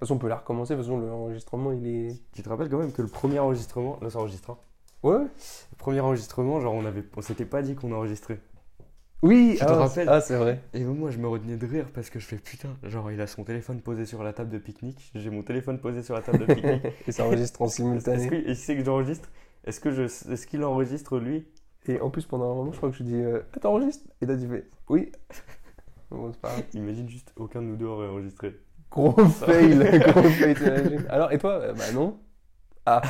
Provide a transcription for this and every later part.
façon, on peut la recommencer. De toute façon, l'enregistrement, il est. Tu te rappelles quand même que le premier enregistrement, là ça enregistre. hein. Ouais. Le premier enregistrement, genre on avait, on s'était pas dit qu'on enregistrait. Oui, te ah, Ah, c'est vrai. Et moi je me retenais de rire parce que je fais putain, genre il a son téléphone posé sur la table de pique-nique, j'ai mon téléphone posé sur la table de pique-nique. Et ça enregistre en simultané. qu'il il sait que j'enregistre Est-ce que je, est-ce qu'il enregistre lui? Et en plus, pendant un moment, je crois que je dis euh, Ah, T'enregistres? Et là, tu fais Oui. Bon, c'est pas grave. Imagine juste aucun de nous deux aurait enregistré. Gros fail. Gros fail. Alors, et toi Euh, Bah non. Ah.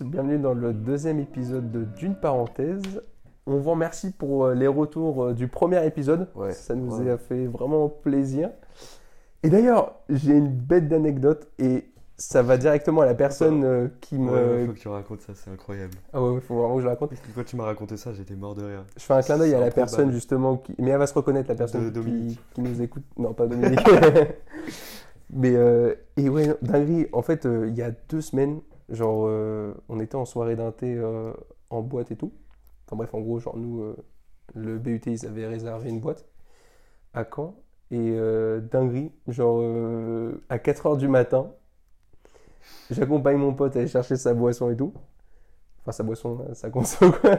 Bienvenue dans le deuxième épisode de D'une parenthèse. On vous remercie pour euh, les retours euh, du premier épisode. Ouais, Ça nous ouais. a fait vraiment plaisir. Et d'ailleurs, j'ai une bête d'anecdote et ça va directement à la personne euh, qui me. Ouais, faut que tu racontes ça, c'est incroyable. Ah ouais, faut vraiment que je la raconte. Parce que Quand tu m'as raconté ça, j'étais mort de rire. Je fais un clin d'œil à la personne justement qui. Mais elle va se reconnaître, la personne qui, qui nous écoute. Non, pas Dominique. Mais euh, et ouais, dinguerie. En fait, euh, il y a deux semaines, genre, on était en soirée d'un thé en boîte et tout. Enfin bref, en gros, genre nous, euh, le BUT, ils avaient réservé une boîte à Caen. Et euh, dinguerie, genre euh, à 4h du matin, j'accompagne mon pote à aller chercher sa boisson et tout. Enfin, sa boisson, sa conso, quoi.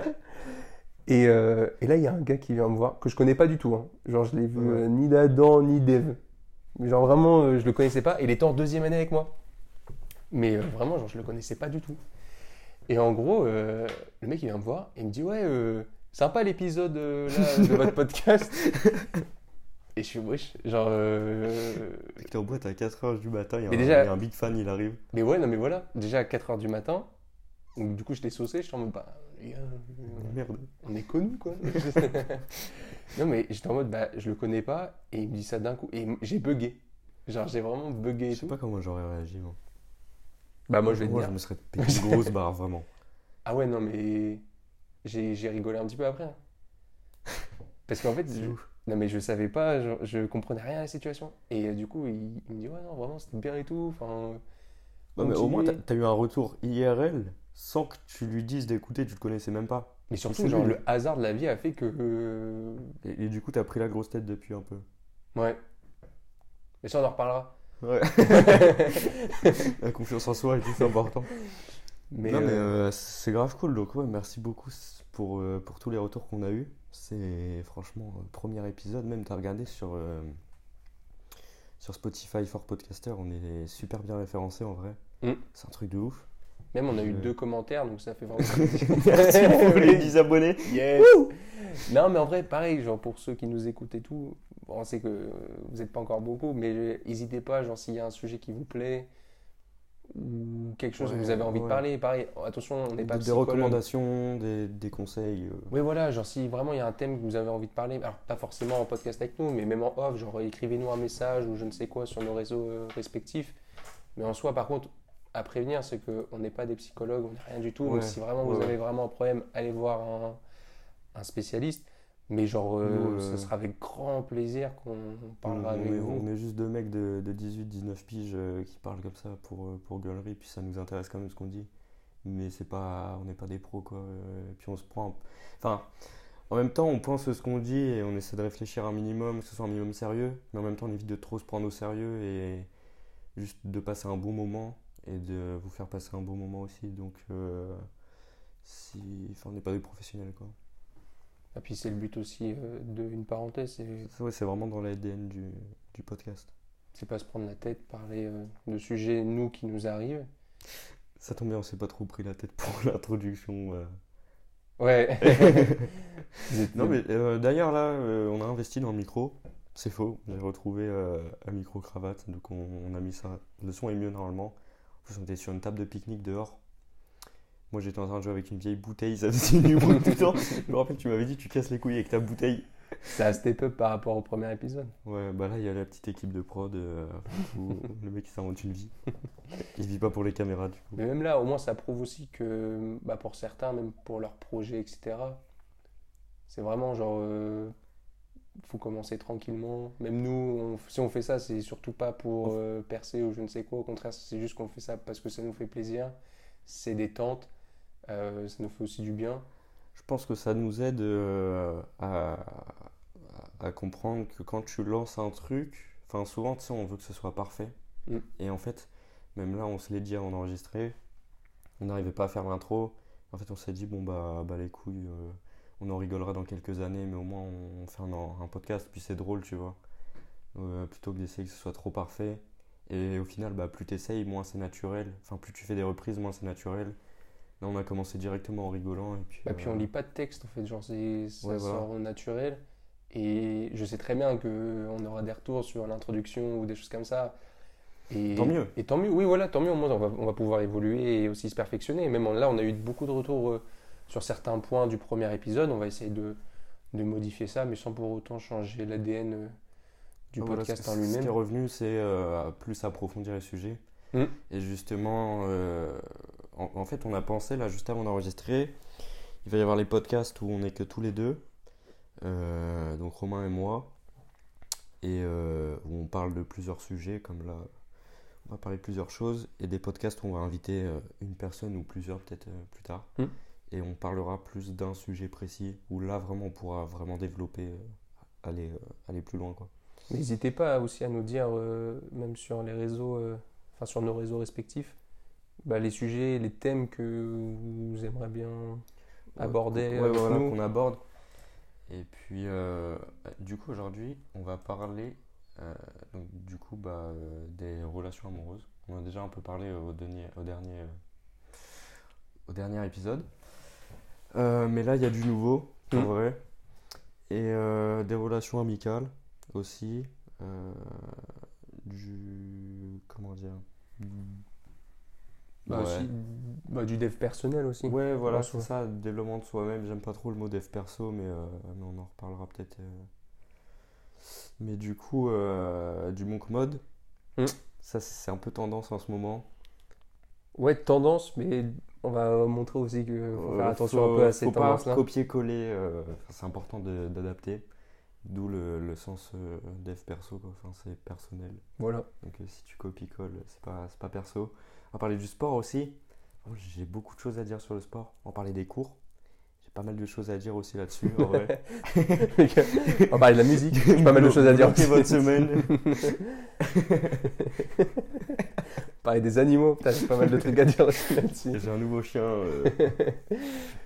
Et, et là, il y a un gars qui vient me voir, que je connais pas du tout. hein. Genre, je l'ai vu Ouais. ni d'Adam, ni d'Eve. Mais Genre, vraiment, je le connaissais pas. Et il était en deuxième année avec moi. Mais vraiment, genre, je le connaissais pas du tout. Et en gros, euh, le mec, il vient me voir et il me dit Ouais, euh, sympa l'épisode euh, là, de votre podcast. et je suis wesh. Genre, euh, T'es en boîte à 4h du matin, il y, a un- déjà- il y a un big fan, il arrive. mais ouais, non, mais voilà. Déjà à 4h du matin. Donc, du coup, j'étais saucé. J'étais en mode Bah, les gars, euh, Merde. on est connus quoi. non mais j'étais en mode bah je le connais pas et il me dit ça d'un coup et j'ai bugué. Genre j'ai vraiment bugué Je sais tout. pas comment j'aurais réagi, moi. Bah moi je vais te Moi, dire. je me serais pété une grosse barre, vraiment. Ah ouais non mais j'ai j'ai rigolé un petit peu après. hein. Parce qu'en fait je... non mais je savais pas, je, je comprenais rien à la situation et euh, du coup il, il me dit ouais non vraiment c'était bien et tout. Enfin Ouais, mais au moins, t'as t'as eu un retour IRL sans que tu lui dises d'écouter, tu le connaissais même pas. mais surtout genre le hasard de la vie a fait que euh, Et, et du coup, t'as pris la grosse tête depuis un peu. ouais. Mais ça on en reparlera. Ouais. la confiance en soi et tout, c'est important. Mais, non, mais euh, euh, c'est grave cool. Donc, ouais, merci beaucoup pour, euh, pour tous les retours qu'on a eu. C'est franchement, euh, premier épisode, même, t'as regardé sur, euh, sur Spotify for Podcaster, on est super bien référencé en vrai. Mm. C'est un truc de ouf. même on a eu deux commentaires donc ça fait vraiment merci pour les 10 abonnés. Yes. non, mais en vrai, pareil, genre pour ceux qui nous écoutent et tout, on sait que vous n'êtes pas encore beaucoup, mais n'hésitez pas, genre s'il y a un sujet qui vous plaît ou quelque chose que Ouais, vous avez envie de parler, pareil, attention, on n'est pas Des psychologue. recommandations, des, des conseils. euh, Oui, voilà, genre si vraiment il y a un thème que vous avez envie de parler, alors pas forcément en podcast avec nous, mais même en off, genre écrivez-nous un message ou je ne sais quoi sur nos réseaux euh, respectifs. Mais en soi, par contre, à prévenir, c'est qu'on n'est pas des psychologues, on n'est rien du tout. Ouais, Donc si vraiment vous avez vraiment un problème, allez voir un, un spécialiste. Mais genre, euh, Nous, euh, ce sera avec grand plaisir qu'on On, parlera on avec vous. on est juste deux mecs de, de 18-19 piges euh, qui parlent comme ça pour, pour gueulerie, puis ça nous intéresse quand même ce qu'on dit. Mais c'est pas, on n'est pas des pros quoi. puis on se prend. Enfin, en même temps, on pense ce qu'on dit et on essaie de réfléchir un minimum, que ce soit un minimum sérieux, mais en même temps, on évite de trop se prendre au sérieux et juste de passer un bon moment et de vous faire passer un bon moment aussi. Donc, euh, si, enfin, on n'est pas des professionnels quoi. Et puis c'est le but aussi euh, de une parenthèse, c'est ouais, vraiment dans l'ADN du, du podcast. c'est pas se prendre la tête, parler euh, de sujets, nous, qui nous arrivent. Ça tombe bien, on s'est pas trop pris la tête pour l'introduction. euh. Ouais. Non, mais euh, d'ailleurs, là, on a investi dans le micro. C'est faux, j'ai retrouvé un micro-cravate, donc on, on a mis ça. Le son est mieux normalement. En plus, on était sur une table de pique-nique dehors. Moi, j'étais en train de jouer avec une vieille bouteille, ça faisait du bruit tout le temps. Je me rappelle, tu m'avais dit, tu casses les couilles avec ta bouteille. Ça a step up par rapport au premier épisode. Ouais, bah là, il y a la petite équipe de prod euh, où le mec il s'invente une vie. Il vit pas pour les caméras, du coup. Mais même là, au moins, ça prouve aussi que bah, pour certains, même pour leurs projets, etc., c'est vraiment genre. euh, faut commencer tranquillement. Même nous, on- si on fait ça, c'est surtout pas pour euh, percer ou je ne sais quoi. Au contraire, c'est juste qu'on fait ça parce que ça nous fait plaisir. C'est détente. Euh, ça nous fait aussi du bien. Je pense que ça nous aide euh, à, à comprendre que quand tu lances un truc, enfin souvent tu sais on veut que ce soit parfait. Mm. Et en fait, même là on se l'est dit avant d'enregistrer, on n'arrivait pas à faire l'intro. En fait on s'est dit bon bah, bah les couilles, euh, on en rigolera dans quelques années, mais au moins on fait un, un podcast, puis c'est drôle tu vois. Plutôt que d'essayer que ce soit trop parfait. Et au final, bah, plus t'essayes, moins c'est naturel. Enfin, plus tu fais des reprises, moins c'est naturel. Là, on a commencé directement en rigolant. Et puis, puis euh, on lit pas de texte en fait, genre c'est ça Ouais, sort naturel. Et je sais très bien que on aura des retours sur l'introduction ou des choses comme ça. Et, Tant mieux. Et tant mieux, oui voilà, tant mieux, au moins on va, on va pouvoir évoluer et aussi se perfectionner. Même en- là, on a eu beaucoup de retours euh, sur certains points du premier épisode. On va essayer de, de modifier ça, mais sans pour autant changer l'ADN euh, du Ah, voilà, podcast en Ce qui est lui-même. revenu, c'est euh, plus approfondir les sujets. Mm. Et justement, euh, en, en fait, on a pensé, là, juste avant d'enregistrer, il va y avoir les podcasts où on n'est que tous les deux, euh, donc Romain et moi, et euh, où on parle de plusieurs sujets, comme là, on va parler de plusieurs choses, et des podcasts où on va inviter euh, une personne ou plusieurs peut-être plus tard, Mm. et on parlera plus d'un sujet précis, où là, vraiment, on pourra vraiment développer, aller, aller plus loin, quoi. N'hésitez pas aussi à nous dire, même sur les réseaux, enfin sur nos réseaux respectifs, bah, les sujets, les thèmes que vous aimeriez bien aborder Ouais, avec voilà, nous. qu'on aborde. Et puis, euh, du coup, aujourd'hui, on va parler euh, donc, du coup, bah, euh, des relations amoureuses. On a déjà un peu parlé au dernier, au dernier, euh, au dernier épisode. Euh, mais là, il y a du nouveau, en Mm. vrai. Et euh, des relations amicales aussi. euh, du. Comment dire Bah, Ouais. aussi, bah, du dev personnel aussi. Ouais, voilà, c'est ça, développement de soi-même. J'aime pas trop le mot dev perso, mais, euh, mais on en reparlera peut-être. euh. Mais du coup, euh, du monk mode, Hmm. ça c'est un peu tendance en ce moment. Ouais, tendance, mais on va montrer aussi qu'il faut faire attention faut- un peu à ces faut pas copier-coller, c'est important d'adapter. D'où le, le sens euh, dev perso, quoi. Enfin, c'est personnel. Voilà. Donc euh, si tu copies-colles, c'est pas, c'est pas perso. On va parler du sport aussi. J'ai beaucoup de choses à dire sur le sport. On va parler des cours. J'ai pas mal de choses à dire aussi là-dessus. en vrai. on va parler de la musique. J'ai pas mal de choses à dire. Votre semaine. parler des animaux. Putain, j'ai pas mal de trucs à dire aussi là-dessus. J'ai un nouveau chien. euh.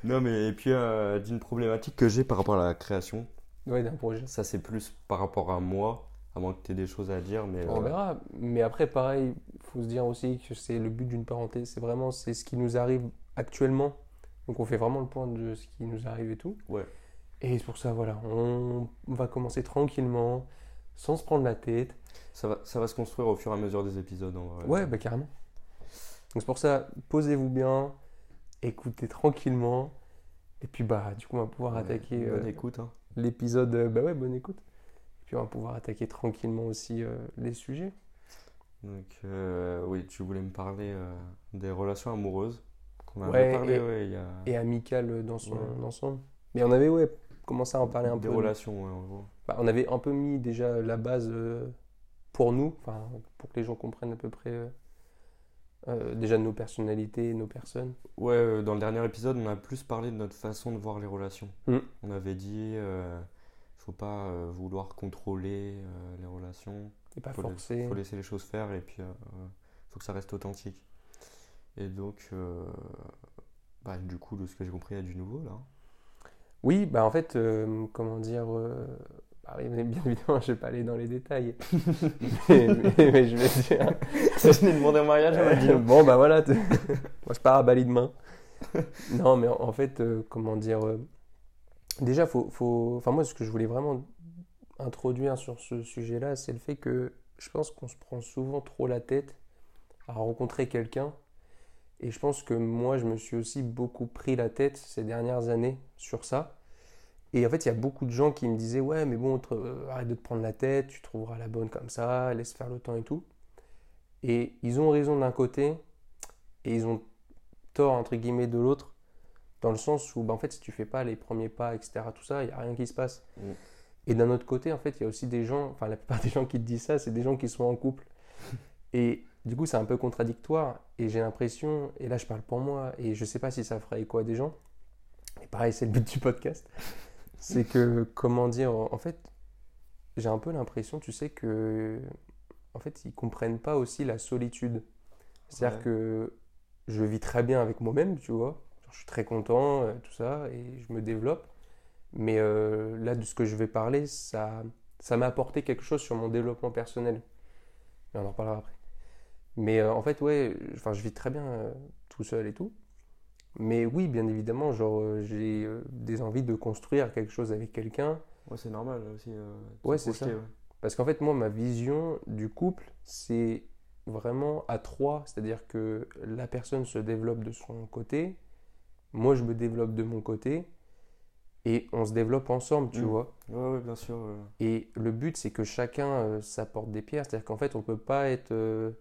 non mais et puis euh, d'une problématique que j'ai par rapport à la création. Ouais, d'un projet. Ça c'est plus par rapport à moi, à moins que tu aies des choses à dire. Mais On euh, verra. Mais après, pareil, il faut se dire aussi que c'est le but d'une parenthèse. C'est vraiment c'est ce qui nous arrive actuellement. Donc on fait vraiment le point de ce qui nous arrive et tout. Ouais. Et c'est pour ça, voilà, on va commencer tranquillement, sans se prendre la tête. ça, va, ça va se construire au fur et à mesure des épisodes. En vrai. Ouais, bah carrément. Donc c'est pour ça, posez-vous bien, écoutez tranquillement. Et puis bah, du coup, on va pouvoir Ouais, attaquer Bonne euh, écoute. hein. l'épisode. euh, bah ouais, bonne écoute. Et puis on va pouvoir attaquer tranquillement aussi euh, les sujets. Donc euh, oui, tu voulais me parler euh, des relations amoureuses. Qu'on avait Ouais, parlé, et- ouais, il y a Et amical dans son Ouais. ensemble. Mais on avait, ouais, commencé à en parler un des peu. relations, ouais, en gros. Bah, on avait un peu mis déjà la base pour nous, pour que les gens comprennent à peu près euh, déjà nos personnalités, nos personnes. Ouais, euh, dans le dernier épisode, on a plus parlé de notre façon de voir les relations. Mm. On avait dit, euh, faut pas euh, vouloir contrôler euh, les relations, Et pas faut, forcer. la- faut laisser les choses faire et puis euh, euh, faut que ça reste authentique. Et donc, euh, bah, du coup, de ce que j'ai compris, il y a du nouveau là. Oui, bah en fait, comment dire, bah oui, mais bien évidemment, je vais pas aller dans les détails, mais, mais- mais je vais dire. Si je n'ai demandé un mariage, elle m'a dit bon, bah voilà, moi je pars à Bali demain. non, mais en, en fait, comment dire, déjà, faut, faut, enfin moi, ce que je voulais vraiment introduire sur ce sujet-là, c'est le fait que je pense qu'on se prend souvent trop la tête à rencontrer quelqu'un. Et je pense que moi, je me suis aussi beaucoup pris la tête ces dernières années sur ça. Et en fait, il y a beaucoup de gens qui me disaient Ouais, mais bon, euh, arrête de te prendre la tête, tu trouveras la bonne comme ça, laisse faire le temps et tout. Et ils ont raison d'un côté, et ils ont tort, entre guillemets, de l'autre, dans le sens où, bah, en fait, si tu fais pas les premiers pas, etc., tout ça, il n'y a rien qui se passe. Mm. Et d'un autre côté, en fait, il y a aussi des gens, enfin la plupart des gens qui te disent ça, c'est des gens qui sont en couple. Et du coup, c'est un peu contradictoire. Et j'ai l'impression, et là je parle pour moi, et je sais pas si ça fera écho à des gens, et pareil, c'est le but du podcast, c'est que, comment dire, en fait, j'ai un peu l'impression, tu sais, que, en fait, ils comprennent pas aussi la solitude. C'est-à-dire Ouais. que je vis très bien avec moi-même, tu vois. Je suis très content, euh, tout ça, et je me développe. Mais euh, là, de ce que je vais parler, ça, ça m'a apporté quelque chose sur mon développement personnel. Mais on en reparlera après. Mais euh, en fait, ouais, enfin, je vis très bien euh, tout seul et tout. Mais oui, bien évidemment, genre, j'ai des envies de construire quelque chose avec quelqu'un. Ouais, c'est normal aussi. Ouais, c'est ça. ouais. Parce qu'en fait, moi, ma vision du couple, c'est vraiment à trois. C'est-à-dire que la personne se développe de son côté, moi, je me développe de mon côté, et on se développe ensemble, tu Mm. vois. Ouais, ouais, bien sûr. Et le but, c'est que chacun euh, s'apporte des pierres. C'est-à-dire qu'en fait, on ne peut pas être, euh,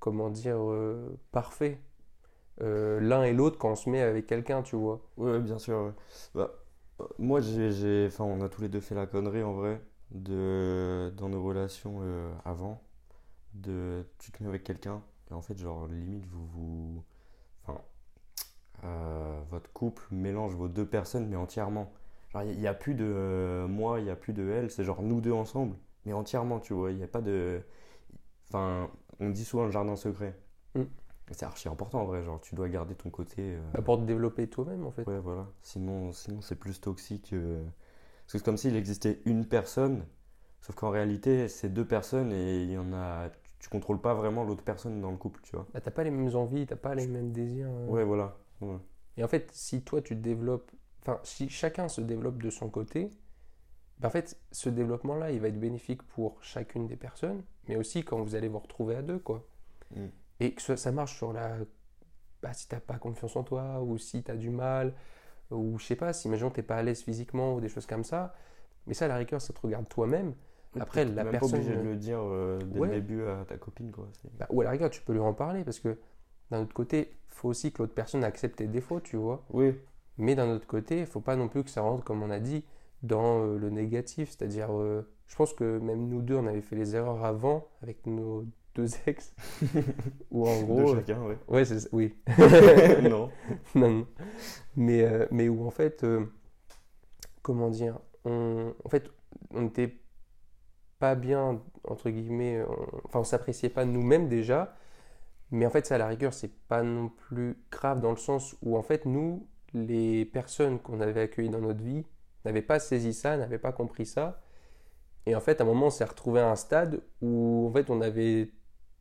comment dire, euh, parfait. l'un et l'autre quand on se met avec quelqu'un, tu vois. Ouais, bien sûr. Bah, moi, j'ai, enfin, on a tous les deux fait la connerie en vrai de dans nos relations avant de tu te mets avec quelqu'un et en fait genre limite vous vous euh, votre couple mélange vos deux personnes mais entièrement. Genre il n'y a, plus de euh, moi, il n'y a plus de elle, c'est genre nous deux ensemble mais entièrement, tu vois, il n'y a pas de enfin on dit souvent le jardin secret. Mm. C'est archi important en vrai, genre tu dois garder ton côté euh, Pour te développer toi-même, en fait. Ouais, voilà. Sinon, sinon c'est plus toxique. Parce que c'est comme s'il existait une personne, sauf qu'en réalité, c'est deux personnes et il y en a. Tu contrôles pas vraiment l'autre personne dans le couple, tu vois. Bah, t'as pas les mêmes envies, t'as pas les mêmes désirs. euh. Ouais, voilà. Ouais. Et en fait, si toi tu te développes, enfin, si chacun se développe de son côté, ben en fait, ce développement-là, il va être bénéfique pour chacune des personnes, mais aussi quand vous allez vous retrouver à deux, quoi. Mm. Et que ça, marche sur la. Bah, si t'as pas confiance en toi, ou si t'as du mal, ou je sais pas, si imaginons t'es pas à l'aise physiquement, ou des choses comme ça, mais ça, à la rigueur, ça te regarde toi-même. Après, la même personne- pas obligé de le dire euh, dès Ouais. le début à ta copine, quoi. Bah, ou à la rigueur, tu peux lui en parler, parce que d'un autre côté, faut aussi que l'autre personne accepte tes défauts, tu vois. Oui, Mais d'un autre côté, il faut pas non plus que ça rentre, comme on a dit, dans euh, le négatif. C'est-à-dire, euh, je pense que même nous deux, on avait fait les erreurs avant avec nos deux ex. Ou en de gros. euh, chacun, ouais. ouais, c'est oui. non. non, non. Mais, euh, mais où en fait, comment dire, on, en fait, on n'était pas bien, entre guillemets, on- enfin, on s'appréciait pas nous-mêmes déjà. Mais en fait, ça, à la rigueur, c'est pas non plus grave dans le sens où, en fait, nous, les personnes qu'on avait accueillies dans notre vie, n'avaient pas saisi ça, n'avaient pas compris ça. Et en fait, à un moment, on s'est retrouvé à un stade où, en fait, on avait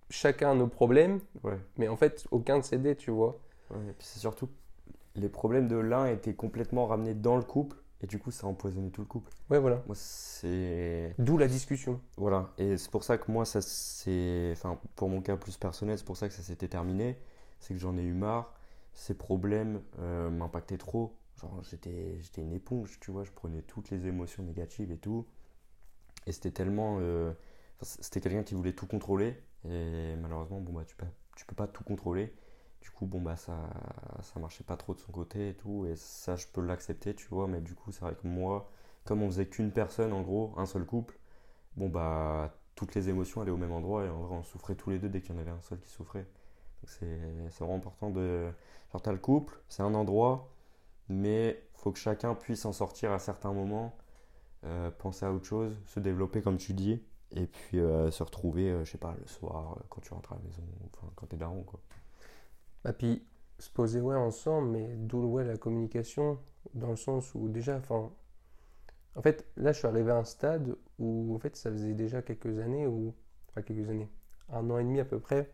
chacun nos problèmes, Ouais. mais en fait, aucun ne s'aidait, tu vois. ouais. Et puis c'est surtout. Les problèmes de l'un étaient complètement ramenés dans le couple et du coup, ça a empoisonné tout le couple. Ouais, voilà. Moi, c'est. D'où la discussion. Voilà, et c'est pour ça que moi, ça c'est. Enfin, pour mon cas plus personnel, c'est pour ça que ça s'était terminé. C'est que j'en ai eu marre. Ces problèmes euh, m'impactaient trop. Genre, j'étais j'étais une éponge, tu vois, je prenais toutes les émotions négatives et tout. Et c'était tellement. euh, enfin, c'était quelqu'un qui voulait tout contrôler. Et malheureusement, bon, bah, tu peux, tu peux pas tout contrôler. Du coup, bon, bah, ça, ça marchait pas trop de son côté et tout. Et ça, je peux l'accepter, tu vois. Mais du coup, c'est vrai que moi, comme on faisait qu'une personne, en gros, un seul couple, bon bah toutes les émotions allaient au même endroit et en vrai on souffrait tous les deux dès qu'il y en avait un seul qui souffrait. Donc c'est vraiment important de... Genre t'as le couple, c'est un endroit, mais faut que chacun puisse en sortir à certains moments, euh, penser à autre chose, se développer comme tu dis, et puis euh, se retrouver, euh, je sais pas, le soir, euh, quand tu rentres à la maison, enfin quand t'es daron quoi. Bah, puis se poser ouais ensemble, mais d'où ouais, la communication, dans le sens où déjà, enfin, en fait, là je suis arrivé à un stade où en fait ça faisait déjà quelques années, ou pas quelques années, un an et demi à peu près,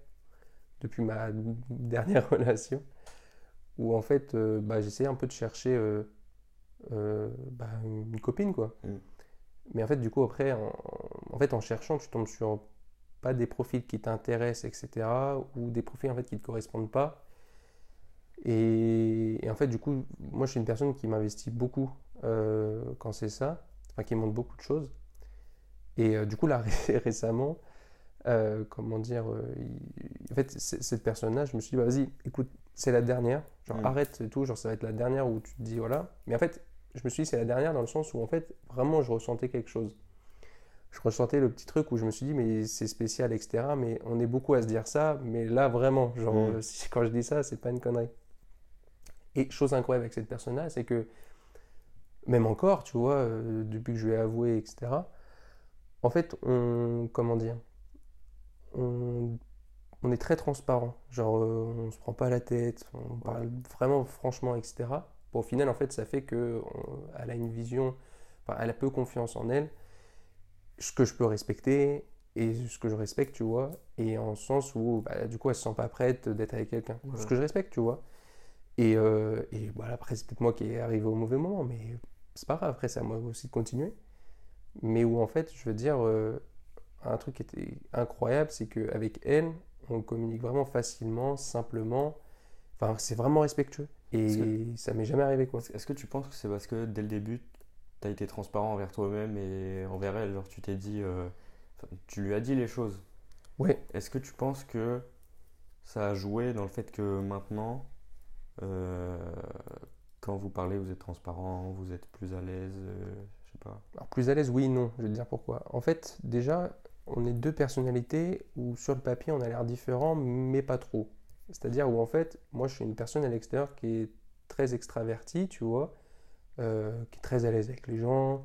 depuis ma dernière relation, où en fait euh, bah, j'essayais un peu de chercher euh, euh, bah, une copine quoi. Mm. Mais en fait, du coup, après, en, en fait, en cherchant, tu tombes sur pas des profils qui t'intéressent, etc., ou des profils en fait qui ne te correspondent pas. Et, et en fait, du coup, moi, je suis une personne qui m'investit beaucoup euh, quand c'est ça, enfin, qui montre beaucoup de choses. Et euh, du coup, là, récemment, euh, comment dire, il- en fait, cette personne-là, je me suis dit, bah, vas-y, écoute, c'est la dernière, genre Mm. arrête et tout, genre ça va être la dernière où tu te dis, voilà. Mais en fait, je me suis dit c'est la dernière dans le sens où en fait vraiment je ressentais quelque chose. Je ressentais le petit truc où je me suis dit mais c'est spécial etc. Mais on est beaucoup à se dire ça, mais là vraiment genre Mm. euh, quand je dis ça c'est pas une connerie. Et chose incroyable avec cette personne-là c'est que même encore tu vois euh, depuis que je lui ai avoué etc. En fait on comment dire on, on est très transparent. Genre, euh, on se prend pas la tête, on parle vraiment franchement, etc. Bon, au final, en fait, ça fait que on- elle a une vision, enfin, elle a peu confiance en elle, ce que je peux respecter et ce que je respecte, tu vois, et en sens où, bah, du coup, elle se sent pas prête d'être avec quelqu'un. Ouais. Ce que je respecte, tu vois. Et, euh, et voilà, après, c'est peut-être moi qui est arrivé au mauvais moment, mais c'est pas grave, après, c'est à moi aussi de continuer. Mais où, en fait, je veux dire, euh, un truc qui était incroyable, c'est qu'avec elle, on communique vraiment facilement, simplement. Enfin, c'est vraiment respectueux. Et Est-ce ça m'est jamais arrivé, quoi. Est-ce que tu penses que c'est parce que dès le début, tu as été transparent envers toi-même et envers elle Genre, tu t'es dit. euh, tu lui as dit les choses. Ouais, Est-ce que tu penses que ça a joué dans le fait que maintenant, euh, quand vous parlez, vous êtes transparent, vous êtes plus à l'aise euh, Je sais pas. alors plus à l'aise, oui, non, je vais te dire pourquoi. En fait, déjà, on est deux personnalités où sur le papier, on a l'air différents, mais pas trop. C'est-à-dire où, en fait, moi, je suis une personne à l'extérieur qui est très extravertie, tu vois, euh, qui est très à l'aise avec les gens,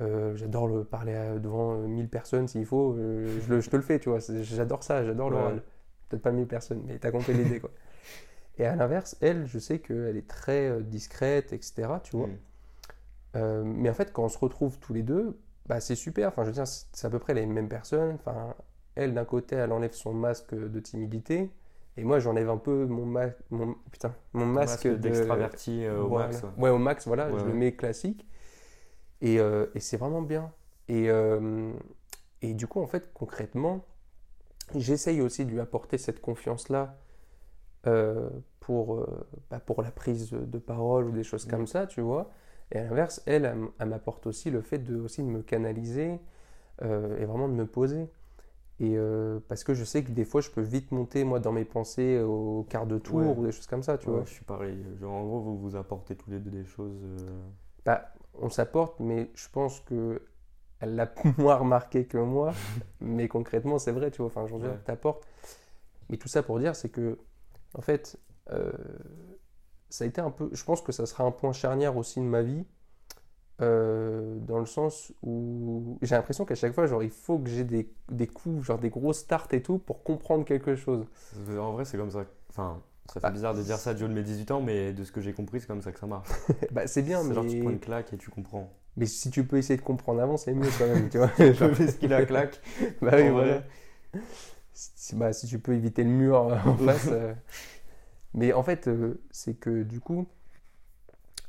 Euh, j'adore le parler à- devant euh, 1000 personnes s'il faut. euh, je, le- je te le fais, tu vois. J'adore ça, j'adore Ouais. l'oral. Peut-être pas 1000 personnes, mais t'as compris l'idée, quoi. Et à l'inverse, elle, je sais qu'elle est très euh, discrète, etc. Tu vois. Mm. Euh, mais en fait, quand on se retrouve tous les deux, bah, c'est super. Enfin, je veux dire, c'est c'est à peu près les mêmes personnes. Enfin, elle, d'un côté, elle enlève son masque de timidité. Et moi, j'enlève un peu mon, ma- mon, putain, mon masque, Masque de- d'extraverti euh, au voilà. max. ouais. Ouais, au max, voilà, Ouais, je ouais. le mets classique. Et, euh, et c'est vraiment bien. Et, euh, et du coup, en fait, concrètement, j'essaye aussi de lui apporter cette confiance-là pour, bah, pour la prise de parole ou des choses comme Mm. ça, tu vois. Et à l'inverse, elle, elle, elle m'apporte aussi le fait de, aussi de me canaliser et vraiment de me poser. Et euh, parce que je sais que des fois, je peux vite monter, moi, dans mes pensées au quart de tour Ouais. ou des choses comme ça, tu Ouais, vois. je suis pareil. Genre, en gros, vous vous apportez tous les deux des choses. euh, Bah, on s'apporte, mais je pense que elle l'a moins remarqué que moi. mais concrètement, c'est vrai, tu vois. Enfin, je veux dire, Ouais. t'apportes. Mais tout ça pour dire, c'est que, en fait, euh, ça a été un peu. Je pense que ça sera un point charnière aussi de ma vie. Euh, dans le sens où j'ai l'impression qu'à chaque fois, genre, il faut que j'ai des, des coups, genre des grosses starts et tout, pour comprendre quelque chose. En vrai, c'est comme ça. Enfin, ça fait Bah, bizarre de dire ça du haut de mes 18 ans, mais de ce que j'ai compris, c'est comme ça que ça marche. bah, c'est bien, C'est genre, tu prends mais, une claque et tu comprends. mais si tu peux essayer de comprendre avant, c'est mieux quand même, tu vois. Je Genre- fais ce qu'il a claque. Bah oui, voilà. Si, bah, si tu peux éviter le mur euh, en face. euh. Mais en fait, euh, c'est que du coup,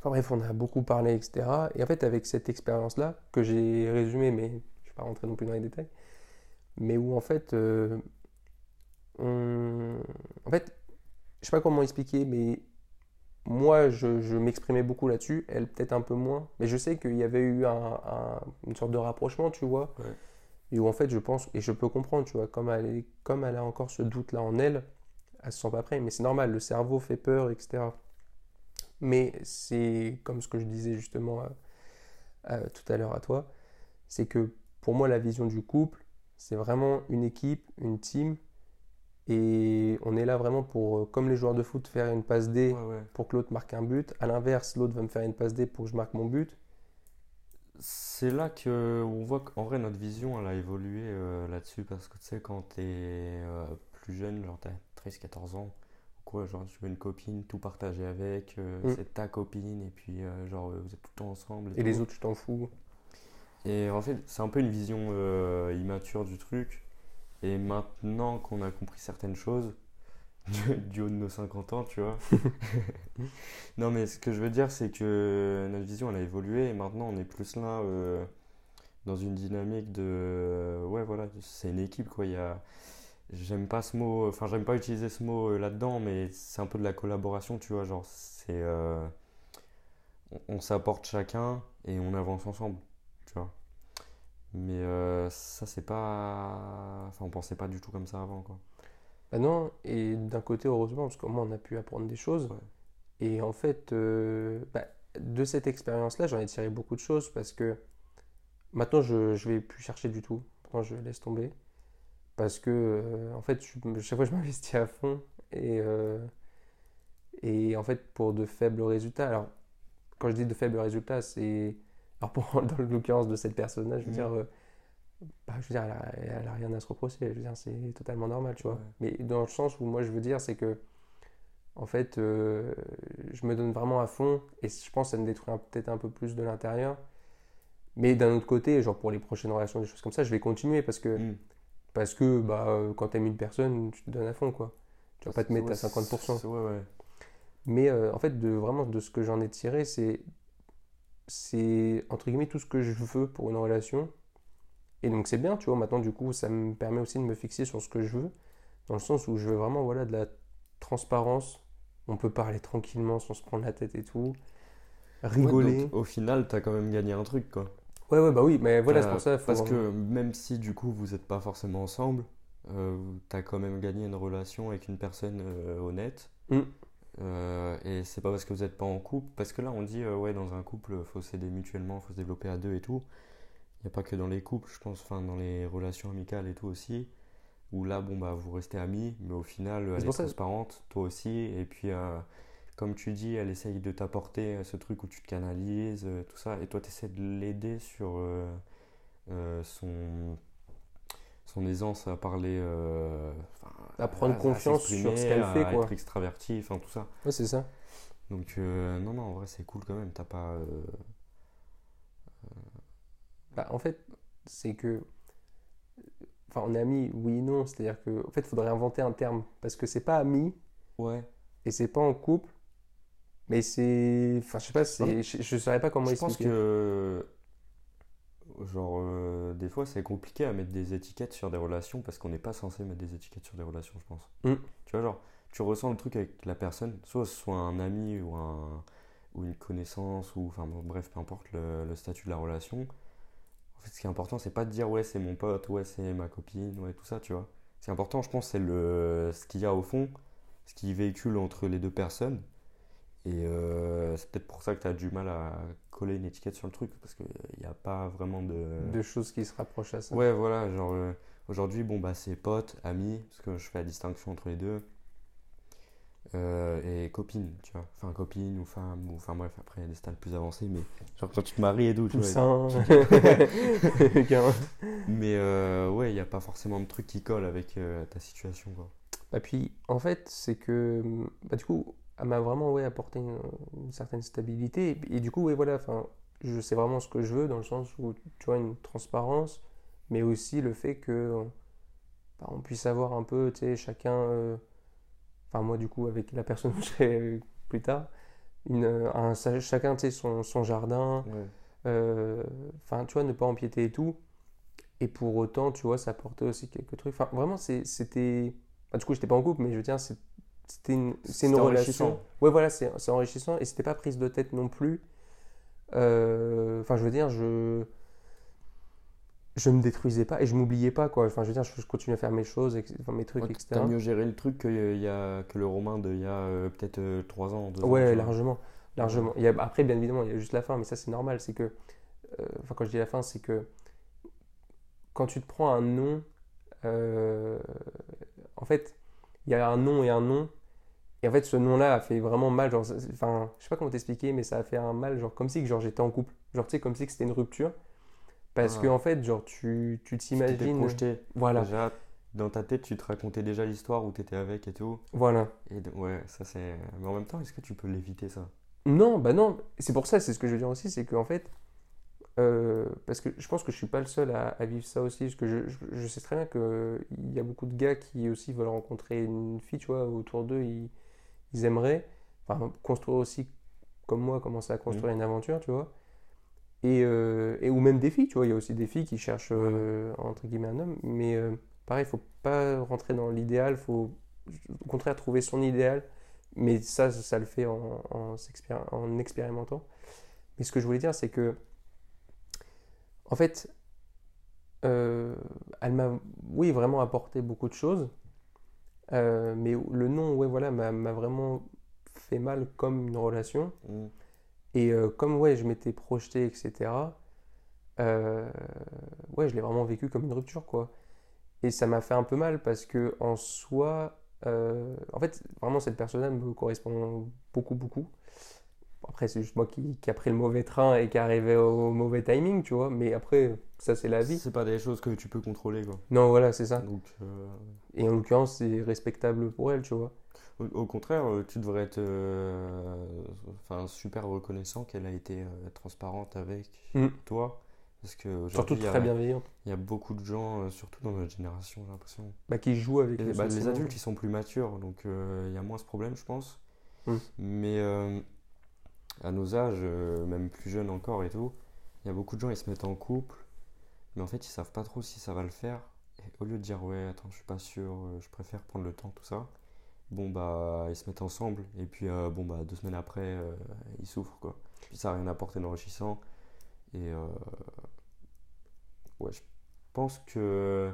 enfin bref, on a beaucoup parlé, etc. Et en fait, avec cette expérience-là, que j'ai résumée, mais je ne vais pas rentrer non plus dans les détails, mais où en fait, euh, on... en fait, je sais pas comment expliquer, mais moi, je, je m'exprimais beaucoup là-dessus, elle peut-être un peu moins, mais je sais qu'il y avait eu un- un- une sorte de rapprochement, tu vois, Ouais. et où en fait, je pense, et je peux comprendre, tu vois, comme elle, est- comme elle a encore ce doute-là en elle, elle se sent pas prête, mais c'est normal, le cerveau fait peur, etc. Mais c'est comme ce que je disais justement euh, euh, tout à l'heure à toi, c'est que pour moi, la vision du couple, c'est vraiment une équipe, une team, et on est là vraiment pour, euh, comme les joueurs de foot, faire une passe D Ouais, ouais. pour que l'autre marque un but. À l'inverse, l'autre va me faire une passe D pour que je marque mon but. C'est là que on voit qu'en vrai notre vision elle a évolué euh, là-dessus parce que tu sais quand t'es euh, plus jeune, genre t'as 13-14 ans quoi, genre tu veux une copine, tout partager avec, euh, Mm. c'est ta copine et puis euh, genre euh, vous êtes tout le temps ensemble Et les autres, je t'en fous. Et en fait c'est un peu une vision immature du truc et maintenant qu'on a compris certaines choses du, du haut de nos 50 ans tu vois. non mais ce que je veux dire c'est que notre vision elle a évolué et maintenant on est plus là euh, dans une dynamique de euh, ouais voilà c'est une équipe quoi il y a j'aime pas ce mot enfin j'aime pas utiliser ce mot euh, là-dedans mais c'est un peu de la collaboration tu vois genre c'est euh, on, on s'apporte chacun et on avance ensemble tu vois mais euh, ça c'est pas enfin on pensait pas du tout comme ça avant quoi Bah non, et d'un côté, heureusement, parce qu'au moins on a pu apprendre des choses. Ouais. Et en fait, bah, de cette expérience-là, j'en ai tiré beaucoup de choses parce que maintenant, je ne vais plus chercher du tout. Maintenant, je laisse tomber. Parce que, euh, en fait, je- chaque fois, je m'investis à fond. Et, euh, et en fait, pour de faibles résultats. Alors, quand je dis de faibles résultats, c'est. Alors, pour, dans l'occurrence de cette personne-là, je veux dire. euh, bah, je veux dire, elle a, elle a rien à se reprocher. Je veux dire, c'est totalement normal, tu vois. Ouais. Mais dans le sens où moi, je veux dire, c'est que. En fait, je me donne vraiment à fond et je pense que ça me détruit peut-être un peu plus de l'intérieur. Mais d'un autre côté, genre pour les prochaines relations, des choses comme ça, je vais continuer parce que, Mm. Parce que bah, euh, quand tu aimes une personne, tu te donnes à fond, quoi. Tu vas pas te mettre Ouais, à 50%. c'est- Ouais, ouais. Mais euh, en fait, de, vraiment, de ce que j'en ai tiré, c'est, c'est entre guillemets tout ce que je veux pour une relation. Et donc c'est bien, tu vois, maintenant du coup, ça me permet aussi de me fixer sur ce que je veux, dans le sens où je veux vraiment voilà, de la transparence. On peut parler tranquillement sans se prendre la tête et tout. Ouais, Rigoler. donc, au final, t'as quand même gagné un truc, quoi. Ouais, ouais, bah oui, mais voilà, c'est pour ça. faut Parce que même si du coup vous n'êtes pas forcément ensemble, euh, t'as quand même gagné une relation avec une personne euh, honnête. Mm. Euh, et c'est pas parce que vous n'êtes pas en couple, parce que là on dit euh, ouais dans un couple faut s'aider mutuellement, faut se développer à deux et tout. Il n'y a pas que dans les couples, je pense, enfin dans les relations amicales et tout aussi, où là bon bah vous restez amis, mais au final elle est ça- transparente, toi aussi, et puis euh, comme tu dis, elle essaye de t'apporter euh, ce truc où tu te canalises, euh, tout ça, et toi tu essaies de l'aider sur euh, son, son aisance à parler, euh, À prendre confiance sur s'exprimer, ce qu'elle fait, à quoi. être extraverti, enfin tout ça. Ouais, c'est ça. Donc euh, non, non, en vrai c'est cool quand même, t'as pas... Bah, en fait, c'est que. Enfin, on est amis, oui non. C'est-à-dire que, en fait, il faudrait inventer un terme. Parce que c'est pas ami Ouais. et c'est pas en couple. Mais c'est. Enfin, je sais pas, c'est... je, je saurais pas comment Je pense expliquer. que, genre, euh, des fois, c'est compliqué à mettre des étiquettes sur des relations parce qu'on n'est pas censé mettre des étiquettes sur des relations, je pense. Mm. Tu vois, genre, tu ressens le truc avec la personne, soit ce soit un ami ou, un, ou une connaissance, ou enfin, bon, bref, peu importe le, le statut de la relation. En fait, ce qui est important, c'est pas de dire ouais, c'est mon pote, ouais, c'est ma copine, ouais, tout ça, tu vois. Ce qui est important, je pense, c'est le, ce qu'il y a au fond, ce qui véhicule entre les deux personnes. Et euh, c'est peut-être pour ça que tu as du mal à coller une étiquette sur le truc, parce qu'il n'y a pas vraiment de... De choses qui se rapprochent à ça. Ouais, voilà, genre euh, aujourd'hui, bon, bah c'est pote, ami, parce que je fais la distinction entre les deux, euh, et copine, tu vois. Enfin, copine ou femme, ou enfin bref, après il y a des stades plus avancés, mais genre quand tu te maries et tout, tu vois. Mais euh, ouais, il n'y a pas forcément de truc qui colle avec euh, ta situation, quoi. Bah puis, en fait, c'est que, bah, du coup, m'a vraiment ouais, apporté une, une certaine stabilité. Et, et du coup, ouais, voilà, je sais vraiment ce que je veux, dans le sens où, tu vois, une transparence, mais aussi le fait que bah, on puisse avoir un peu, tu sais, chacun, euh, enfin, moi, du coup, avec la personne que je serai plus tard, une, un, chacun, tu sais, son, son jardin, euh, enfin, tu vois, ne pas empiéter et tout. Et pour autant, tu vois, ça apportait aussi quelques trucs. Enfin, vraiment, c'était. enfin, du coup, j'étais pas en couple, mais je veux dire, c'est- c'était une, c'est une relation. enrichissant. Ouais, voilà, c'est c'est enrichissant. Et c'était pas prise de tête non plus. Euh, Enfin, je veux dire, je. Je me détruisais pas et je m'oubliais pas, quoi. Enfin, je veux dire, je, je continuais à faire mes choses, ex- enfin, mes trucs, Ouais, etc. T'as mieux géré le truc que, il y a, que le romain d'il y a euh, peut-être euh, 3 ans, 2 ans. Ouais, vois. largement. largement. Il y a- après, bien évidemment, il y a juste la fin, mais ça, c'est normal. C'est que, euh, enfin, quand je dis la fin, c'est que quand tu te prends un nom, euh, en fait, il y a un nom et un nom. Et en fait, ce nom-là a fait vraiment mal. Genre, enfin, je sais pas comment t'expliquer, mais ça a fait un mal, genre, comme si que, genre, j'étais en couple. Genre, tu sais, comme si que c'était une rupture. Parce Ah. que, en fait, genre, tu tu Tu t'imagines. projeté. Voilà, Déjà, dans ta tête, tu te racontais déjà l'histoire où t'étais avec et tout. voilà. Et ouais, ça c'est. Mais en même temps, est-ce que tu peux l'éviter ça? Non, bah non, c'est pour ça, c'est ce que je veux dire aussi, c'est qu'en fait, euh, parce que je pense que je suis pas le seul à, à vivre ça aussi, parce que je, je- je sais très bien qu'il y a beaucoup de gars qui aussi veulent rencontrer une fille, tu vois, autour d'eux, ils, ils aimeraient, enfin, construire aussi, comme moi, commencer à construire une aventure, tu vois, et, euh, et ou même des filles, tu vois, il y a aussi des filles qui cherchent, euh, entre guillemets, un homme, mais euh, pareil, il faut pas rentrer dans l'idéal, faut au contraire trouver son idéal, mais ça, ça le fait en, en, s'expéri- en expérimentant. Mais ce que je voulais dire, c'est que, en fait, euh, elle m'a, oui, vraiment apporté beaucoup de choses, euh, mais le nom, ouais, voilà, m'a vraiment fait mal comme une relation. Mm. Et euh, comme ouais, je m'étais projeté, etc., ouais, je l'ai vraiment vécu comme une rupture, quoi. Et ça m'a fait un peu mal parce que en soi, en fait, vraiment, cette personne-là me correspond beaucoup, beaucoup. Après, c'est juste moi qui, qui a pris le mauvais train et qui arrivé au mauvais timing, tu vois. Mais après, ça, c'est la vie. C'est pas des choses que tu peux contrôler, quoi. Non, voilà, c'est ça. Donc, euh, Et en l'occurrence, c'est respectable pour elle, tu vois. au, au contraire, euh, tu devrais être euh, enfin, super reconnaissant qu'elle a été euh, transparente avec Mm. toi. Parce que Surtout très bienveillante. il y a beaucoup de gens, surtout dans notre génération, j'ai l'impression. Bah, qui joue avec bah, les adultes, ils sont plus matures, donc il y a moins ce problème, je pense. Mm. Mais à nos âges, euh, même plus jeunes encore et tout, il y a beaucoup de gens, ils se mettent en couple, mais en fait, ils savent pas trop si ça va le faire. Et au lieu de dire, ouais, attends, je suis pas sûr, euh, je préfère prendre le temps, tout ça, bon, bah, ils se mettent ensemble, et puis, euh, bon, bah, deux semaines après, ils souffrent, quoi. Puis ça n'a rien apporté d'enrichissant. Et ouais, je pense que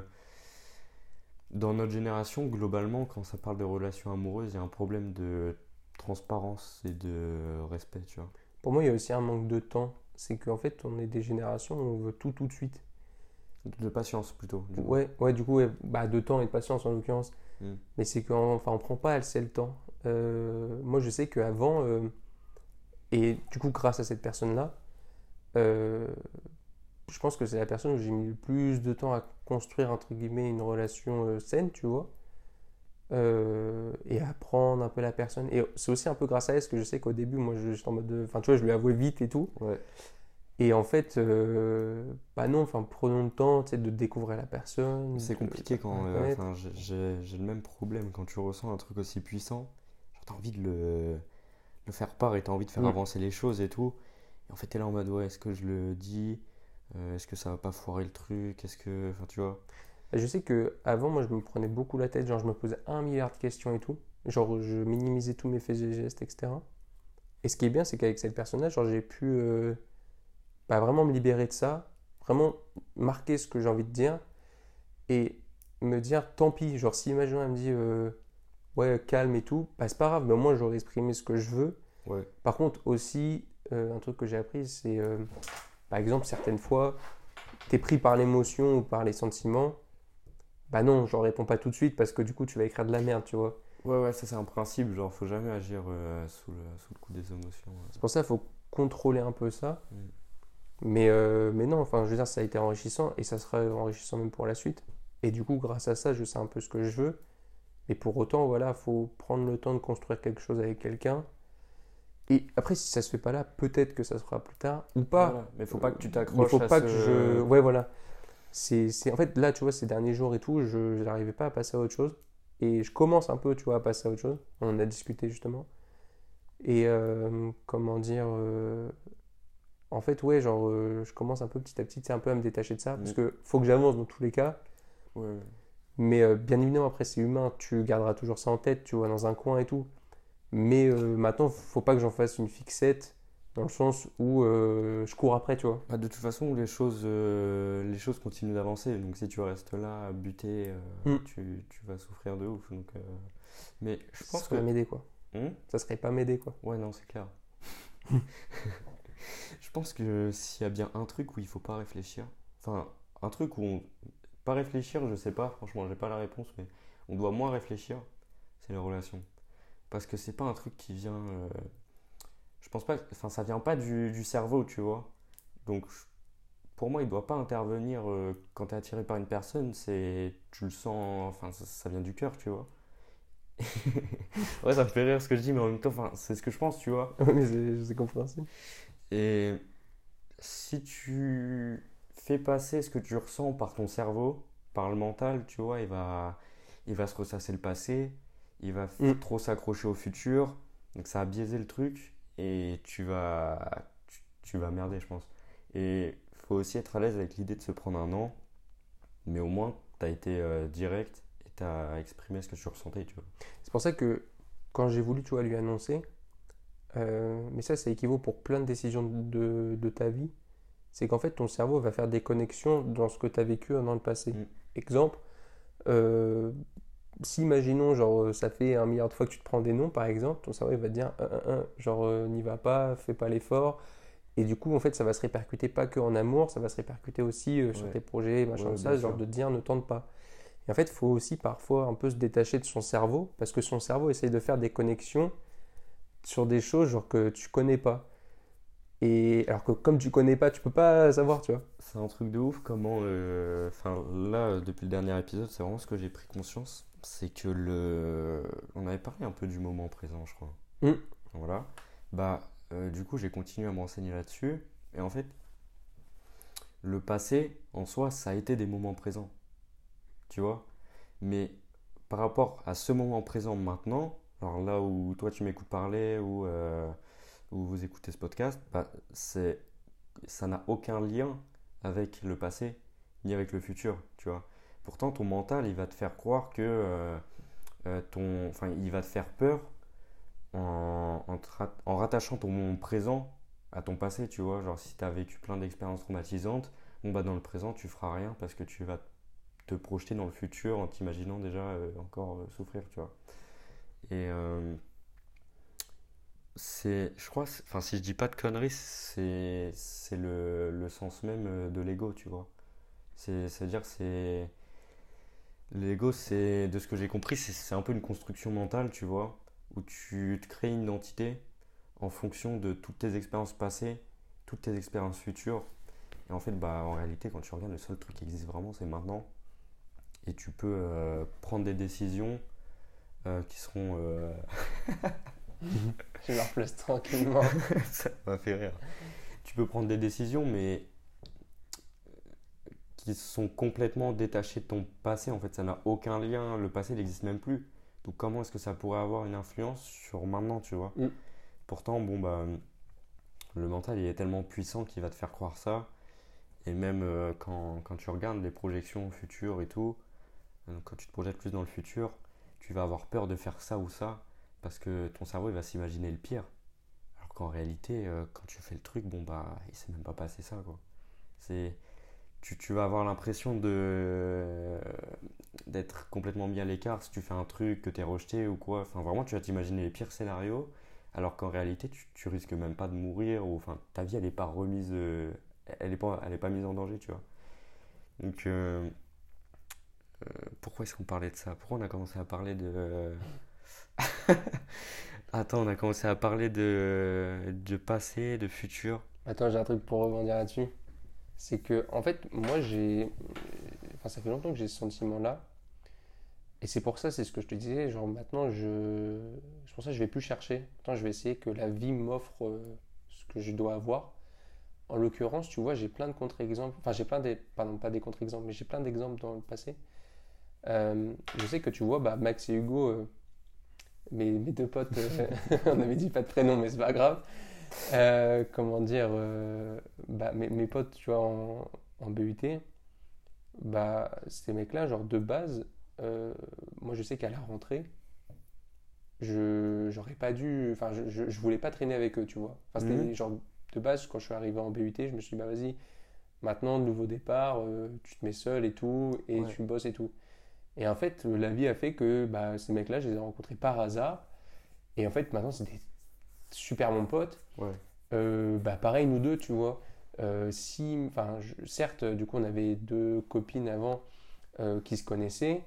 dans notre génération, globalement, quand ça parle de relations amoureuses, il y a un problème de transparence et de respect, tu vois. Pour moi, il y a aussi un manque de temps. C'est qu'en fait, on est des générations où on veut tout tout de suite. De patience plutôt. du coup. Ouais, ouais, du coup, ouais, bah, de temps et de patience en l'occurrence. Mm. Mais c'est qu'on enfin, on prend pas assez le temps. Euh, moi, je sais qu'avant, euh, et du coup, grâce à cette personne-là, euh, je pense que c'est la personne où j'ai mis le plus de temps à construire, entre guillemets, une relation euh, saine, tu vois. Euh, et apprendre un peu la personne. Et c'est aussi un peu grâce à elle, parce que je sais qu'au début, moi, je- j'étais en mode de... Enfin, tu vois, je lui avouais vite et tout. Ouais. Et en fait, euh, bah non, enfin, prenons le temps, tu sais, de découvrir la personne. C'est compliqué quand. euh, j'ai- le même problème quand tu ressens un truc aussi puissant. T'as envie de le, le faire part et t'as envie de faire Mm. avancer les choses et tout. Et en fait, t'es là en mode, ouais, est-ce que je le dis? Euh, Est-ce que ça va pas foirer le truc? Est-ce que. Enfin, tu vois. Je sais que avant moi, je me prenais beaucoup la tête, genre, je me posais un milliard de questions et tout. Genre, je minimisais tous mes faits et gestes, etc. Et ce qui est bien, c'est qu'avec cette personne-là, genre, j'ai pu euh, bah, vraiment me libérer de ça, vraiment marquer ce que j'ai envie de dire et me dire, tant pis, genre, si imaginons, elle me dit, euh, ouais, calme et tout, bah, c'est pas grave, mais au moins, j'aurais exprimé ce que je veux. Ouais. Par contre, aussi, euh, un truc que j'ai appris, c'est, euh, par exemple, certaines fois, t'es pris par l'émotion ou par les sentiments. Bah non, j'en réponds pas tout de suite parce que du coup, tu vas écrire de la merde, tu vois. Ouais, ouais, ça c'est un principe. Genre, faut jamais agir euh, sous, le, sous le coup des émotions. C'est pour ça qu'il faut contrôler un peu ça. Mm. Mais, euh, mais non, enfin, je veux dire, ça a été enrichissant et ça sera enrichissant même pour la suite. Et du coup, grâce à ça, je sais un peu ce que je veux. Et pour autant, voilà, faut prendre le temps de construire quelque chose avec quelqu'un. Et après, si ça se fait pas là, peut-être que ça se fera plus tard ou pas. Voilà. Mais faut pas que tu Il t'accroches faut à pas ce- que je. Ouais, voilà. C'est. En fait, là, tu vois, ces derniers jours et tout, je n'arrivais pas à passer à autre chose. Et je commence un peu, tu vois, à passer à autre chose. On en a discuté justement. Et euh, comment dire. euh, En fait, ouais, genre, euh, je commence un peu petit à petit, c'est un peu à me détacher de ça. Parce Mm. que faut que j'avance dans tous les cas. Ouais. Mais bien évidemment, après, c'est humain. Tu garderas toujours ça en tête, tu vois, dans un coin et tout. Mais maintenant, faut pas que j'en fasse une fixette. Dans le sens où euh, je cours après, tu vois. Bah, de toute façon, les choses, euh, les choses continuent d'avancer. Donc, si tu restes là à buter, euh, Mm. tu, tu vas souffrir de ouf. Donc, Mais je Ça pense que. serait m'aider, quoi. Hmm Ça serait pas m'aider, quoi. Ouais, non, c'est clair. je pense que s'il y a bien un truc où il faut pas réfléchir, enfin, un truc où on. Pas réfléchir, je sais pas, franchement, j'ai pas la réponse, mais on doit moins réfléchir, c'est les relations. Parce que c'est pas un truc qui vient. Je pense pas. Enfin, ça vient pas du, du cerveau, tu vois. Donc, pour moi, il doit pas intervenir euh, quand tu es attiré par une personne, c'est. Tu le sens. Enfin, ça, ça vient du cœur, tu vois. ouais, ça me fait rire ce que je dis, mais en même temps, enfin, c'est ce que je pense, tu vois. Oui, mais c'est compréhensible. Et si tu fais passer ce que tu ressens par ton cerveau, par le mental, tu vois, il va, il va se ressasser le passé, il va Mm. trop s'accrocher au futur, donc ça a biaisé le truc et tu vas, tu, tu vas merder, je pense. Et faut aussi être à l'aise avec l'idée de se prendre un an, mais au moins tu as été euh, direct et tu as exprimé ce que tu ressentais, tu vois. C'est pour ça que quand j'ai voulu, tu vois, lui annoncer, euh, mais ça, ça équivaut pour plein de décisions de, de ta vie, c'est qu'en fait, ton cerveau va faire des connexions dans ce que tu as vécu dans le passé. Mm. Exemple, euh, si imaginons, genre, euh, ça fait un milliard de fois que tu te prends des noms, par exemple, ton cerveau il va te dire, un, un, un, genre, euh, n'y va pas, fais pas l'effort. Et du coup, en fait, ça va se répercuter pas que en amour, ça va se répercuter aussi euh, sur tes projets, machin, Ouais, ça, genre sûr. de te dire, ne tente pas. Et en fait, il faut aussi parfois un peu se détacher de son cerveau, parce que son cerveau essaye de faire des connexions sur des choses, genre, que tu connais pas. Et alors que comme tu connais pas, tu peux pas savoir, tu vois. C'est un truc de ouf comment. euh, Enfin, là, euh, depuis le dernier épisode, c'est vraiment ce que j'ai pris conscience. C'est que le. On avait parlé un peu du moment présent, je crois. Mm. Voilà. Bah, euh, du coup, j'ai continué à me renseigner là-dessus. Et en fait, le passé, en soi, ça a été des moments présents. Tu vois? Mais par rapport à ce moment présent maintenant, alors là où toi tu m'écoutes parler ou où vous écoutez ce podcast, bah, ça n'a aucun lien avec le passé ni avec le futur, tu vois. Pourtant, ton mental, il va te faire croire que euh, euh, ton, enfin, il va te faire peur en, en, rattachant ton présent à ton passé, tu vois. Genre, si tu as vécu plein d'expériences traumatisantes, bon, bah, dans le présent, tu feras rien parce que tu vas te projeter dans le futur en t'imaginant déjà euh, encore souffrir, tu vois. Et c'est, je crois, si je dis pas de conneries, c'est, c'est le, sens même euh, de l'ego, tu vois. C'est, c'est-à-dire, c'est. L'ego, c'est, de ce que j'ai compris, c'est, un peu une construction mentale, tu vois, où tu te crées une identité en fonction de toutes tes expériences passées, toutes tes expériences futures. Et en fait, bah, en réalité, quand tu regardes, le seul truc qui existe vraiment, c'est maintenant. Et tu peux euh, prendre des décisions euh, qui seront. Je me replace tranquillement. Ça m'a fait rire. Tu peux prendre des décisions, mais qui sont complètement détachées de ton passé. En fait, ça n'a aucun lien. Le passé n'existe même plus. Donc, comment est-ce que ça pourrait avoir une influence sur maintenant, tu vois? Mm. Pourtant, bon, bah, le mental, il est tellement puissant qu'il va te faire croire ça. Et même euh, quand, quand tu regardes les projections futures et tout, euh, quand tu te projettes plus dans le futur, tu vas avoir peur de faire ça ou ça parce que ton cerveau il va s'imaginer le pire. Alors qu'en réalité, euh, quand tu fais le truc, bon bah, il s'est même pas passé ça quoi. C'est, tu, tu vas avoir l'impression de d'être complètement mis à l'écart si tu fais un truc que tu es rejeté ou quoi. Enfin vraiment, tu vas t'imaginer les pires scénarios. Alors qu'en réalité, tu, tu risques même pas de mourir ou enfin ta vie elle est pas remise, euh, elle est pas, elle est pas mise en danger, tu vois. Donc euh, pourquoi est-ce qu'on parlait de ça? Pourquoi on a commencé à parler de Attends, on a commencé à parler de, passé, de futur. Attends, j'ai un truc pour rebondir là-dessus. C'est que, en fait, moi, j'ai. Enfin, ça fait longtemps que j'ai ce sentiment-là. Et c'est pour ça, c'est ce que je te disais. Genre, maintenant, je. C'est pour ça que je vais plus chercher. Maintenant, je vais essayer que la vie m'offre euh, ce que je dois avoir. En l'occurrence, tu vois, j'ai plein de contre-exemples. Enfin, j'ai plein des. Pardon, pas des contre-exemples, mais j'ai plein d'exemples dans le passé. Euh, je sais que tu vois, bah, Max et Hugo, euh, mes, mes deux potes, euh, on avait dit pas de prénom, mais c'est pas grave. Euh, comment dire, euh, bah, mes, mes potes, tu vois, en, en BUT, bah, ces mecs-là, genre de base, euh, moi je sais qu'à la rentrée, je j'aurais pas dû, enfin, je, je, je voulais pas traîner avec eux, tu vois. Enfin, c'était Mhm. genre de base, quand je suis arrivé en BUT, je me suis dit, bah vas-y, maintenant, nouveau départ, tu te mets seul et tout, et Ouais. tu bosses et tout. Et en fait, euh, la vie a fait que bah, ces mecs-là, je les ai rencontrés par hasard. Et en fait, maintenant, c'est des super bons potes. Ouais. Euh, bah, pareil, nous deux, tu vois. Euh, si, enfin, certes, du coup, on avait deux copines avant euh, qui se connaissaient.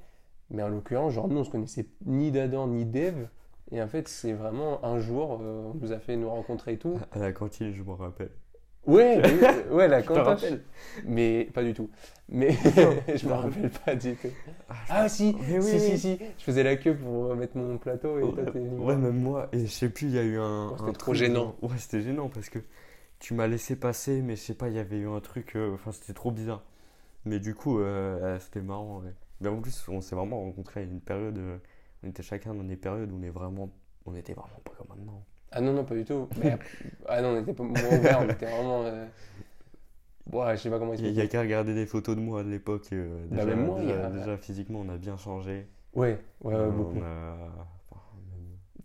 Mais en l'occurrence, genre, nous, on se connaissait ni d'Adam ni d'Eve. Et en fait, c'est vraiment un jour, on nous a fait nous rencontrer et tout. À la cantine, je m'en rappelle. Ouais, mais oui, ouais, la cantoche. Mais pas du tout. Mais je me rappelle pas du tout. Ah, Ah si, oui, si, si, oui. si, je faisais la queue pour mettre mon plateau et toi t'es venu Ouais, même moi. Et je sais plus, il y a eu un. Oh, c'était trop gênant. Ouais, c'était gênant parce que tu m'as laissé passer, mais je sais pas, il y avait eu un truc. euh, Enfin, c'était trop bizarre. Mais du coup, euh, euh, c'était marrant. ouais. Mais en plus, on s'est vraiment rencontrés à une période. euh, on était chacun dans des périodes où on est vraiment. On était vraiment pas comme maintenant. Ah non, non, pas du tout. Mais, ah non, on était pas moins ouvert, on était vraiment. euh, Ouais, je sais pas comment Il y a- il y expliquer. a qu'à regarder des photos de moi de l'époque. euh, Bah, déjà, même moi, déjà, a- déjà, physiquement, on a bien changé. Ouais, ouais, ouais, On beaucoup. a-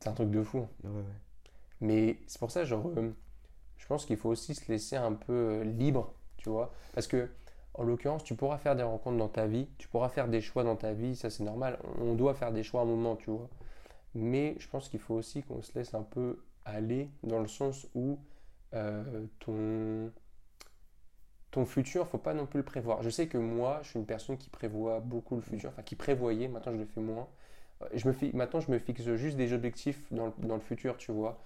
C'est un truc de fou. ouais, ouais. Mais c'est pour ça, genre, euh, je pense qu'il faut aussi se laisser un peu euh, libre, tu vois. Parce que, en l'occurrence, tu pourras faire des rencontres dans ta vie, tu pourras faire des choix dans ta vie, ça c'est normal. On doit faire des choix à un moment, tu vois. Mais je pense qu'il faut aussi qu'on se laisse un peu aller dans le sens où euh, ton, ton futur, faut pas non plus le prévoir. Je sais que moi, je suis une personne qui prévoit beaucoup le futur, enfin qui prévoyait, maintenant je le fais moins. Euh, je me maintenant, je me fixe juste des objectifs dans le, dans le futur, tu vois.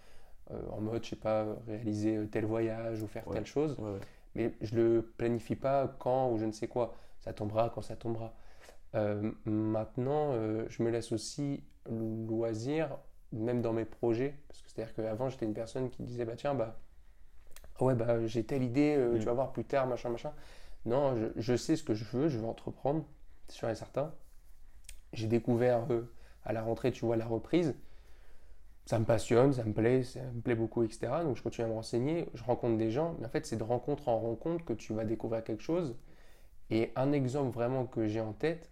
Euh, en mode, je sais pas, réaliser tel voyage ou faire telle chose. Mais je le planifie pas quand ou je ne sais quoi. Ça tombera quand ça tombera. maintenant, je me laisse aussi loisir, même dans mes projets. Parce que c'est-à-dire qu'avant, j'étais une personne qui disait, bah tiens, bah ah ouais, bah, j'ai telle idée, euh, tu mm. vas voir plus tard, machin, machin. Non, je, sais ce que je veux, je veux entreprendre, c'est sûr et certain. J'ai découvert euh, à la rentrée, tu vois, la reprise. Ça me passionne, ça me plaît, ça me plaît beaucoup, etc. Donc je continue à me renseigner, je rencontre des gens, mais en fait, c'est de rencontre en rencontre que tu vas découvrir quelque chose. Et un exemple vraiment que j'ai en tête,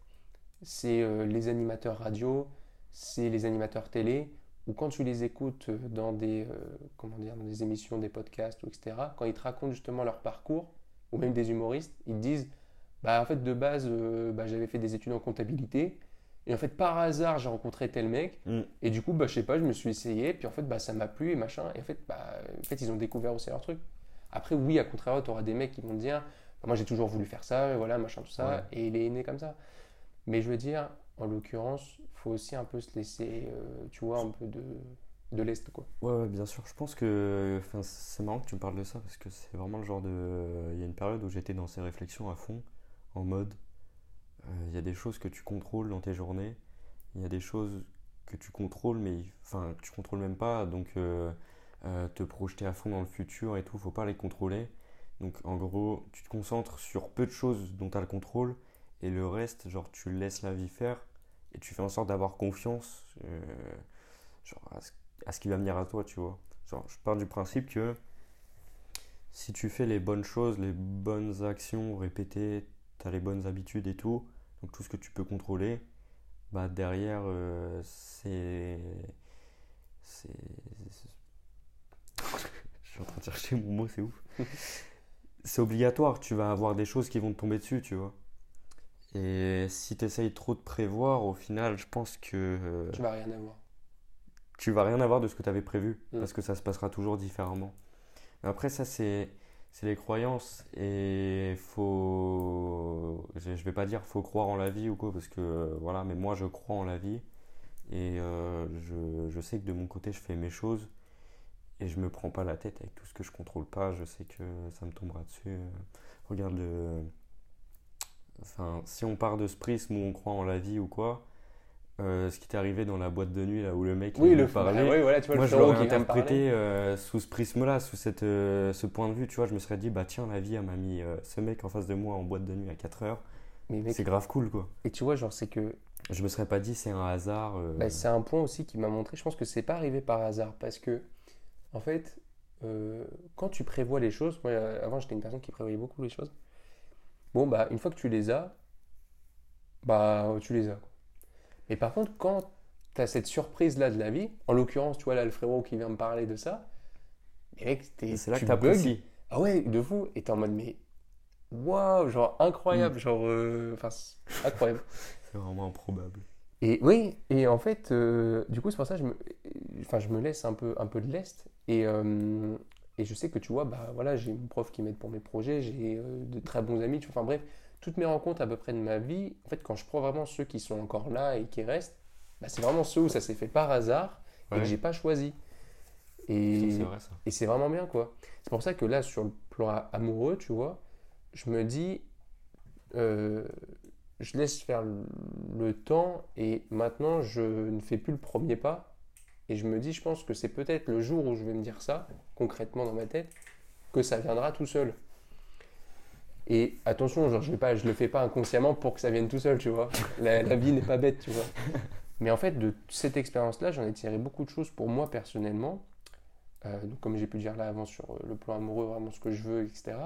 c'est euh, les animateurs radio, c'est les animateurs télé, ou quand tu les écoutes euh, dans des, euh, comment dire, dans des émissions, des podcasts, etc., quand ils te racontent justement leur parcours, ou même des humoristes, ils te disent bah, en fait, de base, euh, bah, j'avais fait des études en comptabilité, et en fait, par hasard, j'ai rencontré tel mec, mm. et du coup, bah, je sais pas, je me suis essayé, puis en fait, bah, ça m'a plu, et machin, et en fait, bah, en fait, ils ont découvert aussi leur truc. Après, oui, à contraire, tu auras des mecs qui vont te dire bah, moi, j'ai toujours voulu faire ça, et voilà, machin, tout ça, et il est né comme ça. Mais je veux dire, en l'occurrence, faut aussi un peu se laisser, euh, tu vois, un peu de, de l'Est, quoi. Ouais, bien sûr. Je pense que c'est marrant que tu me parles de ça parce que c'est vraiment le genre de. Il y a une période où j'étais dans ces réflexions à fond, en mode euh, il y a des choses que tu contrôles dans tes journées, il y a des choses que tu contrôles, mais enfin, que tu contrôles même pas, donc euh, te projeter à fond dans le futur et tout, faut pas les contrôler. Donc en gros, tu te concentres sur peu de choses dont tu as le contrôle et le reste, genre, tu laisses la vie faire et tu fais en sorte d'avoir confiance euh, genre, à, ce, qui va venir à toi, tu vois. Genre, je pars du principe que si tu fais les bonnes choses, les bonnes actions répétées, tu as les bonnes habitudes et tout, donc tout ce que tu peux contrôler, bah derrière, euh, c'est. C'est. je suis en train de chercher mon mot, c'est ouf. c'est obligatoire, tu vas avoir des choses qui vont te tomber dessus, tu vois. Et si tu essayes trop de prévoir, au final, je pense que. Euh, tu vas rien avoir. Tu vas rien avoir de ce que tu avais prévu, mm. parce que ça se passera toujours différemment. Après, ça, c'est. C'est les croyances et faut. Je vais pas dire faut croire en la vie ou quoi, parce que euh, voilà, mais moi je crois en la vie et euh, je, je, sais que de mon côté je fais mes choses et je me prends pas la tête avec tout ce que je contrôle pas. Je sais que ça me tombera dessus. Regarde le Enfin, si on part de ce prisme où on croit en la vie ou quoi, euh, ce qui t'est arrivé dans la boîte de nuit là où le mec oui, le parlait, bah, voilà, tu vois, moi je l'aurais interprété euh, sous ce prisme-là, sous cette, euh, ce point de vue, tu vois, je me serais dit bah tiens la vie elle m'a mis ce mec en face de moi en boîte de nuit à 4 heures, c'est grave cool quoi. Et tu vois genre c'est que je me serais pas dit c'est un hasard. Bah, c'est un point aussi qui m'a montré, je pense que c'est pas arrivé par hasard parce que en fait quand tu prévois les choses, moi avant j'étais une personne qui prévoyait beaucoup les choses. Bon, bah, une fois que tu les as, bah, tu les as. Mais par contre, quand tu as cette surprise-là de la vie, en l'occurrence, tu vois, là, le frérot qui vient me parler de ça, c'est là que tu apprécies. Ah ouais, de fou. Et t'es en mode, mais waouh, genre incroyable, mm. genre, euh, enfin, incroyable. c'est vraiment improbable. Et oui, et en fait, euh, du coup, c'est pour ça que je me, enfin, je me laisse un peu, un peu de l'est. Et, euh, et je sais que tu vois, bah voilà, j'ai mon prof qui m'aide pour mes projets, j'ai euh, de très bons amis, enfin bref, toutes mes rencontres à peu près de ma vie, en fait, quand je prends vraiment ceux qui sont encore là et qui restent, bah, c'est vraiment ceux où ça s'est fait par hasard et que j'ai pas choisi. Et c'est vraiment bien, quoi. C'est pour ça que là, sur le plan amoureux, tu vois, je me dis, euh, je laisse faire le temps et maintenant, je ne fais plus le premier pas et je me dis, je pense que c'est peut-être le jour où je vais me dire ça, concrètement dans ma tête, que ça viendra tout seul. Et attention, je ne le fais pas inconsciemment pour que ça vienne tout seul, tu vois. La, vie n'est pas bête, tu vois. Mais en fait, de cette expérience-là, j'en ai tiré beaucoup de choses pour moi personnellement. Euh, donc, comme j'ai pu dire là avant sur le plan amoureux, vraiment ce que je veux, etc.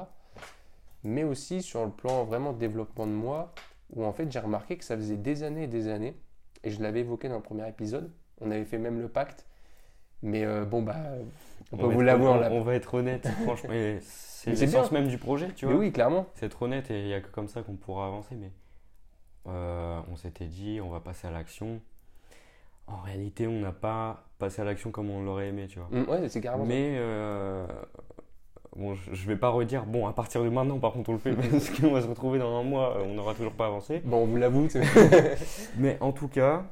Mais aussi sur le plan vraiment développement de moi, où en fait j'ai remarqué que ça faisait des années et des années, et je l'avais évoqué dans le premier épisode, on avait fait même le pacte. Mais euh, bon, bah, on, On peut va vous être- l'avouer, on va être honnête, franchement. C'est Mais c'est l'essence même du projet, tu Mais vois. oui, clairement. C'est être honnête et il n'y a que comme ça qu'on pourra avancer. Mais euh, on s'était dit, on va passer à l'action. En réalité, on n'a pas passé à l'action comme on l'aurait aimé, tu vois. Mm, ouais, c'est carrément. Mais euh, bon, je je vais pas redire, bon, à partir de maintenant, par contre, on le fait parce qu'on va se retrouver dans un mois, on n'aura toujours pas avancé. Bon, on vous l'avoue. Mais en tout cas,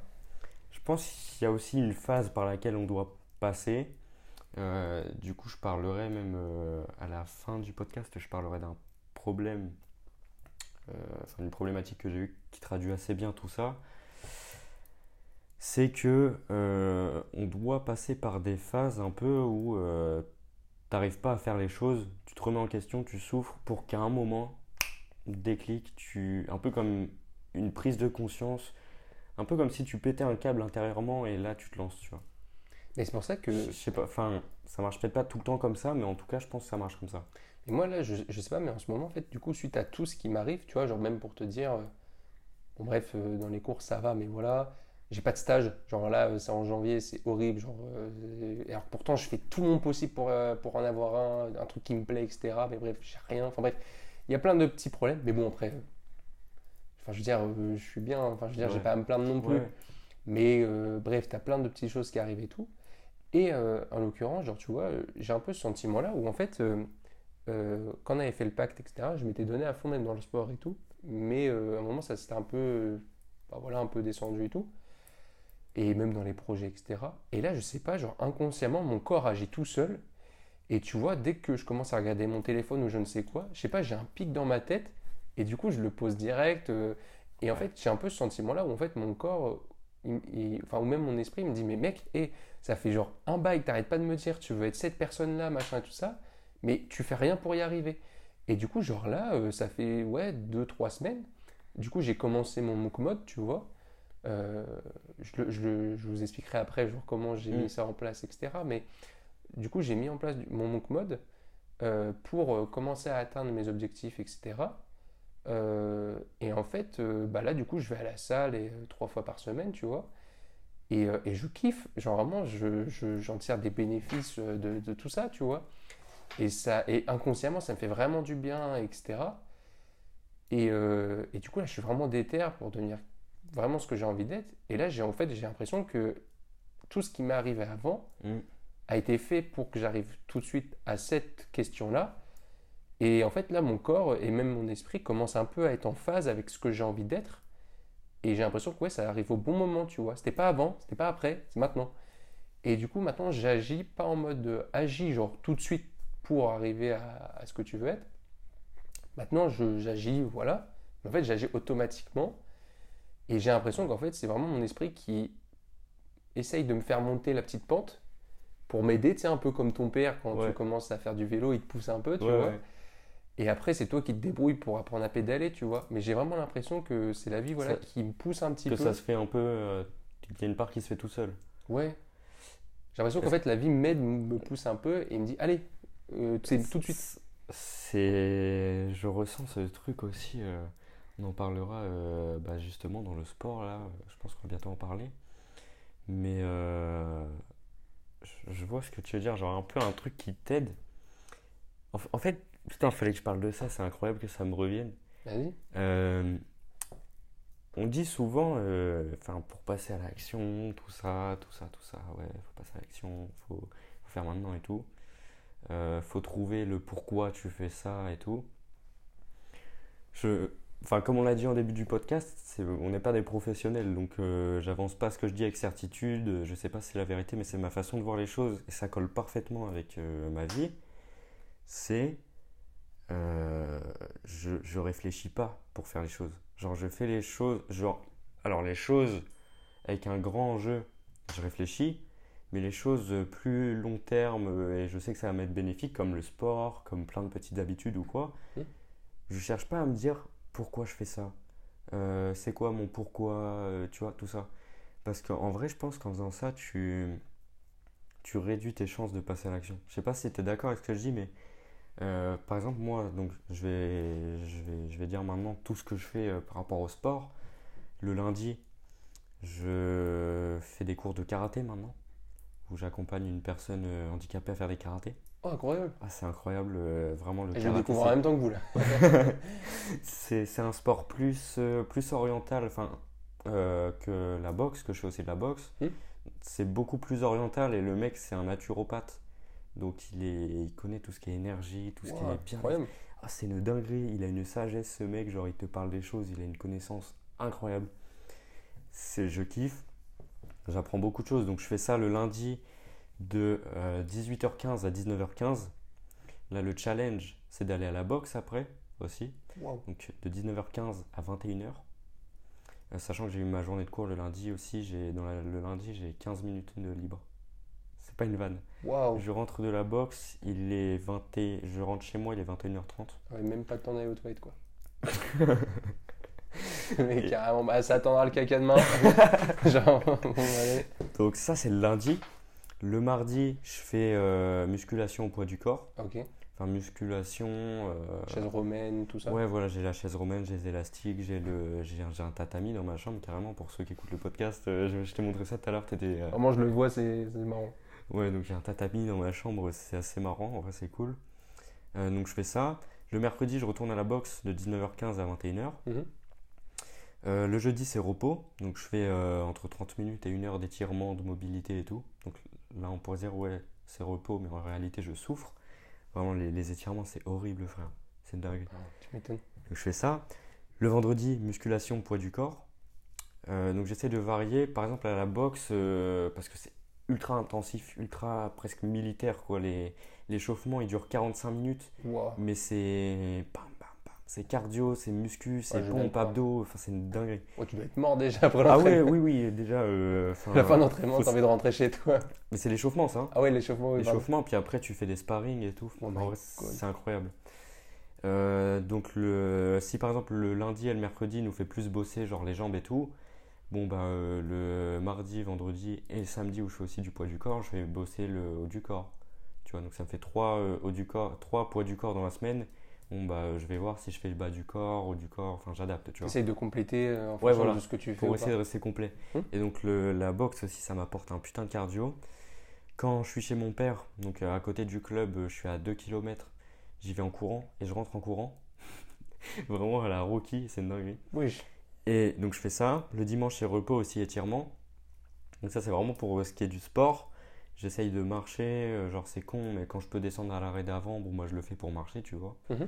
pense qu'il y a aussi une phase par laquelle on doit passer. Euh, du coup, je parlerai même euh, à la fin du podcast, je parlerai d'un problème, euh, enfin une problématique que j'ai eue qui traduit assez bien tout ça. C'est que euh, on doit passer par des phases un peu où tu t'arrives pas à faire les choses, tu te remets en question, tu souffres pour qu'à un moment, déclic, tu un peu comme une prise de conscience un peu comme si tu pétais un câble intérieurement et là tu te lances, tu vois. Mais c'est pour ça que. Je sais pas, enfin, ça marche peut-être pas tout le temps comme ça, mais en tout cas, je pense que ça marche comme ça. Et moi, là, je, je sais pas, mais en ce moment, en fait, du coup, suite à tout ce qui m'arrive, tu vois, genre même pour te dire, euh, bon, bref, euh, dans les cours, ça va, mais voilà, j'ai pas de stage. Genre là, euh, c'est en janvier, c'est horrible. Genre, alors pourtant, je fais tout mon possible pour, pour en avoir un, un truc qui me plaît, etc. Mais bref, j'ai rien. Enfin bref, il y a plein de petits problèmes. Mais bon, après, enfin, je veux dire, euh, je suis bien. Enfin, je veux dire, j'ai pas à me plaindre non plus. Ouais. Mais euh, bref, tu as plein de petites choses qui arrivent et tout. Et euh, en l'occurrence, genre, tu vois, j'ai un peu ce sentiment-là où en fait, euh, quand on avait fait le pacte, etc., je m'étais donné à fond même dans le sport et tout. Mais à un moment, ça s'était un peu, bah, voilà, un peu descendu et tout. Et même dans les projets, etc. Et là, je sais pas, genre inconsciemment, mon corps agit tout seul. Et tu vois, dès que je commence à regarder mon téléphone ou je ne sais quoi, je sais pas, j'ai un pic dans ma tête. Et du coup, je le pose direct. euh, et en Ouais. fait, j'ai un peu ce sentiment-là où en fait, mon corps, euh, il- il- enfin, ou même mon esprit, il me dit, mais mec, hé, ça fait genre un bail, t'arrêtes pas de me dire, tu veux être cette personne-là, machin et tout ça, mais tu fais rien pour y arriver. Et du coup, genre là, euh, ça fait, ouais, deux, trois semaines. Du coup, j'ai commencé mon MOOC mode, tu vois. Euh, je, le- je le- je vous expliquerai après, genre comment j'ai Mm. mis ça en place, etc. Mais du coup, j'ai mis en place mon MOOC mode euh, pour commencer à atteindre mes objectifs, etc. Euh, et en fait, euh, bah là, du coup, je vais à la salle et, euh, trois fois par semaine, tu vois. Et, et je kiffe, genre vraiment, je, je- j'en tire des bénéfices de, de tout ça, tu vois. Et, ça, et inconsciemment, ça me fait vraiment du bien, etc. Et, et du coup, là, je suis vraiment déter pour devenir vraiment ce que j'ai envie d'être. Et là, j'ai en fait, j'ai l'impression que tout ce qui m'est arrivé avant Mm. a été fait pour que j'arrive tout de suite à cette question-là. Et en fait, là, mon corps et même mon esprit commencent un peu à être en phase avec ce que j'ai envie d'être. Et j'ai l'impression que ouais, ça arrive au bon moment, tu vois. C'était pas avant, c'était pas après, c'est maintenant. Et du coup, maintenant, j'agis pas en mode euh, agis, genre tout de suite pour arriver à, à ce que tu veux être. Maintenant, j'agis, voilà. Mais en fait, j'agis automatiquement. Et j'ai l'impression qu'en fait, c'est vraiment mon esprit qui essaye de me faire monter la petite pente pour m'aider, tu sais, un peu comme ton père, quand Ouais. tu commences à faire du vélo, il te pousse un peu, tu Ouais, vois. ouais. Et après, c'est toi qui te débrouilles pour apprendre à pédaler, tu vois. Mais j'ai vraiment l'impression que c'est la vie, voilà, Ça- qui me pousse un petit Que peu. ça se fait un peu. euh, Il y a une part qui se fait tout seul. Ouais. J'ai l'impression qu'en fait, la vie m'aide, me pousse un peu et me dit, allez, euh, c'est tout de suite. C'est. Je ressens ce truc aussi. euh, On en parlera euh, bah, justement dans le sport, là. Je pense qu'on va bientôt en parler. Mais je, vois ce que tu veux dire. Genre un peu un truc qui t'aide. En fait, putain, fallait que je parle de ça. C'est incroyable que ça me revienne. Vas-y. Euh, on dit souvent, euh, pour passer à l'action, tout ça, tout ça, tout ça, ouais, faut passer à l'action, faut, faut faire maintenant et tout. Euh, faut trouver le pourquoi tu fais ça et tout. Je, enfin, comme on l'a dit en début du podcast, on n'est pas des professionnels, donc euh, j'avance pas ce que je dis avec certitude. Je sais pas si c'est la vérité, mais c'est ma façon de voir les choses et ça colle parfaitement avec euh, ma vie. C'est euh, je, je réfléchis pas pour faire les choses. Genre, je fais les choses. Genre, alors, les choses avec un grand enjeu, je réfléchis. Mais les choses plus long terme, euh, et je sais que ça va m'être bénéfique, comme le sport, comme plein de petites habitudes ou quoi, Mhm. je cherche pas à me dire pourquoi je fais ça. Euh, c'est quoi mon pourquoi, euh, tu vois, tout ça. Parce qu'en vrai, je pense qu'en faisant ça, tu, tu réduis tes chances de passer à l'action. Je sais pas si tu es d'accord avec ce que je dis, mais euh, par exemple, moi, donc, je, vais, je, vais, je vais dire maintenant tout ce que je fais euh, par rapport au sport. Le lundi, je fais des cours de karaté maintenant, où j'accompagne une personne euh, handicapée à faire des karatés. Oh, incroyable. Ah, c'est incroyable, vraiment le Et je le découvre en même temps que vous là. c'est c'est un sport plus, plus oriental enfin, que la boxe, que je fais aussi de la boxe. Hmm. C'est beaucoup plus oriental et le mec, c'est un naturopathe. Donc il, est, il connaît tout ce qui est énergie, tout ce qui est bien. Ah, c'est une dinguerie, il a une sagesse ce mec, genre il te parle des choses, il a une connaissance incroyable. C'est, je kiffe, j'apprends beaucoup de choses. Donc je fais ça le lundi de euh, 18h15 à 19h15. Là le challenge c'est d'aller à la boxe après aussi. Wow. Donc de 19h15 à 21h. Euh, sachant que j'ai eu ma journée de cours le lundi aussi, j'ai, dans la- le lundi j'ai 15 minutes de libre. Pas une vanne. Waouh. Je rentre de la boxe, il est 20 et- je rentre chez moi, il est 21h30. Ouais, même pas de temps d'aller aux toilettes quoi. Mais carrément, bah, ça attendra le caca demain. Genre, bon, allez. Donc ça c'est le lundi. Le mardi, je fais euh, musculation au poids du corps. Ok. Enfin musculation. euh, Chaise romaine, tout ça. Ouais voilà, j'ai la chaise romaine, j'ai les élastiques, j'ai le, j'ai un, tatami dans ma chambre carrément. Pour ceux qui écoutent le podcast, euh, je, je t'ai montré ça tout à l'heure. T'étais. Vraiment, je le vois, c'est marrant. Ouais, donc j'ai un tatami dans ma chambre, c'est assez marrant, en vrai c'est cool. Euh, donc je fais ça. Le mercredi, je retourne à la boxe de 19h15 à 21h. Mhm. Euh, le jeudi, c'est repos. Donc je fais euh, entre 30 minutes et 1 heure d'étirement, de mobilité et tout. Donc là, on pourrait dire, ouais, c'est repos, mais en réalité, je souffre. Vraiment, les, les étirements, c'est horrible, frère. C'est dingue. Tu m'étonnes. Donc je fais ça. Le vendredi, musculation, poids du corps. Euh, donc j'essaie de varier. Par exemple, à la boxe, parce que c'est ultra intensif, ultra presque militaire, quoi. Les, l'échauffement, il dure 45 minutes, mais c'est... bam, bam, bam. C'est cardio, c'est muscu, c'est de pompe, abdos, enfin c'est une dinguerie. Oh, tu dois être mort déjà après Ah ouais, l'entraînement. oui, oui, déjà. euh, La fin d'entraînement, faut- t'as envie de rentrer chez toi. Mais c'est l'échauffement, ça. hein. Ah ouais, l'échauffement, oui. L'échauffement, puis après tu fais des sparring et tout. Oh God. c'est incroyable. Euh, donc le, si par exemple le lundi et le mercredi nous fait plus bosser genre les jambes et tout, bon bah euh, le mardi, vendredi et samedi où je fais aussi du poids du corps, je vais bosser le haut du corps. Tu vois, donc ça me fait trois euh, haut du corps, trois poids du corps dans la semaine. Bon bah je vais voir si je fais le bas du corps, haut du corps, enfin j'adapte, tu vois. Essaye de compléter euh, en Ouais, fonction voilà. de ce que tu fais. Pour ou essayer de rester complet. Hum. Et donc le- la boxe aussi, ça m'apporte un putain de cardio. Quand je suis chez mon père, donc euh, à côté du club, euh, je suis à 2 km, j'y vais en courant et je rentre en courant. Vraiment à la Rocky, c'est une dinguerie. Oui. Et donc je fais ça. Le dimanche, c'est repos aussi, étirement. Donc ça, c'est vraiment pour euh, ce qui est du sport. J'essaye de marcher, euh, genre c'est con, mais quand je peux descendre à l'arrêt d'avant, bon, moi je le fais pour marcher, tu vois. Mhm.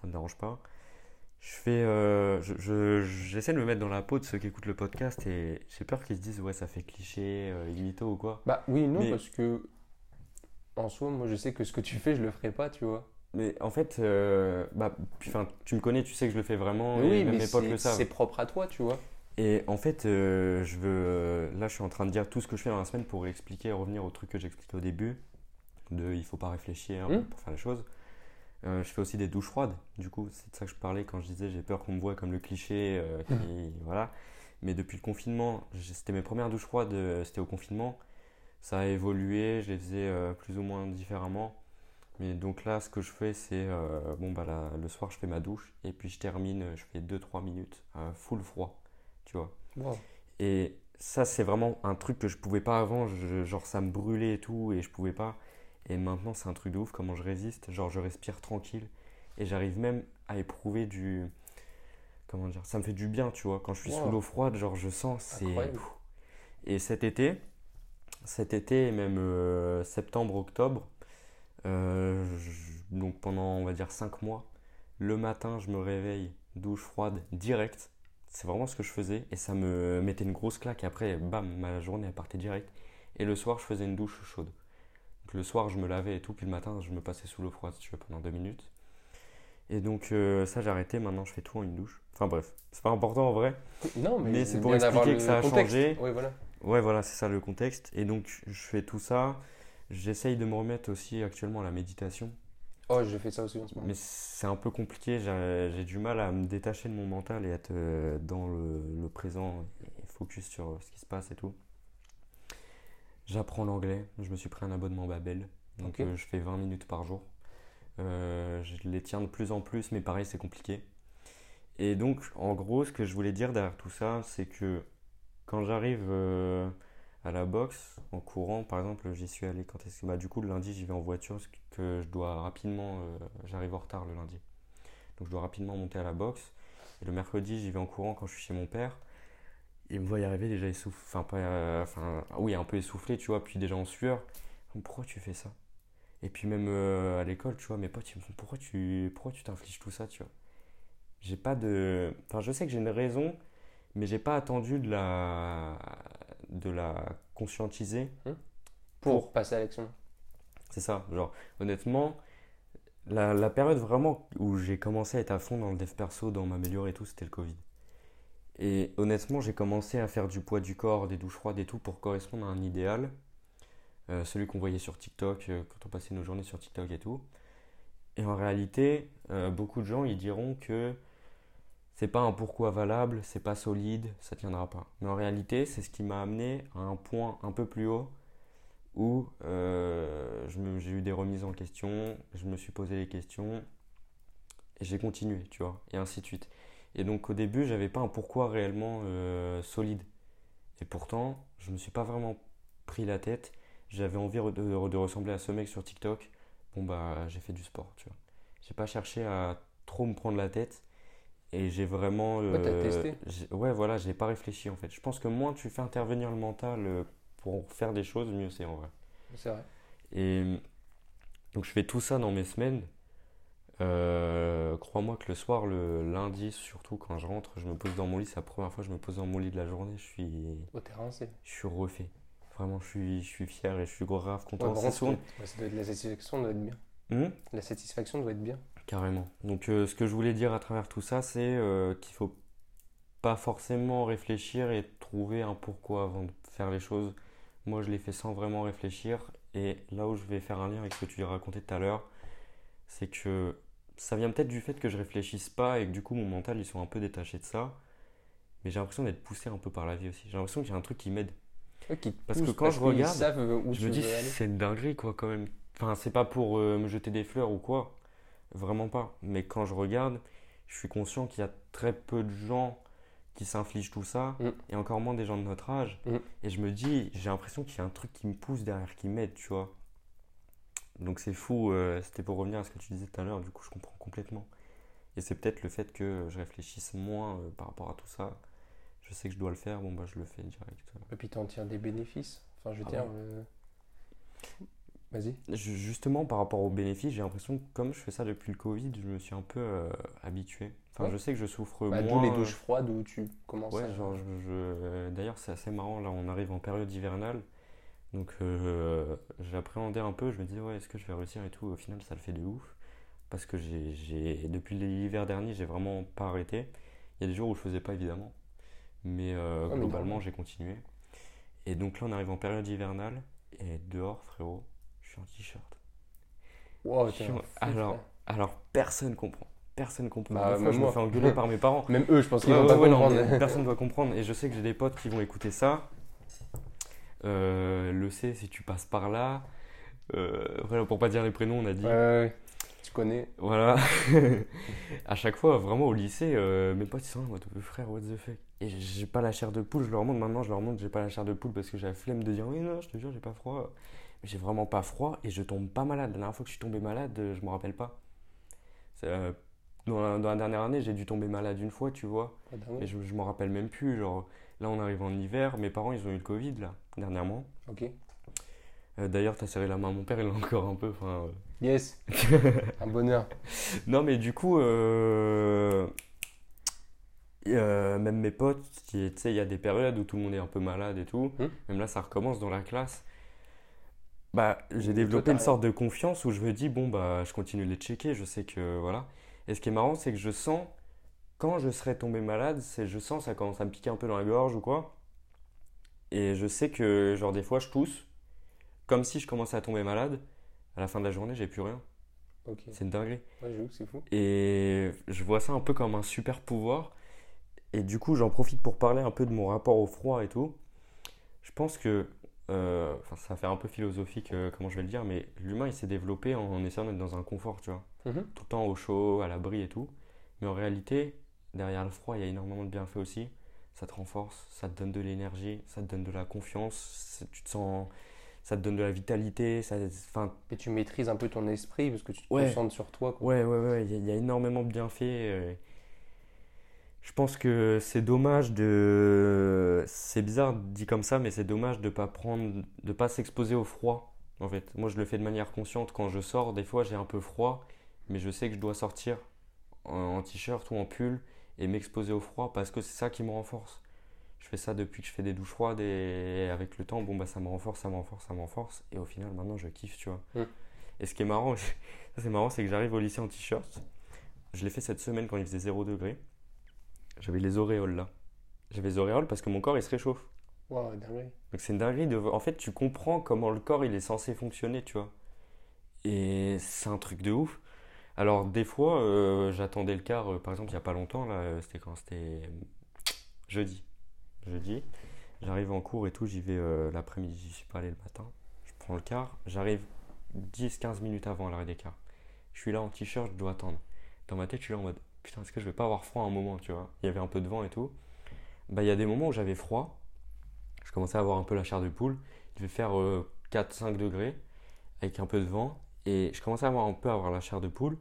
Ça me dérange pas. Je fais, euh, je- je- j'essaie de me mettre dans la peau de ceux qui écoutent le podcast et j'ai peur qu'ils se disent ouais ça fait cliché, euh, mytho ou quoi. Bah oui, non, Mais- parce que en soi, moi je sais que ce que tu fais, je le ferai pas, tu vois. Mais en fait, euh, bah, puis, tu me connais, tu sais que je le fais vraiment Mais et oui, même mais mes potes le c'est savent. c'est propre à toi, tu vois. Et en fait, euh, je veux. euh, là, je suis en train de dire tout ce que je fais dans la semaine pour expliquer et revenir au truc que j'expliquais au début. De il faut pas réfléchir Mm. pour faire les choses. Euh, je fais aussi des douches froides. Du coup, c'est de ça que je parlais quand je disais j'ai peur qu'on me voit comme le cliché. euh, qui- Voilà. Mais depuis le confinement, c'était mes premières douches froides, c'était au confinement. Ça a évolué, je les faisais plus ou moins différemment. Mais donc là, ce que je fais, c'est euh, bon, bah, là, le soir, je fais ma douche et puis je termine, je fais 2-3 minutes, euh, full froid, tu vois. Wow. Et ça, c'est vraiment un truc que je pouvais pas avant. je- genre, ça me brûlait et tout, et je pouvais pas. Et maintenant, c'est un truc de ouf comment je résiste. Genre, je respire tranquille. Et j'arrive même à éprouver du. Comment dire Ça me fait du bien, tu vois. Quand je suis Wow. sous l'eau froide, genre, je sens. C'est. Et cet été, cet été, et même euh, septembre, octobre, euh, je- donc pendant, on va dire, 5 mois, le matin, je me réveille, douche froide, direct. C'est vraiment ce que je faisais et ça me mettait une grosse claque. Et après, bam, ma journée elle partait direct. Et le soir, je faisais une douche chaude. Donc le soir, je me lavais et tout, puis le matin, je me passais sous l'eau froide, si tu veux, pendant deux minutes. Et donc euh, ça, j'ai arrêté. Maintenant, je fais tout en une douche. Enfin bref, c'est pas important en vrai. Non, mais, Mais c'est pour expliquer que ça a contexte. changé. Oui, voilà. Ouais, voilà, c'est ça le contexte. Et donc, je fais tout ça. J'essaye de me remettre aussi actuellement à la méditation. Oh, je fais ça aussi en ce moment. Mais c'est un peu compliqué. J'ai j'ai du mal à me détacher de mon mental et être euh, dans le, le présent et focus sur ce qui se passe et tout. J'apprends l'anglais. Je me suis pris un abonnement Babel. Donc, euh, je fais 20 minutes par jour. Euh, je les tiens de plus en plus, mais pareil, c'est compliqué. Et donc, en gros, ce que je voulais dire derrière tout ça, c'est que quand j'arrive euh, à la boxe en courant, par exemple, j'y suis allé quand est-ce que bah, du coup le lundi j'y vais en voiture parce que je dois rapidement, euh, j'arrive en retard le lundi, donc je dois rapidement monter à la boxe. Et le mercredi j'y vais en courant quand je suis chez mon père. Il me voit y arriver déjà essoufflé, enfin pas, euh, enfin oui un peu essoufflé tu vois, puis déjà en sueur. Pourquoi tu fais ça? Et puis même euh, à l'école tu vois, mes potes ils me font pourquoi tu, pourquoi tu t'infliges tout ça tu vois? J'ai pas de, enfin je sais que j'ai une raison, mais j'ai pas attendu de la de la conscientiser Hum. Pour passer à l'action. c'est ça genre honnêtement la, la période vraiment où j'ai commencé à être à fond dans le dev perso dans m'améliorer et tout c'était le covid et honnêtement j'ai commencé à faire du poids du corps des douches froides et tout pour correspondre à un idéal Euh, celui qu'on voyait sur TikTok euh, quand on passait nos journées sur TikTok et tout et en réalité euh, beaucoup de gens ils diront que c'est pas un pourquoi valable, c'est pas solide, ça tiendra pas. Mais en réalité, c'est ce qui m'a amené à un point un peu plus haut où euh, j'ai eu des remises en question, je me suis posé des questions et j'ai continué, tu vois, et ainsi de suite. Et donc au début, j'avais pas un pourquoi réellement euh, solide. Et pourtant, je me suis pas vraiment pris la tête. J'avais envie de, de ressembler à ce mec sur TikTok. Bon bah, j'ai fait du sport, tu vois. J'ai pas cherché à trop me prendre la tête. Et j'ai vraiment. Ouais, euh, testé. Ouais, voilà, j'ai pas réfléchi en fait. Je pense que moins tu fais intervenir le mental euh, pour faire des choses, mieux c'est en vrai. C'est vrai. Et donc je fais tout ça dans mes semaines. Euh, crois-moi que le soir, le lundi, surtout quand je rentre, je me pose dans mon lit. C'est la première fois que je me pose dans mon lit de la journée. Je suis, Au terrain, c'est. je suis refait. Vraiment, je suis, je suis fier et je suis grave content. ouais, ça doit être- la satisfaction doit être bien. Hmm La satisfaction doit être bien. Carrément. Donc, euh, ce que je voulais dire à travers tout ça, c'est euh, qu'il faut pas forcément réfléchir et trouver un pourquoi avant de faire les choses. Moi, je l'ai fait sans vraiment réfléchir. Et là où je vais faire un lien avec ce que tu racontais tout à l'heure, c'est que ça vient peut-être du fait que je réfléchisse pas et que du coup, mon mental, ils sont un peu détachés de ça. Mais j'ai l'impression d'être poussé un peu par la vie aussi. J'ai l'impression qu'il y a un truc qui m'aide. Parce que quand je regarde, Je me dis, c'est une dinguerie, quoi, quand même. Enfin, c'est pas pour euh, me jeter des fleurs ou quoi. Vraiment pas. Mais quand je regarde, je suis conscient qu'il y a très peu de gens qui s'infligent tout ça. Mm. Et encore moins des gens de notre âge. Mm. Et je me dis, j'ai l'impression qu'il y a un truc qui me pousse derrière, qui m'aide, tu vois. Donc c'est fou. euh, C'était pour revenir à ce que tu disais tout à l'heure. Du coup, je comprends complètement. Et c'est peut-être le fait que je réfléchisse moins euh, par rapport à tout ça. Je sais que je dois le faire, bon bah je le fais direct. Et puis t'en tires des bénéfices. Enfin, je veux Ah dire. euh, Vas-y. Justement, par rapport aux bénéfices, j'ai l'impression que comme je fais ça depuis le Covid, je me suis un peu euh, habitué. Enfin, Ouais. je sais que je souffre Bah, D'où moins. les euh, douches froides où tu commences Ouais, à. genre, je, je- d'ailleurs, c'est assez marrant. Là, on arrive en période hivernale. Donc, euh, j'appréhendais un peu. Je me disais, ouais, est-ce que je vais réussir et tout. Au final, ça le fait de ouf. Parce que j'ai, j'ai- depuis l'hiver dernier, j'ai vraiment pas arrêté. Il y a des jours où je faisais pas, évidemment. Mais euh, globalement, j'ai continué. Et donc là, on arrive en période hivernale. Et dehors, frérot, suis en t-shirt. Wow, suis en- alors, alors, personne comprend. Personne comprend. Bah, fois, je me moi. fais engueuler par mes parents. Même eux, je pense qu'ils Ouais, vont ouais, pas ouais, comprendre. personne ne va comprendre. Et je sais que j'ai des potes qui vont écouter ça. Euh, le C, si tu passes par là. Euh, voilà, pour pas dire les prénoms, on a dit. Ouais. Tu connais. Voilà. à chaque fois, vraiment au lycée, euh, mes potes ils sont là en mode frère, what the fuck? Et j'ai pas la chair de poule, je leur montre maintenant, je leur montre que j'ai pas la chair de poule parce que j'ai la flemme de dire oui, non, je te jure, j'ai pas froid. J'ai vraiment pas froid et je tombe pas malade. La dernière fois que je suis tombé malade, euh, je me rappelle pas. Euh, dans, la, dans la dernière année, j'ai dû tomber malade une fois, tu vois. Dingue. Et je, je m'en rappelle même plus. Genre, là, on arrive en hiver. Mes parents, ils ont eu le Covid, là, dernièrement. Ok. Euh, D'ailleurs, t'as serré la main à mon père, il l'a encore un peu. Enfin, Yes. un bonheur. Non, mais du coup, euh, euh, même mes potes, tu sais, il y a des périodes où tout le monde est un peu malade et tout. Hmm. Même là, ça recommence dans la classe. Bah, j'ai développé une sorte de confiance où je me dis, bon, bah, je continue de les checker, je sais que, voilà. Et ce qui est marrant, c'est que je sens, quand je serai tombé malade, c'est, je sens ça commence à me piquer un peu dans la gorge ou quoi. Et je sais que, genre, des fois, je tousse, comme si je commençais à tomber malade. À la fin de la journée, j'ai plus rien. Ok. C'est une dinguerie. Ouais, c'est fou. Et je vois ça un peu comme un super pouvoir. Et du coup, j'en profite pour parler un peu de mon rapport au froid et tout. Je pense que, euh, ça va faire un peu philosophique, euh, comment je vais le dire, mais l'humain, il s'est développé en essayant d'être dans un confort, tu vois. Mhm. Tout le temps au chaud, à l'abri et tout. Mais en réalité, derrière le froid, il y a énormément de bienfaits aussi. ça te renforce, ça te donne de l'énergie, ça te donne de la confiance, tu te sens, ça te donne de la vitalité, ça, Et tu maîtrises un peu ton esprit parce que tu te Ouais. concentres sur toi. Quoi. Ouais, ouais, ouais, il y, a- il y a énormément de bienfaits. euh. Je pense que c'est dommage de. C'est bizarre dit comme ça, mais c'est dommage de pas prendre, de pas s'exposer au froid. En fait, moi je le fais de manière consciente quand je sors. Des fois j'ai un peu froid, mais je sais que je dois sortir en, t-shirt ou en pull et m'exposer au froid parce que c'est ça qui me renforce. Je fais ça depuis que je fais des douches froides et avec le temps, bon bah ça me renforce, ça me renforce, ça me renforce. Et au final, maintenant je kiffe, tu vois. Mm. Et ce qui est marrant, c'est marrant, c'est que j'arrive au lycée en t-shirt. Je l'ai fait cette semaine quand il faisait 0 degré. J'avais les auréoles là. J'avais les auréoles parce que mon corps il se réchauffe. Wow, dingue. Donc c'est une dinguerie de. En fait, tu comprends comment le corps il est censé fonctionner, tu vois. Et c'est un truc de ouf. Alors, des fois, euh, j'attendais le car, euh, par exemple, il y a pas longtemps, là, euh, c'était quand C'était euh, jeudi. Jeudi. J'arrive en cours et tout, j'y vais l'après-midi, j'y suis pas allé le matin. Je prends le car, j'arrive 10-15 minutes avant l'arrêt des cars. Je suis là en t-shirt, je dois attendre. Dans ma tête, je suis là en mode putain, est-ce que je vais pas avoir froid à un moment, tu vois? Il y avait un peu de vent et tout. Bah, il y a des moments où j'avais froid. Je commençais à avoir un peu la chair de poule. Il devait faire 4-5 degrés avec un peu de vent. Et je commençais à avoir un peu à avoir la chair de poule.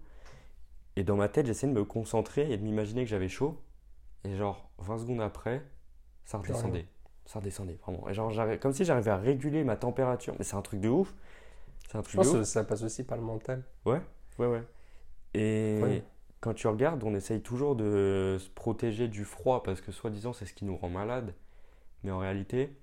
Et dans ma tête, j'essayais de me concentrer et de m'imaginer que j'avais chaud. Et genre, 20 secondes après, ça redescendait. Ça redescendait, vraiment. Et genre, comme si j'arrivais à réguler ma température. Mais c'est un truc de ouf. C'est un Je pense de que ça passe aussi par le mental. Ouais, ouais, ouais. Et Ouais. Quand tu regardes, on essaye toujours de se protéger du froid parce que soi-disant c'est ce qui nous rend malade. Mais en réalité,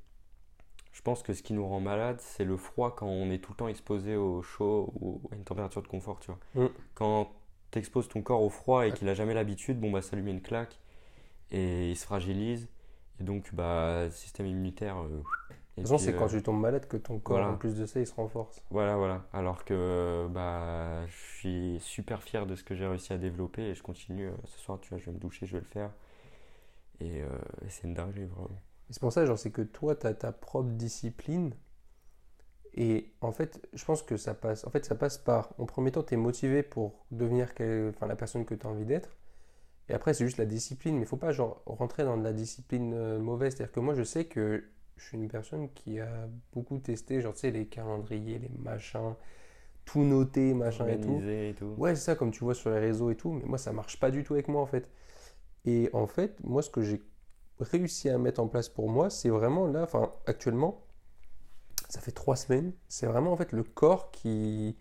je pense que ce qui nous rend malade, c'est le froid quand on est tout le temps exposé au chaud ou à une température de confort, tu vois. Mm. Quand tu exposes ton corps au froid et qu'il a jamais l'habitude, bon bah ça lui met une claque et il se fragilise. Et donc, bah, système immunitaire. euh, et De toute façon, c'est euh, quand tu tombes malade que ton corps, voilà. en plus de ça, il se renforce. voilà, voilà. Alors que bah, je suis super fier de ce que j'ai réussi à développer et je continue. euh, ce soir, tu vois, je vais me doucher, je vais le faire. Et, euh, et c'est une dinguerie, vraiment. C'est pour ça, genre, c'est que toi, tu as ta propre discipline. Et en fait, je pense que ça passe. En fait, ça passe par. En premier temps, tu es motivé pour devenir quel- enfin, la personne que tu as envie d'être. Et après, c'est juste la discipline. Mais il faut pas, genre, rentrer dans de la discipline euh, mauvaise. C'est-à-dire que moi, je sais que je suis une personne qui a beaucoup testé, genre, tu sais, les calendriers, les machins, tout noter, machin et tout. Et tout. Ouais, c'est ça, comme tu vois sur les réseaux et tout, mais moi, ça marche pas du tout avec moi, en fait. Et en fait, moi, ce que j'ai réussi à mettre en place pour moi, c'est vraiment là, enfin, actuellement, ça fait trois semaines, c'est vraiment, en fait, le corps qui,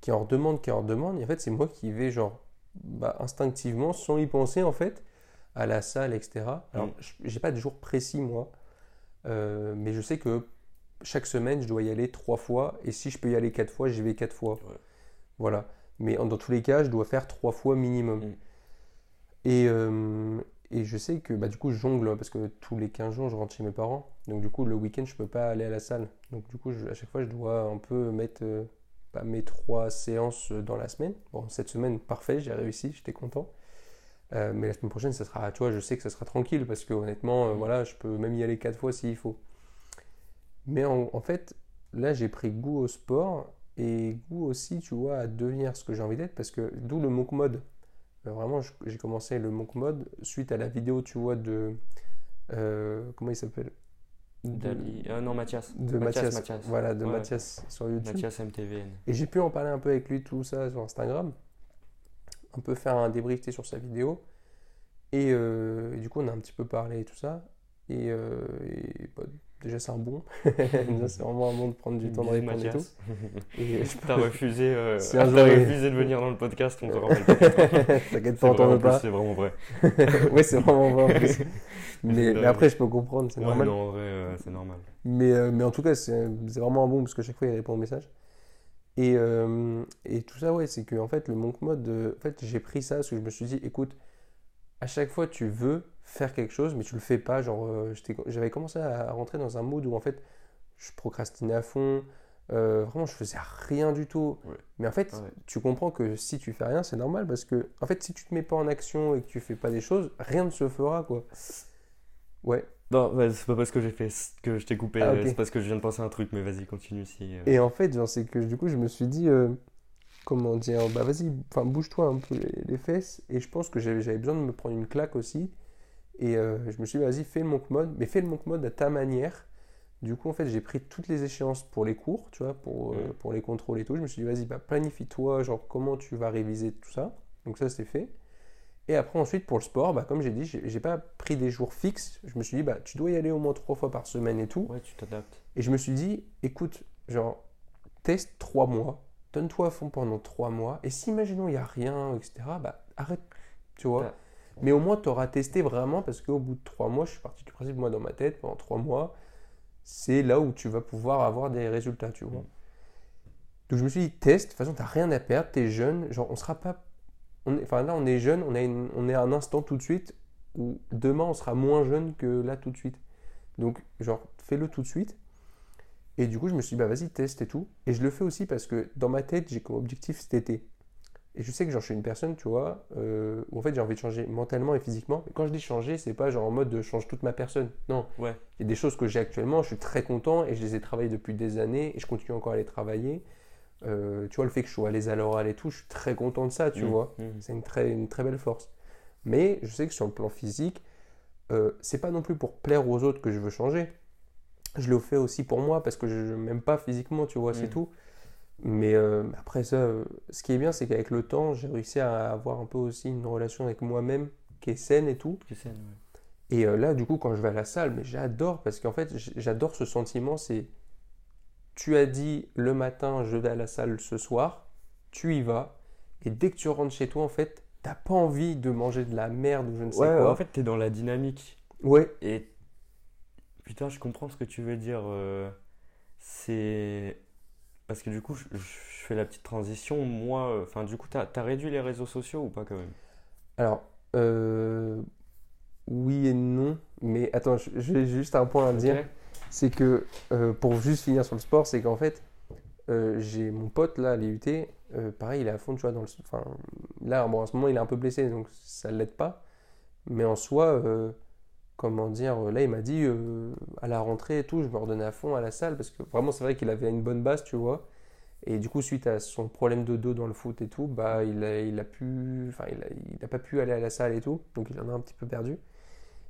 qui en demande, qui en demande, et en fait, c'est moi qui vais, genre, bah, instinctivement, sans y penser, en fait, à la salle, etc. Alors, Mm. je- j'ai pas de jour précis, moi, euh, mais je sais que chaque semaine, je dois y aller trois fois, et si je peux y aller quatre fois, j'y vais quatre fois. Ouais. Voilà. Mais en- dans tous les cas, je dois faire trois fois minimum. Mm. Et, euh, et je sais que bah, du coup, je jongle parce que tous les 15 jours, je rentre chez mes parents. Donc du coup, le week-end, je peux pas aller à la salle. Donc du coup, je- à chaque fois, je dois un peu mettre euh, bah, mes trois séances dans la semaine. Bon, cette semaine, parfait, j'ai réussi, j'étais content. Euh, mais la semaine prochaine, ça sera, tu vois, je sais que ça sera tranquille parce que honnêtement, euh, voilà, je peux même y aller quatre fois s'il faut. Mais en, en fait, là, j'ai pris goût au sport et goût aussi, tu vois, à devenir ce que j'ai envie d'être parce que d'où le monk mode. Euh, vraiment, j'ai commencé le monk mode suite à la vidéo, tu vois, de. comment il s'appelle? De- euh, non, Mathias. de Mathias, Mathias. voilà, de Ouais. Mathias sur YouTube. Mathias MTVN. Et j'ai pu en parler un peu avec lui, tout ça, sur Instagram. Un peu faire un débrief sur sa vidéo. Et, euh, et du coup, on a un petit peu parlé et tout ça. Et, euh, et, bah, déjà, c'est un bon. C'est vraiment un bon de prendre du temps de répondre et tout. Mathias. Et je T'as refusé, euh, Si t'as refusé de venir dans le podcast, on te rappelle. T'inquiète pas, on t'en vraiment, veut pas. c'est vraiment vrai. oui, c'est vraiment vrai en plus. Mais, après, je peux comprendre, c'est Ouais, normal. non, en vrai, euh, c'est normal. Mais, euh, mais en tout cas, c'est c'est vraiment un bon parce que chaque fois, il répond au message. Et, euh, et tout ça, ouais, c'est que en fait, le monk mode, euh, en fait, j'ai pris ça parce que je me suis dit, écoute, à chaque fois, tu veux faire quelque chose, mais tu le fais pas. Genre, euh, j'avais commencé à rentrer dans un mood où en fait, je procrastinais à fond. Euh, vraiment, je faisais rien du tout. Ouais. Mais en fait, Ouais. tu comprends que si tu fais rien, c'est normal parce que, en fait, si tu te mets pas en action et que tu fais pas des choses, rien ne se fera, quoi. Ouais. Non, c'est pas parce que j'ai fait que je t'ai coupé, Ah, ok. c'est parce que je viens de penser à un truc, mais vas-y, continue si. euh, Et en fait, genre, c'est que du coup, je me suis dit, euh, comment dire, bah vas-y, enfin, bouge-toi un peu les, les fesses. Et je pense que j'avais besoin de me prendre une claque aussi. Et euh, je me suis dit, vas-y, fais le monk mode, mais fais le monk mode à ta manière. Du coup, en fait, j'ai pris toutes les échéances pour les cours, tu vois, pour, euh, Mhm. pour les contrôles et tout. Je me suis dit, vas-y, bah, planifie-toi, genre, comment tu vas réviser tout ça. Donc, ça, c'est fait. Et après, ensuite, pour le sport, bah, comme j'ai dit, j'ai pas pris des jours fixes. Je me suis dit, bah, tu dois y aller au moins trois fois par semaine et tout. Ouais, tu t'adaptes. Et je me suis dit, écoute, genre, teste trois mois, donne-toi à fond pendant trois mois, et si, imaginons, il n'y a rien, etc., bah, arrête, tu vois. Mais au moins, tu auras testé vraiment, parce qu'au bout de trois mois, je suis parti du principe, moi, dans ma tête, pendant trois mois, c'est là où tu vas pouvoir avoir des résultats, tu vois. Mm. Donc, je me suis dit, teste, de toute façon, tu rien à perdre, tu es jeune, genre, on sera pas. On est- Enfin, là, on est jeune, on, a une- on est à un instant tout de suite, où demain, on sera moins jeune que là, tout de suite. Donc, genre, fais-le tout de suite. Et du coup, je me suis dit, bah vas-y, teste et tout. Et je le fais aussi parce que dans ma tête, j'ai comme objectif cet été. Et je sais que genre, je suis une personne, tu vois, euh, où en fait j'ai envie de changer mentalement et physiquement. Mais quand je dis changer, c'est pas genre en mode de change toute ma personne. Non. Ouais. Il y a des choses que j'ai actuellement, je suis très content et je les ai travaillées depuis des années et je continue encore à les travailler. Euh, tu vois, le fait que je sois à l'aise à l'oral et tout, je suis très content de ça, tu Mm. vois. Mm. C'est une très, une très belle force. Mais je sais que sur le plan physique, euh, c'est pas non plus pour plaire aux autres que je veux changer. Je le fais aussi pour moi parce que je ne m'aime pas physiquement, tu vois, c'est Mm. tout. Mais euh, après ça, ce qui est bien, c'est qu'avec le temps, j'ai réussi à avoir un peu aussi une relation avec moi-même qui est saine et tout. Tu sais, ouais. Et là, du coup, quand je vais à la salle, mais j'adore parce qu'en fait, j'adore ce sentiment. C'est tu as dit le matin, je vais à la salle ce soir, tu y vas, et dès que tu rentres chez toi, en fait, t'as pas envie de manger de la merde ou je ne sais Ouais, quoi. en fait, t'es dans la dynamique. Ouais, Et putain, je comprends ce que tu veux dire. euh, c'est parce que du coup, je, je fais la petite transition. Moi, euh, enfin, du coup, t'as as réduit les réseaux sociaux ou pas quand même? alors, euh, oui et non, mais attends, j'ai juste un point à dire. C'est que euh, pour juste finir sur le sport, c'est qu'en fait, euh, j'ai mon pote là à l'IUT, euh, pareil, il est à fond, tu vois, dans le. Enfin, là, bon, en ce moment, il est un peu blessé, donc ça ne l'aide pas. Mais en soi, comment dire, là, il m'a dit à la rentrée et tout, je me redonnais à fond à la salle parce que vraiment, c'est vrai qu'il avait une bonne base, tu vois. Et du coup, suite à son problème de dos dans le foot et tout, bah, il a, il a pu, enfin, il a pas pu aller à la salle et tout, donc il en a un petit peu perdu.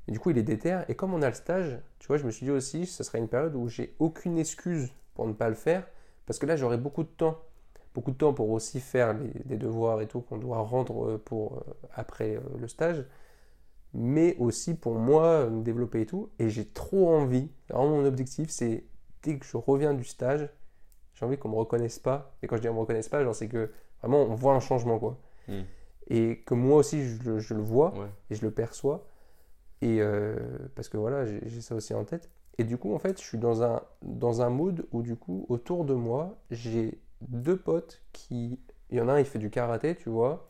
Et du coup, il est déter. Et comme on a le stage, tu vois, je me suis dit aussi, ce serait une période où j'ai aucune excuse pour ne pas le faire, parce que là, j'aurai beaucoup de temps. Beaucoup de temps pour aussi faire les, les devoirs et tout qu'on doit rendre euh, pour, euh, après euh, le stage, mais aussi pour moi, me développer et tout. Et j'ai trop envie, vraiment mon objectif, c'est dès que je reviens du stage, j'ai envie qu'on me reconnaisse pas. Et quand je dis on me reconnaisse pas, genre c'est que vraiment on voit un changement, quoi. Hmm. Et que moi aussi, je, le- je le vois Ouais. et je le perçois. Et euh, parce que voilà, j'ai ça aussi en tête. Et du coup, en fait, je suis dans un, dans un mood où, du coup, autour de moi, j'ai deux potes qui. Il y en a un, il fait du karaté, tu vois.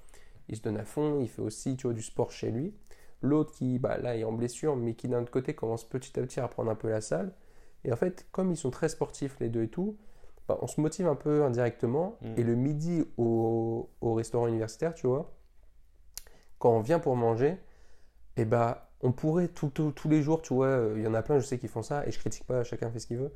Il se donne à fond. Il fait aussi, tu vois, du sport chez lui. L'autre qui, bah, là, est en blessure, mais qui, d'un autre côté, commence petit à petit à prendre un peu la salle. Et en fait, comme ils sont très sportifs, les deux et tout, bah, on se motive un peu indirectement. Mm. Et le midi au, au restaurant universitaire, tu vois, quand on vient pour manger, et bah, on pourrait tout- tout- tous les jours, tu vois, euh, il y en a plein, je sais, qui font ça, et je critique pas, chacun fait ce qu'il veut.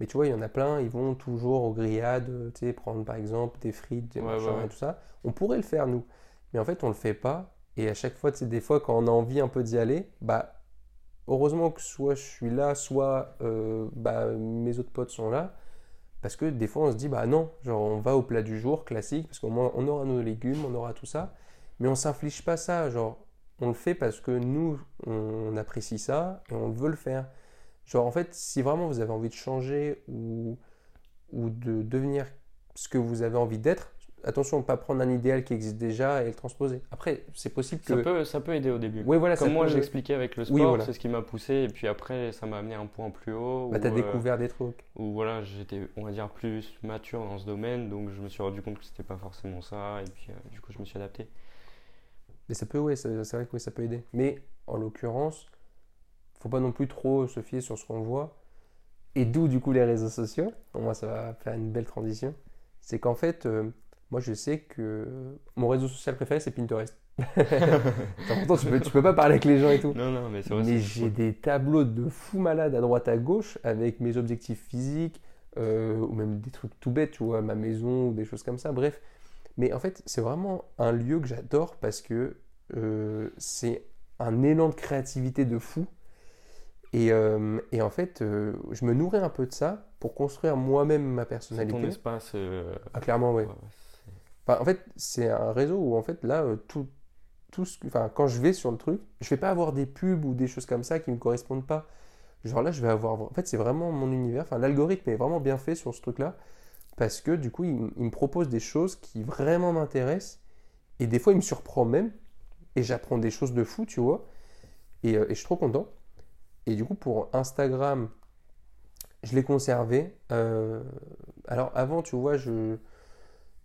Mais tu vois, il y en a plein, ils vont toujours aux grillades, euh, tu sais, prendre par exemple des frites, des Ouais, machins ouais. et tout ça. On pourrait le faire, nous. Mais en fait, on le fait pas. Et à chaque fois, tu sais, des fois, quand on a envie un peu d'y aller, bah, heureusement que soit je suis là, soit euh, bah, mes autres potes sont là. Parce que des fois, on se dit, bah non, genre, on va au plat du jour, classique, parce qu'au moins, on aura nos légumes, on aura tout ça. Mais on s'inflige pas ça, genre, on le fait parce que nous, on apprécie ça et on veut le faire. Genre, en fait, si vraiment vous avez envie de changer ou, ou de devenir ce que vous avez envie d'être, attention, pas prendre un idéal qui existe déjà et le transposer. Après, c'est possible que. Ça peut, ça peut aider au début. Oui, voilà, ça Comme moi, peut- j'expliquais avec le sport, Oui, voilà. c'est ce qui m'a poussé. Et puis après, ça m'a amené un point plus haut. Bah, euh, découvert des trucs. où voilà, j'étais, on va dire, plus mature dans ce domaine. Donc je me suis rendu compte que c'était pas forcément ça. Et puis euh, du coup, je me suis adapté. Mais ça peut, ouais, c'est vrai que oui, ça peut aider. Mais en l'occurrence, faut pas non plus trop se fier sur ce qu'on voit. Et d'où du coup les réseaux sociaux. Bon, moi, ça va faire une belle transition. C'est qu'en fait, euh, moi je sais que mon réseau social préféré c'est Pinterest. Pourtant, tu peux, tu peux pas parler avec les gens et tout. Non, non, mais c'est vrai. Mais j'ai des tableaux de fou malade à droite à gauche avec mes objectifs physiques euh, ou même des trucs tout bêtes, tu vois, ma maison ou des choses comme ça. Bref. Mais en fait, c'est vraiment un lieu que j'adore parce que euh, c'est un élan de créativité de fou. Et, euh, et en fait, euh, je me nourris un peu de ça pour construire moi-même ma C'est personnalité. ton espace. Ah, clairement, ouais, c'est- Enfin, en fait, c'est un réseau où, en fait, là, tout, tout ce que- enfin, quand je vais sur le truc, je vais pas avoir des pubs ou des choses comme ça qui me correspondent pas. Genre là, je vais avoir. En fait, c'est vraiment mon univers. Enfin, l'algorithme est vraiment bien fait sur ce truc-là parce que du coup, il, me propose des choses qui vraiment m'intéressent et des fois, il me surprend même et j'apprends des choses de fou, tu vois. Et, euh, et je suis trop content. Et du coup, pour Instagram, je l'ai conservé. Euh, alors avant, tu vois, je,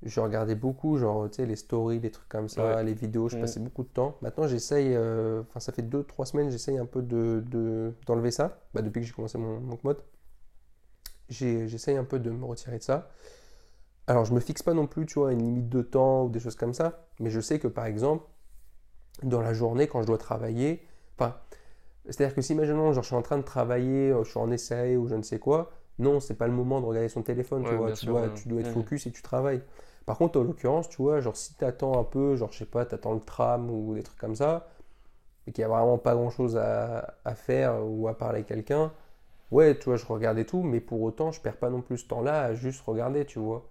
je regardais beaucoup, genre, tu sais, les stories, les trucs comme ça, Ouais. les vidéos, je Mhm. passais beaucoup de temps. Maintenant, j'essaye, euh, enfin, ça fait 2-3 semaines, j'essaye un peu de, de- d'enlever ça, bah, depuis que j'ai commencé mon, mon mode. J'essaye un peu de me retirer de ça. Alors, je me fixe pas non plus, tu vois, une limite de temps ou des choses comme ça, mais je sais que, par exemple, dans la journée, quand je dois travailler, enfin, c'est-à-dire que si, imaginons, genre, je suis en train de travailler, euh, je suis en essai ou je ne sais quoi, non, c'est pas le moment de regarder son téléphone, tu vois, tu sûr, dois, ouais. tu dois être focus et tu travailles. Par contre, en l'occurrence, tu vois, genre, si tu attends un peu, genre, je sais pas, tu attends le tram ou des trucs comme ça, et qu'il n'y a vraiment pas grand-chose à, à faire ou à parler à quelqu'un, ouais, tu vois, je regarde et tout, mais pour autant, je perds pas non plus ce temps-là à juste regarder, tu vois.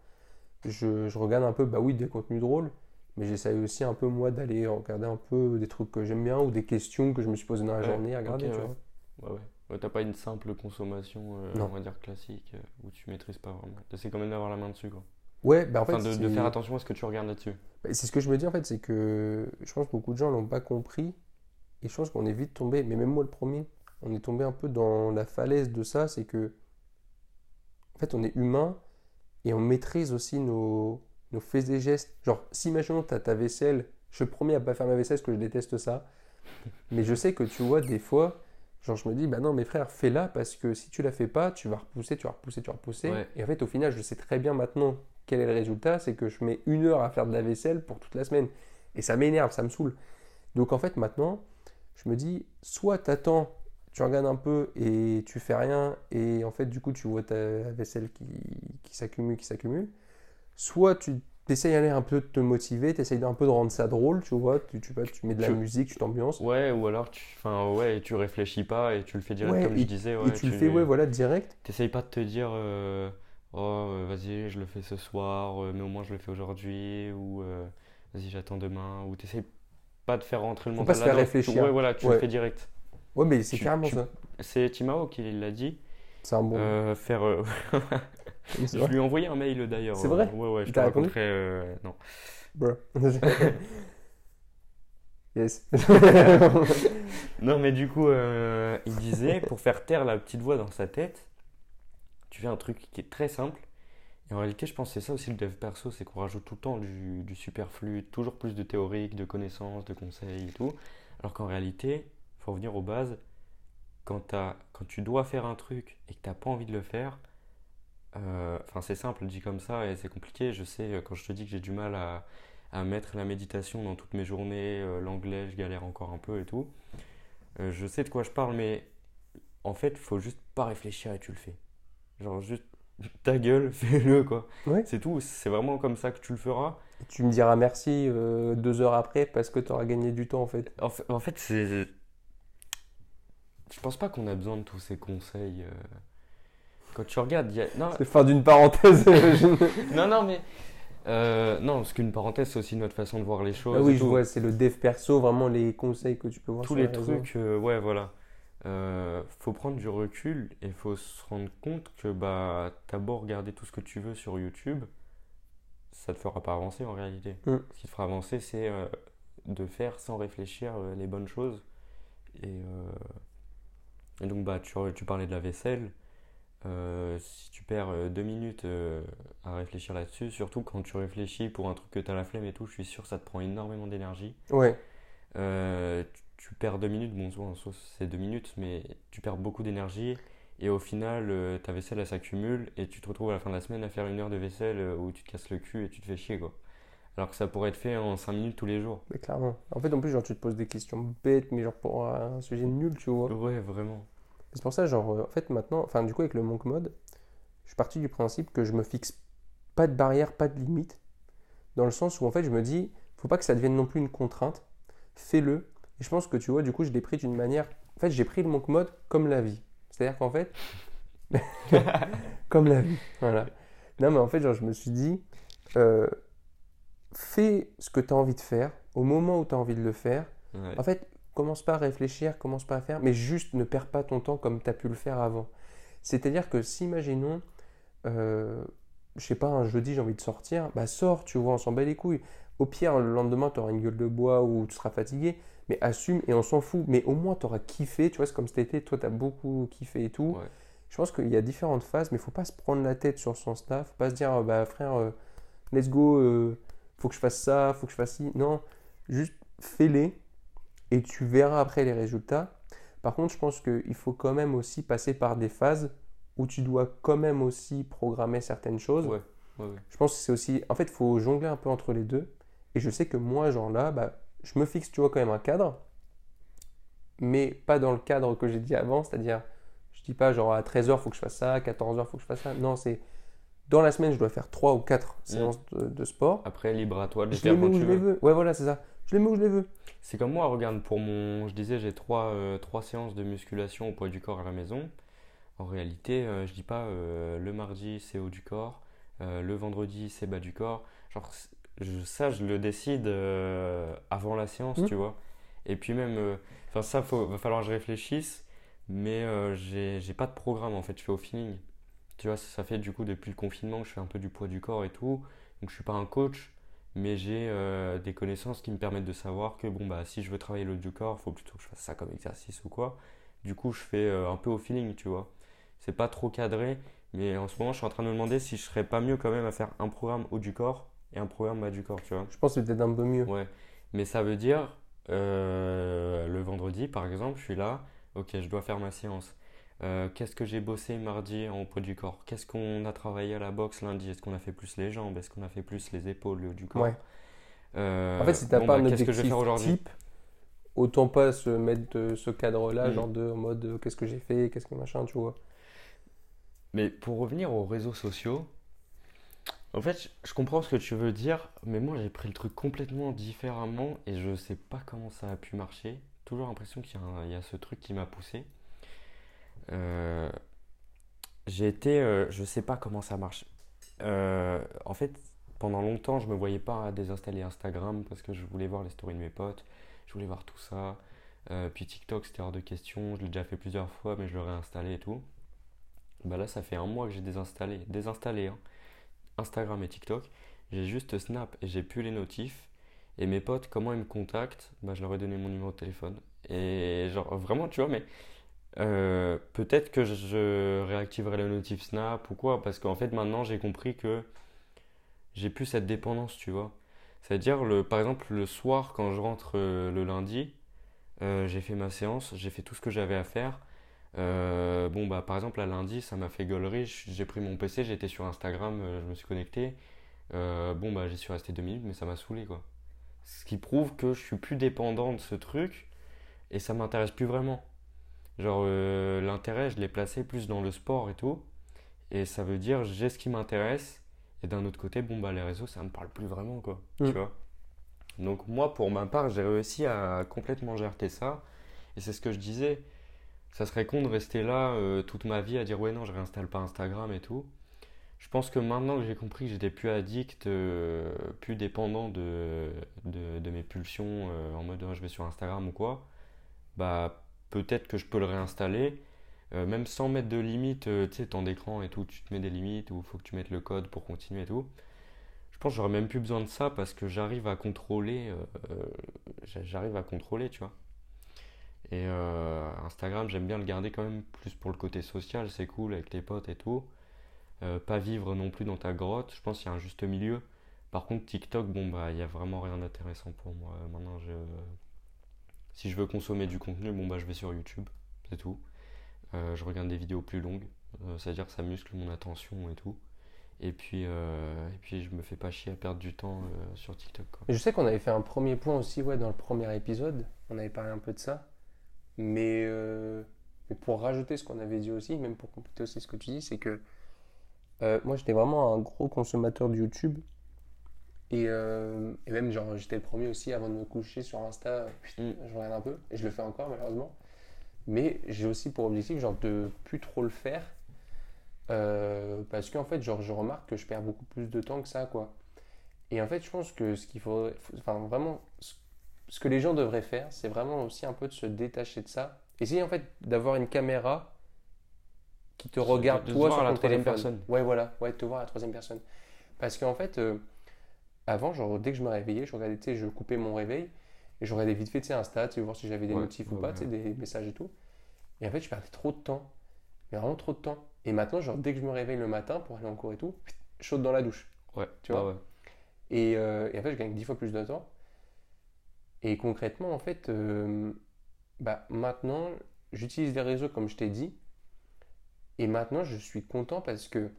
Je, je regarde un peu, bah oui, des contenus drôles, mais j'essaye aussi un peu, moi, d'aller regarder un peu des trucs que j'aime bien ou des questions que je me suis posées dans la Ouais, journée à regarder, tu ouais. vois. Ouais, ouais. T'as pas une simple consommation, euh, on va dire classique, euh, où tu maîtrises pas vraiment. T'essaies quand même d'avoir la main dessus, quoi. Ouais, bah en fait, Enfin, de, de c'est- faire attention à ce que tu regardes là-dessus. Bah, C'est ce que je me dis en fait, c'est que je pense que beaucoup de gens l'ont pas compris et je pense qu'on est vite tombé, mais même moi le premier, on est tombé un peu dans la falaise de ça, c'est que en fait on est humain et on maîtrise aussi nos, nos faits et gestes. Genre, si imaginons tu as ta vaisselle, je suis premier à pas faire ma vaisselle parce que je déteste ça, mais je sais que tu vois des fois, genre je me dis, bah non mes frères, fais-la parce que si tu la fais pas, tu vas repousser, tu vas repousser, tu vas repousser. Ouais. Et en fait au final, je sais très bien maintenant quel est le résultat, c'est que je mets une heure à faire de la vaisselle pour toute la semaine. Et ça m'énerve, ça me saoule. Donc en fait maintenant, je me dis, soit t'attends, tu regardes un peu et tu fais rien, et en fait du coup tu vois ta vaisselle qui, qui s'accumule, qui s'accumule. Soit tu essayes aller un peu de te motiver, tu essayes un peu de rendre ça drôle, tu vois, tu, tu, tu mets de la Tu- musique, tu t'ambiances. Ouais, ou alors tu, enfin, ouais, tu réfléchis pas et tu le fais direct, Ouais, comme je disais. Ouais, et tu, le fais, ouais, voilà, direct. T'essayes pas de te dire, euh, oh, euh, vas-y, je le fais ce soir, euh, mais au moins je le fais aujourd'hui, ou euh, vas-y, j'attends demain, ou t'essayes pas de faire rentrer le Faut mental pas se faire réfléchir. Ouais, voilà, tu Ouais. le fais direct. Ouais, mais c'est carrément tu- ça. C'est Timao qui l'a dit. C'est un bon. Euh, faire. euh, je lui ai envoyé un mail d'ailleurs. C'est vrai Euh, Ouais, ouais, je te raconterai. non. Yes. Non, mais du coup, il disait, pour faire taire la petite voix dans sa tête, tu fais un truc qui est très simple. Et en réalité, je pense que c'est ça aussi le dev perso, c'est qu'on rajoute tout le temps du, du superflu, toujours plus de théorique, de connaissances, de conseils et tout. Alors qu'en réalité, faut revenir aux bases. Quand, t'as- quand tu dois faire un truc et que tu n'as pas envie de le faire, euh, enfin c'est simple dit comme ça et c'est compliqué. Je sais, euh, quand je te dis que j'ai du mal à, à mettre la méditation dans toutes mes journées, euh, l'anglais, je galère encore un peu et tout. Euh, je sais de quoi je parle, mais en fait, faut juste pas réfléchir et tu le fais. Genre, juste ta gueule, fais-le quoi. Ouais. C'est tout, c'est vraiment comme ça que tu le feras. tu me diras merci deux heures après parce que tu auras gagné du temps en fait. En fait, en fait, c'est. Je pense pas qu'on a besoin de tous ces conseils. euh. Quand tu regardes, il y a. Non, C'est fin d'une parenthèse. Non, non, mais. euh, non, parce qu'une parenthèse, c'est aussi notre façon de voir les choses. Ah oui, je tout. vois, c'est le dev perso, vraiment les conseils que tu peux voir tous sur les les réseaux. trucs, euh, ouais, voilà. Euh, faut prendre du recul et faut se rendre compte que bah t'as beau regarder tout ce que tu veux sur YouTube, ça te fera pas avancer en réalité. Mm. Ce qui te fera avancer, c'est euh, de faire sans réfléchir euh, les bonnes choses. Et, euh, et donc bah tu, tu parlais de la vaisselle. Euh, si tu perds euh, deux minutes euh, à réfléchir là-dessus, surtout quand tu réfléchis pour un truc que tu as la flemme et tout, je suis sûr que ça te prend énormément d'énergie. Ouais, Euh, tu, tu perds deux minutes, bon, soit en soi, c'est deux minutes, mais tu perds beaucoup d'énergie. Et au final, ta vaisselle, elle s'accumule et tu te retrouves à la fin de la semaine à faire une heure de vaisselle où tu te casses le cul et tu te fais chier, quoi. Alors que ça pourrait être fait en cinq minutes tous les jours. mais clairement. En fait, en plus, genre, tu te poses des questions bêtes, mais genre pour un sujet nul, tu vois. Ouais, vraiment. C'est pour ça, genre, euh, en fait, maintenant, enfin, du coup, avec le Monk Mode, je suis parti du principe que je me fixe pas de barrière, pas de limite, dans le sens où, en fait, je me dis, faut pas que ça devienne non plus une contrainte. Fais-le. Et je pense que tu vois, du coup, je l'ai pris d'une manière. En fait, j'ai pris le monk mode comme la vie. C'est-à-dire qu'en fait. comme la vie. Voilà. Non, mais en fait, genre, je me suis dit. euh, fais ce que tu as envie de faire au moment où tu as envie de le faire. Ouais. En fait, commence pas à réfléchir, commence pas à faire, mais juste ne perds pas ton temps comme tu as pu le faire avant. C'est-à-dire que si, imaginons, euh, je sais pas, un jeudi j'ai envie de sortir, bah sors, tu vois, on s'en bat les couilles. Au pire, le lendemain, tu auras une gueule de bois ou tu seras fatigué, mais assume et on s'en fout. Mais au moins, tu auras kiffé, tu vois, c'est comme cet été, toi, tu as beaucoup kiffé et tout. Ouais. Je pense qu'il y a différentes phases, mais il faut pas se prendre la tête sur son staff, faut pas se dire, euh, bah frère, euh, let's go, euh, faut que je fasse ça, faut que je fasse ci. Non, juste fais-les et tu verras après les résultats. Par contre, je pense qu'il faut quand même aussi passer par des phases où tu dois quand même aussi programmer certaines choses. Ouais. Ouais, ouais. Je pense que c'est aussi. En fait, il faut jongler un peu entre les deux. Et je sais que moi, genre là, bah, je me fixe, tu vois, quand même un cadre. Mais pas dans le cadre que j'ai dit avant. C'est-à-dire, je dis pas genre à 13h, faut que je fasse ça, à 14h, faut que je fasse ça. Non, c'est. Dans la semaine, je dois faire 3 ou 4 séances de, de sport. Après, libre à toi de Je les mets où tu je les veux. Ouais, voilà, c'est ça. Je les mets où je les veux. C'est comme moi, regarde, pour mon. Je disais, j'ai trois, euh, trois séances de musculation au poids du corps à la maison. En réalité, euh, je dis pas euh, le mardi c'est haut du corps, euh, le vendredi c'est bas du corps. Genre, je- ça, je le décide euh, avant la séance, Mhm. tu vois. Et puis même, euh, enfin, ça, faut, va falloir que je réfléchisse, mais euh, j'ai pas de programme en fait, je fais au feeling. Tu vois, ça, fait du coup depuis le confinement que je fais un peu du poids du corps et tout. Donc, je suis pas un coach, mais j'ai euh, des connaissances qui me permettent de savoir que bon bah si je veux travailler le haut du corps, faut plutôt que je fasse ça comme exercice ou quoi. Du coup, je fais euh, un peu au feeling, tu vois. C'est pas trop cadré, mais en ce moment, je suis en train de me demander si je serais pas mieux quand même à faire un programme haut du corps et un programme bas du corps, tu vois. Je pense que c'est peut-être un peu mieux. Ouais, mais ça veut dire euh, le vendredi, par exemple, je suis là, ok, je dois faire ma séance. Euh, qu'est-ce que j'ai bossé mardi en poids du corps? Qu'est-ce qu'on a travaillé à la boxe lundi? Est-ce qu'on a fait plus les jambes? Est-ce qu'on a fait plus les épaules, le haut du corps? Ouais. Euh, En fait, si t'as bon, pas bah, un qu'est-ce que je vais objectif faire type, autant pas se mettre de ce cadre-là, Mm. genre de en mode euh, qu'est-ce que j'ai fait, qu'est-ce que machin, tu vois. Mais pour revenir aux réseaux sociaux, en fait, je- comprends ce que tu veux dire, mais moi j'ai pris le truc complètement différemment et je sais pas comment ça a pu marcher. Toujours l'impression qu'il y a, un- il y a ce truc qui m'a poussé. Euh, j'ai été, euh, je sais pas comment ça marche. Euh, en fait, pendant longtemps, je me voyais pas désinstaller Instagram parce que je voulais voir les stories de mes potes, je voulais voir tout ça. Puis TikTok, c'était hors de question. Je l'ai déjà fait plusieurs fois, mais je l'ai réinstallé et tout. Bah là, ça fait un mois que j'ai désinstallé, désinstallé hein, Instagram et TikTok. J'ai juste Snap et j'ai plus les notifs. Et mes potes, comment ils me contactent? Bah, je leur ai donné mon numéro de téléphone. Et genre, vraiment, tu vois, mais euh, peut-être que je réactiverai le notif Snap ou quoi. Parce qu'en fait, maintenant, j'ai compris que j'ai plus cette dépendance, tu vois. C'est-à-dire, par exemple, le soir, quand je rentre euh, le lundi, euh, j'ai fait ma séance, j'ai fait tout ce que j'avais à faire. Bon, bah, par exemple, à lundi, ça m'a fait gaulerie. J- J'ai pris mon PC, j'étais sur Instagram, je me suis connecté. Bon, bah, j'y suis resté deux minutes, mais ça m'a saoulé, quoi. Ce qui prouve que je suis plus dépendant de ce truc et ça m'intéresse plus vraiment. Genre, euh, l'intérêt, je l'ai placé plus dans le sport et tout. Et ça veut dire, j'ai ce qui m'intéresse. Et d'un autre côté, bon, bah, les réseaux, ça me parle plus vraiment, quoi. Mm. Tu vois? Donc, moi, pour ma part, j'ai réussi à complètement gérer ça. Et c'est ce que je disais. Ça serait con de rester là euh, toute ma vie à dire ouais non je réinstalle pas Instagram et tout. Je pense que maintenant que j'ai compris que j'étais plus addict, euh, plus dépendant de, de, de mes pulsions en mode Ah, je vais sur Instagram ou quoi, bah peut-être que je peux le réinstaller, euh, même sans mettre de limite, euh, tu sais, temps d'écran et tout, tu te mets des limites ou faut que tu mettes le code pour continuer et tout. Je pense que j'aurais même plus besoin de ça parce que j'arrive à contrôler, euh, j'a- j'arrive à contrôler, tu vois. Et Instagram, j'aime bien le garder quand même plus pour le côté social, c'est cool avec les potes et tout. Pas vivre non plus dans ta grotte, je pense qu'il y a un juste milieu. Par contre, TikTok, bon, bah, il n'y a vraiment rien d'intéressant pour moi. Maintenant, je... si je veux consommer du contenu, bon, bah, je vais sur YouTube, c'est tout. Euh, je regarde des vidéos plus longues, euh, c'est-à-dire ça muscle mon attention et tout. Et puis, euh, et puis je me fais pas chier à perdre du temps sur TikTok, Je sais qu'on avait fait un premier point aussi ouais, dans le premier épisode. On avait parlé un peu de ça. Mais, mais pour rajouter ce qu'on avait dit aussi, même pour compléter aussi ce que tu dis, c'est que moi j'étais vraiment un gros consommateur de YouTube. Et, euh, et même, genre, j'étais le premier aussi avant de me coucher sur Insta, Mm. je regarde un peu, et je le fais encore malheureusement. Mais j'ai aussi pour objectif, genre, de plus trop le faire. euh, parce qu'en fait, genre, je remarque que je perds beaucoup plus de temps que ça, quoi. Et en fait, je pense que ce qu'il faudrait, enfin, vraiment, ce- que les gens devraient faire, c'est vraiment aussi un peu de se détacher de ça. Essayer en fait d'avoir une caméra qui te De- regarde de te toi voir sur la troisième téléphone. personne. Ouais, voilà, ouais, de te voir à la troisième personne. Parce qu'en fait, euh, avant, genre, dès que je me réveillais, je regardais, tu sais, je coupais mon réveil et je regardais vite fait, tu sais, Insta, tu sais, voir si j'avais des Ouais, notifs ou pas, tu sais, des messages et tout. Et en fait, je perdais trop de temps. Mais vraiment trop de temps. Et maintenant, genre, dès que je me réveille le matin pour aller en cours et tout, je saute dans la douche. Ouais, Tu vois. Et, euh, et en fait, je gagne 10 fois plus de temps. Et concrètement, en fait, euh, bah, maintenant, j'utilise les réseaux comme je t'ai dit. Et maintenant, je suis content parce que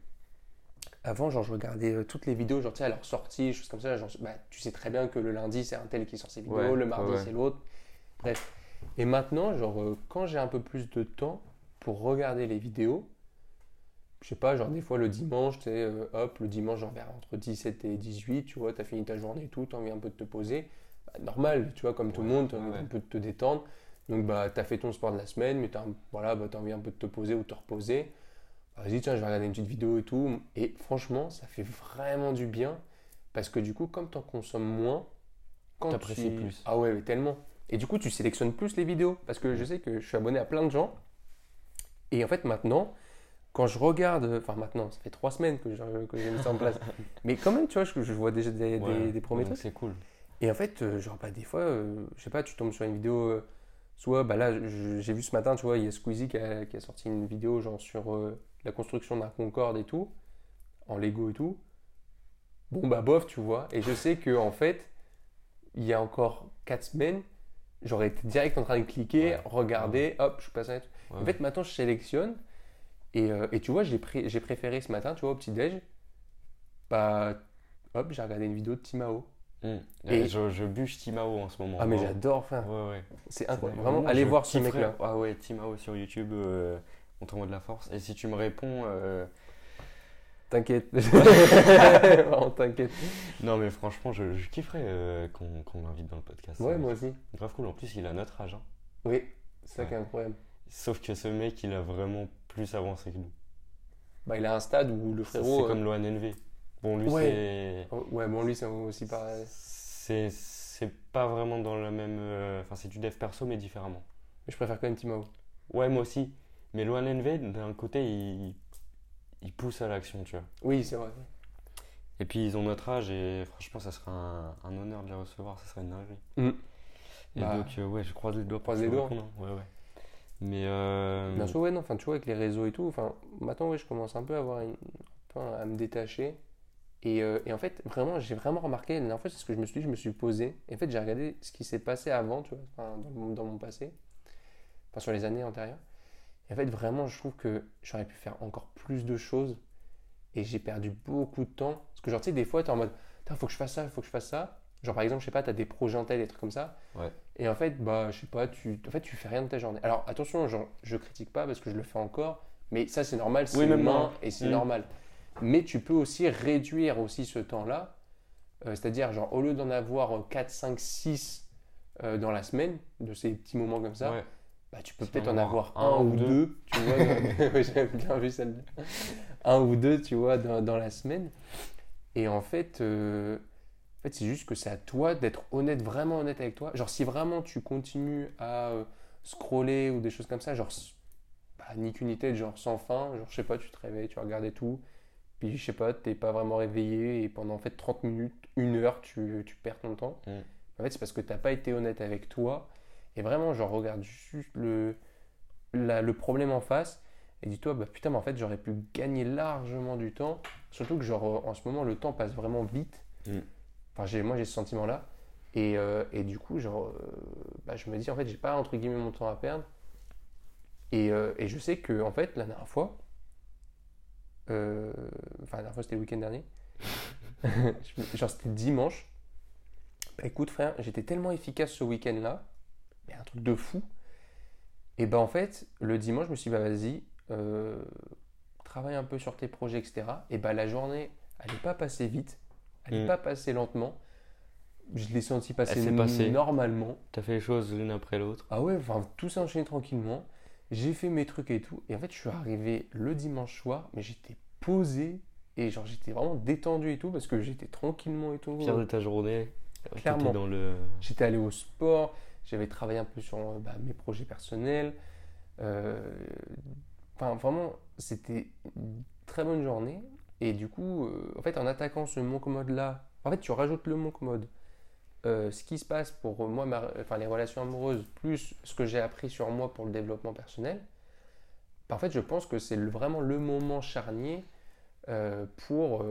avant, genre, je regardais euh, toutes les vidéos, genre, tu sais, à leur sortie, choses comme ça. Genre, bah, tu sais très bien que le lundi, c'est un tel qui sort ses vidéos, Ouais, le mardi, ouais, c'est l'autre. Bref. Et maintenant, genre, euh, quand j'ai un peu plus de temps pour regarder les vidéos, je sais pas, genre des fois le dimanche, tu sais, euh, hop, le dimanche, genre vers entre 17 et 18, tu vois, t'as fini ta journée et tout, t'as envie un peu de te poser. Bah, normal, tu vois, comme tout le monde, t'as envie un peu de te détendre. Donc, bah, t'as fait ton sport de la semaine, mais t'as, voilà, bah, t'as envie un peu de te poser ou de te reposer. Bah, Vas-y, tiens, je vais regarder une petite vidéo et tout. Et franchement, ça fait vraiment du bien parce que du coup, comme t'en consommes moins, quand T'apprécies tu... plus. Ah ouais, mais tellement. Et du coup, tu sélectionnes plus les vidéos parce que je sais que je suis abonné à plein de gens. Et en fait, maintenant, quand je regarde, enfin maintenant, ça fait trois semaines que je- que j'ai mis ça en place, mais quand même, tu vois, je, je vois déjà des, Ouais, des premiers trucs. C'est cool. Et en fait, euh, genre, bah, des fois, euh, je sais pas, tu tombes sur une vidéo, euh, soit, bah là, je- j'ai vu ce matin, tu vois, il y a Squeezie qui a, qui a sorti une vidéo, genre, sur euh, la construction d'un Concorde et tout, en Lego et tout. Bon, bah, bof, tu vois. Et je sais que, en fait, il y a encore quatre semaines, j'aurais été direct en train de cliquer, Ouais. regarder, hop, je passe à... Ouais, En fait, maintenant, je sélectionne. Et, euh, et tu vois, j'ai j'ai préféré ce matin, tu vois, au petit-déj, bah, hop, j'ai regardé une vidéo de Timao. Mm. Et- je, je bûche Timao en ce moment. Ah, mais j'adore, enfin, Ouais, ouais. c'est incroyable. Vraiment, allez voir ce mec-là. Ah ouais, Timao sur YouTube, euh, montre-moi de la force. Et si tu me réponds, euh, T'inquiète. Vraiment, t'inquiète. non mais franchement, je, je kifferais euh, qu'on qu'on l'invite dans le podcast. Ouais, moi aussi. Grave cool. En plus, il a notre âge. hein. Oui, c'est ça Ouais. qui est incroyable. Sauf que ce mec, il a vraiment plus avancé que nous. Bah, il a un stade où le C'est frérot. euh, comme Loan NV. Bon, lui, Ouais. c'est. oh, Ouais, bon, lui, c'est aussi pareil. C'est c'est pas vraiment dans la même. euh, Enfin, c'est du dev perso, mais différemment. Mais je préfère quand même Timao. Ouais, moi aussi. Mais Loan NV, d'un côté, il, il pousse à l'action, tu vois. Oui, c'est vrai. Et puis, ils ont notre âge et franchement, ça serait un, un honneur de les recevoir, ça serait une dinguerie. Mm. Et Bah, donc, euh, ouais, je croise les doigts. croise les doigts. hein. Ouais, ouais. Mais. euh, Bien sûr, ouais, non, enfin, tu vois, avec les réseaux et tout, enfin, maintenant, ouais, je commence un peu à avoir une, à me détacher. Et, euh, et en fait, vraiment, j'ai vraiment remarqué, la dernière fois, c'est ce que je me suis dit, je me suis posé. Et en fait, j'ai regardé ce qui s'est passé avant, tu vois, dans, dans mon passé, enfin, sur les années antérieures. Et en fait, vraiment, je trouve que j'aurais pu faire encore plus de choses. Et j'ai perdu beaucoup de temps. Parce que, genre, tu sais, des fois, tu es en mode, Putain, faut que je fasse ça, faut que je fasse ça. Genre, par exemple, je sais pas, tu as des projets en tel, des trucs comme ça. Ouais. Et en fait, bah, je sais pas, tu, en fait, tu fais rien de ta journée. Alors, attention, genre, je critique pas parce que je le fais encore, mais ça, c'est normal, c'est Oui, humain et c'est Mm. normal. Mais tu peux aussi réduire aussi ce temps-là. Euh, C'est-à-dire, genre, au lieu d'en avoir euh, 4, 5, 6 euh, dans la semaine, de ces petits moments comme ça, ouais. Bah, tu peux peut-être en avoir un, un ou ou deux, deux. tu vois. dans- J'aime bien vu celle Un ou deux, tu vois, dans, dans la semaine. Et en fait, euh, en fait c'est juste que c'est à toi d'être honnête, vraiment honnête avec toi. Genre, si vraiment tu continues à euh, scroller ou des choses comme ça, genre, bah, ni qu'une ni tête, genre sans fin, genre, je sais pas, tu te réveilles, tu regardes et tout. Puis, je sais pas, t'es pas vraiment réveillé et pendant en fait 30 minutes, une heure, tu, tu perds ton temps. Mm. En fait, c'est parce que t'as pas été honnête avec toi. Et vraiment, genre, regarde juste le, la- le problème en face et dis-toi, bah putain, mais en fait, j'aurais pu gagner largement du temps. Surtout que, genre, en ce moment, le temps passe vraiment vite. Mm. Enfin, moi, j'ai ce sentiment-là. Et, euh, et du coup, genre, euh, bah, je me dis, en fait, j'ai pas, entre guillemets, mon temps à perdre. Et, euh, et je sais que, en fait, la dernière fois, enfin, la dernière fois, c'était le week-end dernier. Genre, c'était dimanche. Bah, écoute, frère, j'étais tellement efficace ce week-end-là, mais un truc de fou. Et ben en fait, le dimanche, je me suis dit, bah vas-y, euh, travaille un peu sur tes projets, etc. Et bah la journée, elle n'est pas passée vite, Elle n'est Mm. pas passée lentement. Je l'ai senti passer normalement. T'as fait les choses l'une après l'autre. Ah ouais, enfin, tout s'est enchaîné tranquillement. J'ai fait mes trucs et tout. Et en fait, je suis arrivé le dimanche soir, mais j'étais posé et genre j'étais vraiment détendu et tout parce que j'étais tranquillement et tout. Fier de ta journée. Clairement. Le. J'étais allé au sport, j'avais travaillé un peu sur euh, bah, mes projets personnels. Euh, Enfin, vraiment, c'était une très bonne journée. Et du coup, euh, en fait, en attaquant ce mon commode là, en fait, tu rajoutes le mon commode. Euh, ce qui se passe pour moi, enfin, les relations amoureuses, plus ce que j'ai appris sur moi pour le développement personnel, bah, en fait, je pense que c'est vraiment le moment charnier pour,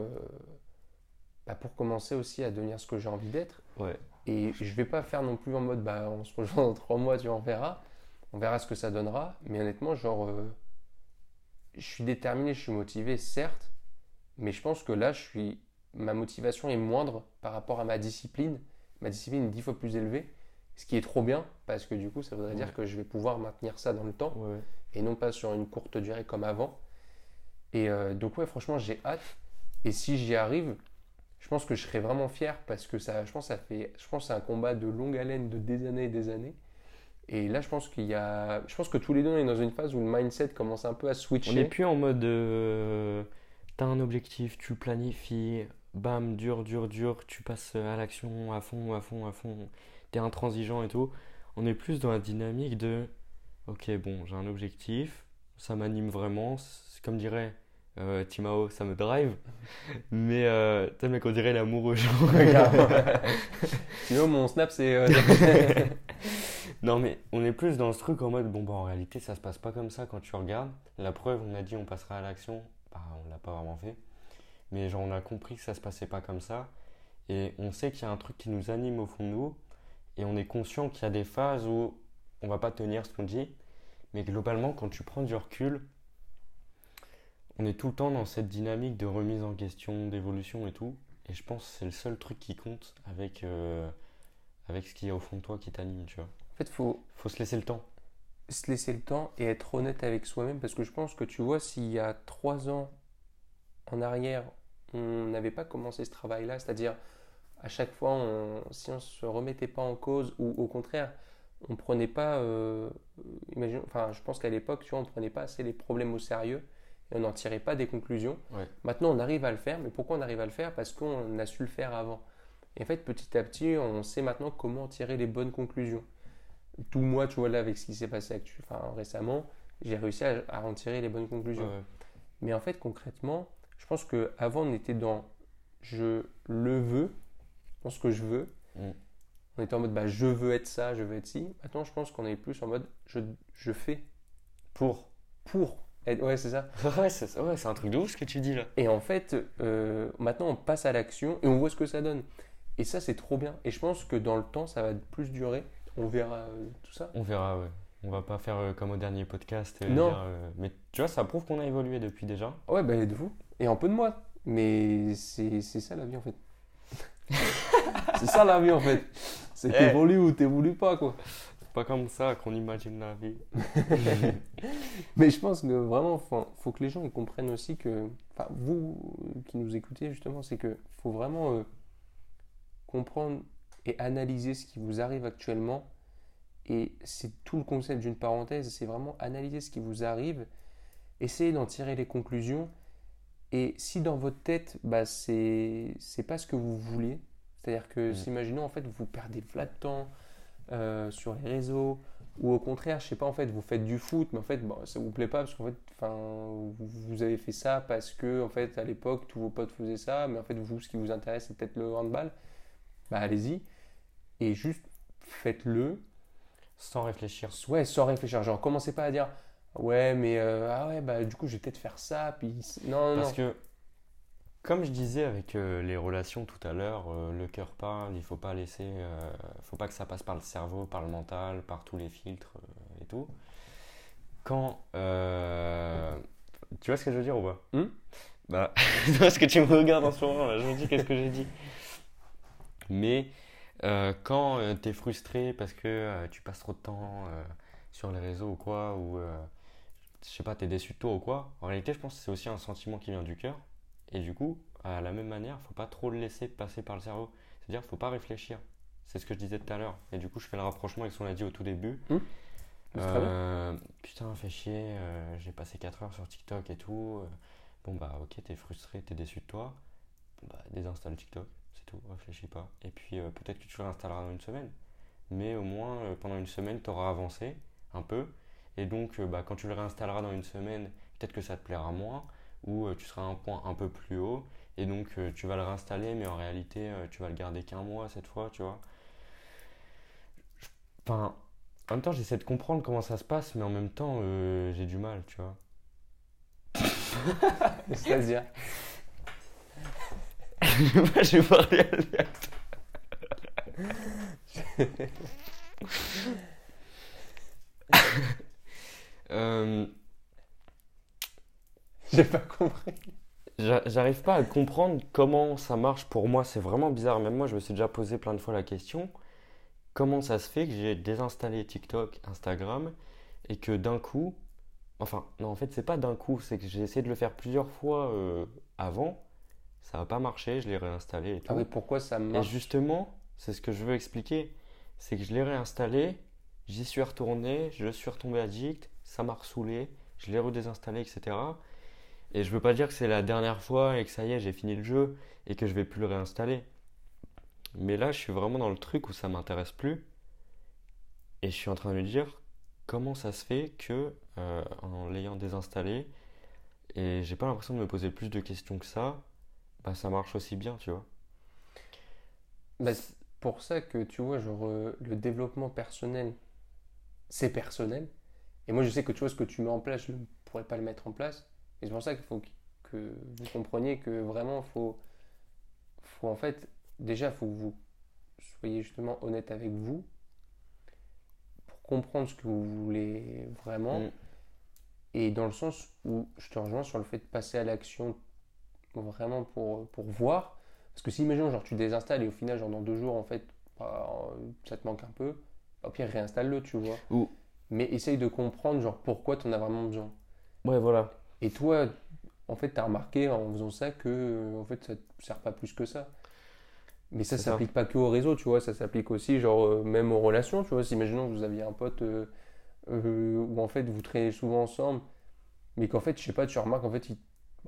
bah, pour commencer aussi à devenir ce que j'ai envie d'être. Ouais. Et je vais pas faire non plus en mode bah on se rejoint dans trois mois, tu en verras. On verra ce que ça donnera. Mais honnêtement, genre, euh, je suis déterminé, je suis motivé, certes. Mais je pense que là, je suis, ma motivation est moindre par rapport à ma discipline. Ma discipline est dix fois plus élevée. Ce qui est trop bien, parce que du coup, ça voudrait Ouais. dire que je vais pouvoir maintenir ça dans le temps Ouais, et non pas sur une courte durée comme avant. Et euh, donc ouais, franchement, j'ai hâte. Et si j'y arrive, je pense que je serai vraiment fier parce que ça, je pense, que ça fait, je pense, c'est un combat de longue haleine de des années et des années. Et là, je pense qu'il y a, je pense que tous les deux on est dans une phase où le mindset commence un peu à On switcher. n'est plus en mode. euh, T'as un objectif, tu planifies, bam, dur, dur, dur, tu passes à l'action à fond, à fond, à fond. T'es intransigeant et tout. On est plus dans la dynamique de. Ok, bon, j'ai un objectif, ça m'anime vraiment. Comme dirait euh, Timao, ça me drive. Mais, euh, t'as mec, on dirait l'amoureux. genre. Regarde. Sinon, mon snap, c'est. euh, Non, mais on est plus dans ce truc en mode bon, bah en réalité, ça se passe pas comme ça quand tu regardes. La preuve, on a dit on passera à l'action. Bah, on l'a pas vraiment fait. Mais genre, on a compris que ça se passait pas comme ça. Et on sait qu'il y a un truc qui nous anime au fond de nous. Et on est conscient qu'il y a des phases où on va pas tenir ce qu'on dit. Mais globalement, quand tu prends du recul, on est tout le temps dans cette dynamique de remise en question, d'évolution et tout. Et je pense que c'est le seul truc qui compte avec, euh, avec ce qu'il y a au fond de toi qui t'anime, tu vois. En fait, faut Faut se laisser le temps. se laisser le temps et être honnête avec soi-même parce que je pense que tu vois, s'il y a trois ans en arrière, on n'avait pas commencé ce travail-là, c'est-à-dire à chaque fois, on- si on se remettait pas en cause ou au contraire, on prenait pas, euh, imagine, enfin, je pense qu'à l'époque, tu vois, on prenait pas assez les problèmes au sérieux et on n'en tirait pas des conclusions. Ouais. Maintenant, on arrive à le faire, mais pourquoi on arrive à le faire? Parce qu'on a su le faire avant. Et en fait, petit à petit, on sait maintenant comment tirer les bonnes conclusions. Tout moi, tu vois, là, avec ce qui s'est passé enfin, récemment, j'ai réussi à, à en tirer les bonnes conclusions. Ouais. Mais en fait, concrètement, je pense qu'avant, on était dans je le veux, dans ce que je veux. Mm. On était en mode bah, je veux être ça, je veux être ci. Maintenant, je pense qu'on est plus en mode je, je fais Pour. pour. Ouais, c'est ça. ouais, c'est ouais, un truc de ouf ce que tu dis là. Et en fait, euh, maintenant, on passe à l'action et on voit ce que ça donne. Et ça, c'est trop bien. Et je pense que dans le temps, ça va plus durer. On verra euh, tout ça. On verra, ouais. On va pas faire euh, comme au dernier podcast. Non. dire, mais tu vois, ça prouve qu'on a évolué depuis déjà. Ouais, bah, de vous. Et un peu de moi. Mais c'est c'est ça la vie, en fait. c'est ça la vie, en fait. C'est Eh. t'évolues ou t'évolues pas, quoi. C'est pas comme ça qu'on imagine la vie. Mais je pense que vraiment, faut, faut que les gens comprennent aussi que, enfin, vous qui nous écoutez justement, c'est que faut vraiment euh, comprendre et analyser ce qui vous arrive actuellement. Et c'est tout le concept d'une parenthèse, c'est vraiment analyser ce qui vous arrive, essayer d'en tirer les conclusions. Et si dans votre tête, bah, c'est pas ce que vous voulez, c'est-à-dire que Mm. si, imaginons en fait vous perdez plein de temps euh, sur les réseaux, ou au contraire, je sais pas, en fait, vous faites du foot, mais en fait, bon, ça vous plaît pas parce qu'en fait, enfin, vous, avez fait ça parce que, en fait, à l'époque, tous vos potes faisaient ça, mais en fait, vous, ce qui vous intéresse, c'est peut-être le handball. Bah, allez-y. Et juste, faites-le. Sans réfléchir. Ouais, sans réfléchir. Genre, commencez pas à dire, ouais, mais, euh, ah ouais, bah, du coup, je vais peut-être faire ça, puis, non, non, Parce non. que, comme je disais avec euh, les relations tout à l'heure, euh, le cœur parle, il faut pas laisser, euh, faut pas que ça passe par le cerveau, par le mental, par tous les filtres euh, et tout. Quand, tu vois ce que je veux dire ou pas? Hmm? Bah, parce que tu me regardes en ce moment, là, je me dis qu'est-ce que j'ai dit? Mais quand tu es frustré parce que tu passes trop de temps sur les réseaux ou quoi, ou je sais pas, tu es déçu de toi ou quoi, en réalité, je pense que c'est aussi un sentiment qui vient du cœur. Et du coup, à la même manière, faut pas trop le laisser passer par le cerveau. C'est-à-dire, faut pas réfléchir. C'est ce que je disais tout à l'heure. Et du coup, je fais le rapprochement avec ce qu'on a dit au tout début. Mmh. Euh, putain, fais chier, euh, j'ai passé 4 heures sur TikTok et tout. euh, bon, bah, ok, t'es frustré, t'es déçu de toi. Bah, désinstalle TikTok, c'est tout, réfléchis pas. Et puis, euh, peut-être que tu le réinstalleras dans une semaine. Mais au moins, pendant une semaine, t'auras avancé un peu. Et donc, bah, quand tu le réinstalleras dans une semaine, peut-être que ça te plaira moins. Ou euh, tu seras à un point un peu plus haut. Et donc, euh, tu vas le réinstaller, mais en réalité, euh, tu vas le garder qu'un mois cette fois, tu vois. Enfin, en même temps, j'essaie de comprendre comment ça se passe, mais en même temps, euh, j'ai du mal, tu vois. C'est-à-dire. Je vais parler à. Euh, J'ai pas compris. j'a- J'arrive pas à comprendre comment ça marche pour moi. C'est vraiment bizarre. Même moi, je me suis déjà posé plein de fois la question. Comment ça se fait que j'ai désinstallé TikTok, Instagram et que d'un coup, enfin, non, en fait, c'est pas d'un coup, c'est que j'ai essayé de le faire plusieurs fois euh, avant. Ça n'a pas marché, je l'ai réinstallé et tout. Ah oui, pourquoi ça Et marche? justement, c'est ce que je veux expliquer, c'est que je l'ai réinstallé, j'y suis retourné, je suis retombé addict, ça m'a ressoulé, je l'ai redésinstallé, etc. Et je veux pas dire que c'est la dernière fois et que ça y est, j'ai fini le jeu et que je vais plus le réinstaller. Mais là, je suis vraiment dans le truc où ça m'intéresse plus. Et je suis en train de me dire comment ça se fait que, euh, en l'ayant désinstallé, et j'ai pas l'impression de me poser plus de questions que ça, bah ça marche aussi bien, tu vois. Bah, c'est pour ça que tu vois, euh, le développement personnel, c'est personnel. Et moi, je sais que tu vois, ce que tu mets en place, je ne pourrais pas le mettre en place. Et c'est pour ça qu'il faut que, vous compreniez que vraiment, faut, faut en fait, déjà, faut que vous soyez justement honnête avec vous pour comprendre ce que vous voulez vraiment. Mm. Et dans le sens où je te rejoins sur le fait de passer à l'action vraiment pour, pour voir. Parce que si, imaginons, genre, tu désinstalles et au final, genre, dans deux jours, en fait, bah, euh, ça te manque un peu, au pire, réinstalle-le, tu vois. Ou- Mais essaye de comprendre, genre, pourquoi tu en as vraiment besoin. Ouais, voilà. Et toi, en fait, tu as remarqué en faisant ça que, euh, en fait, ça te sert pas plus que ça. Mais ça, ça. s'applique pas que au réseau, tu vois, ça s'applique aussi, genre, euh, même aux relations, tu vois. Si, imaginons que vous aviez un pote euh, euh, où, en fait, vous traînez souvent ensemble, mais qu'en fait, je sais pas, tu remarques, en fait, il,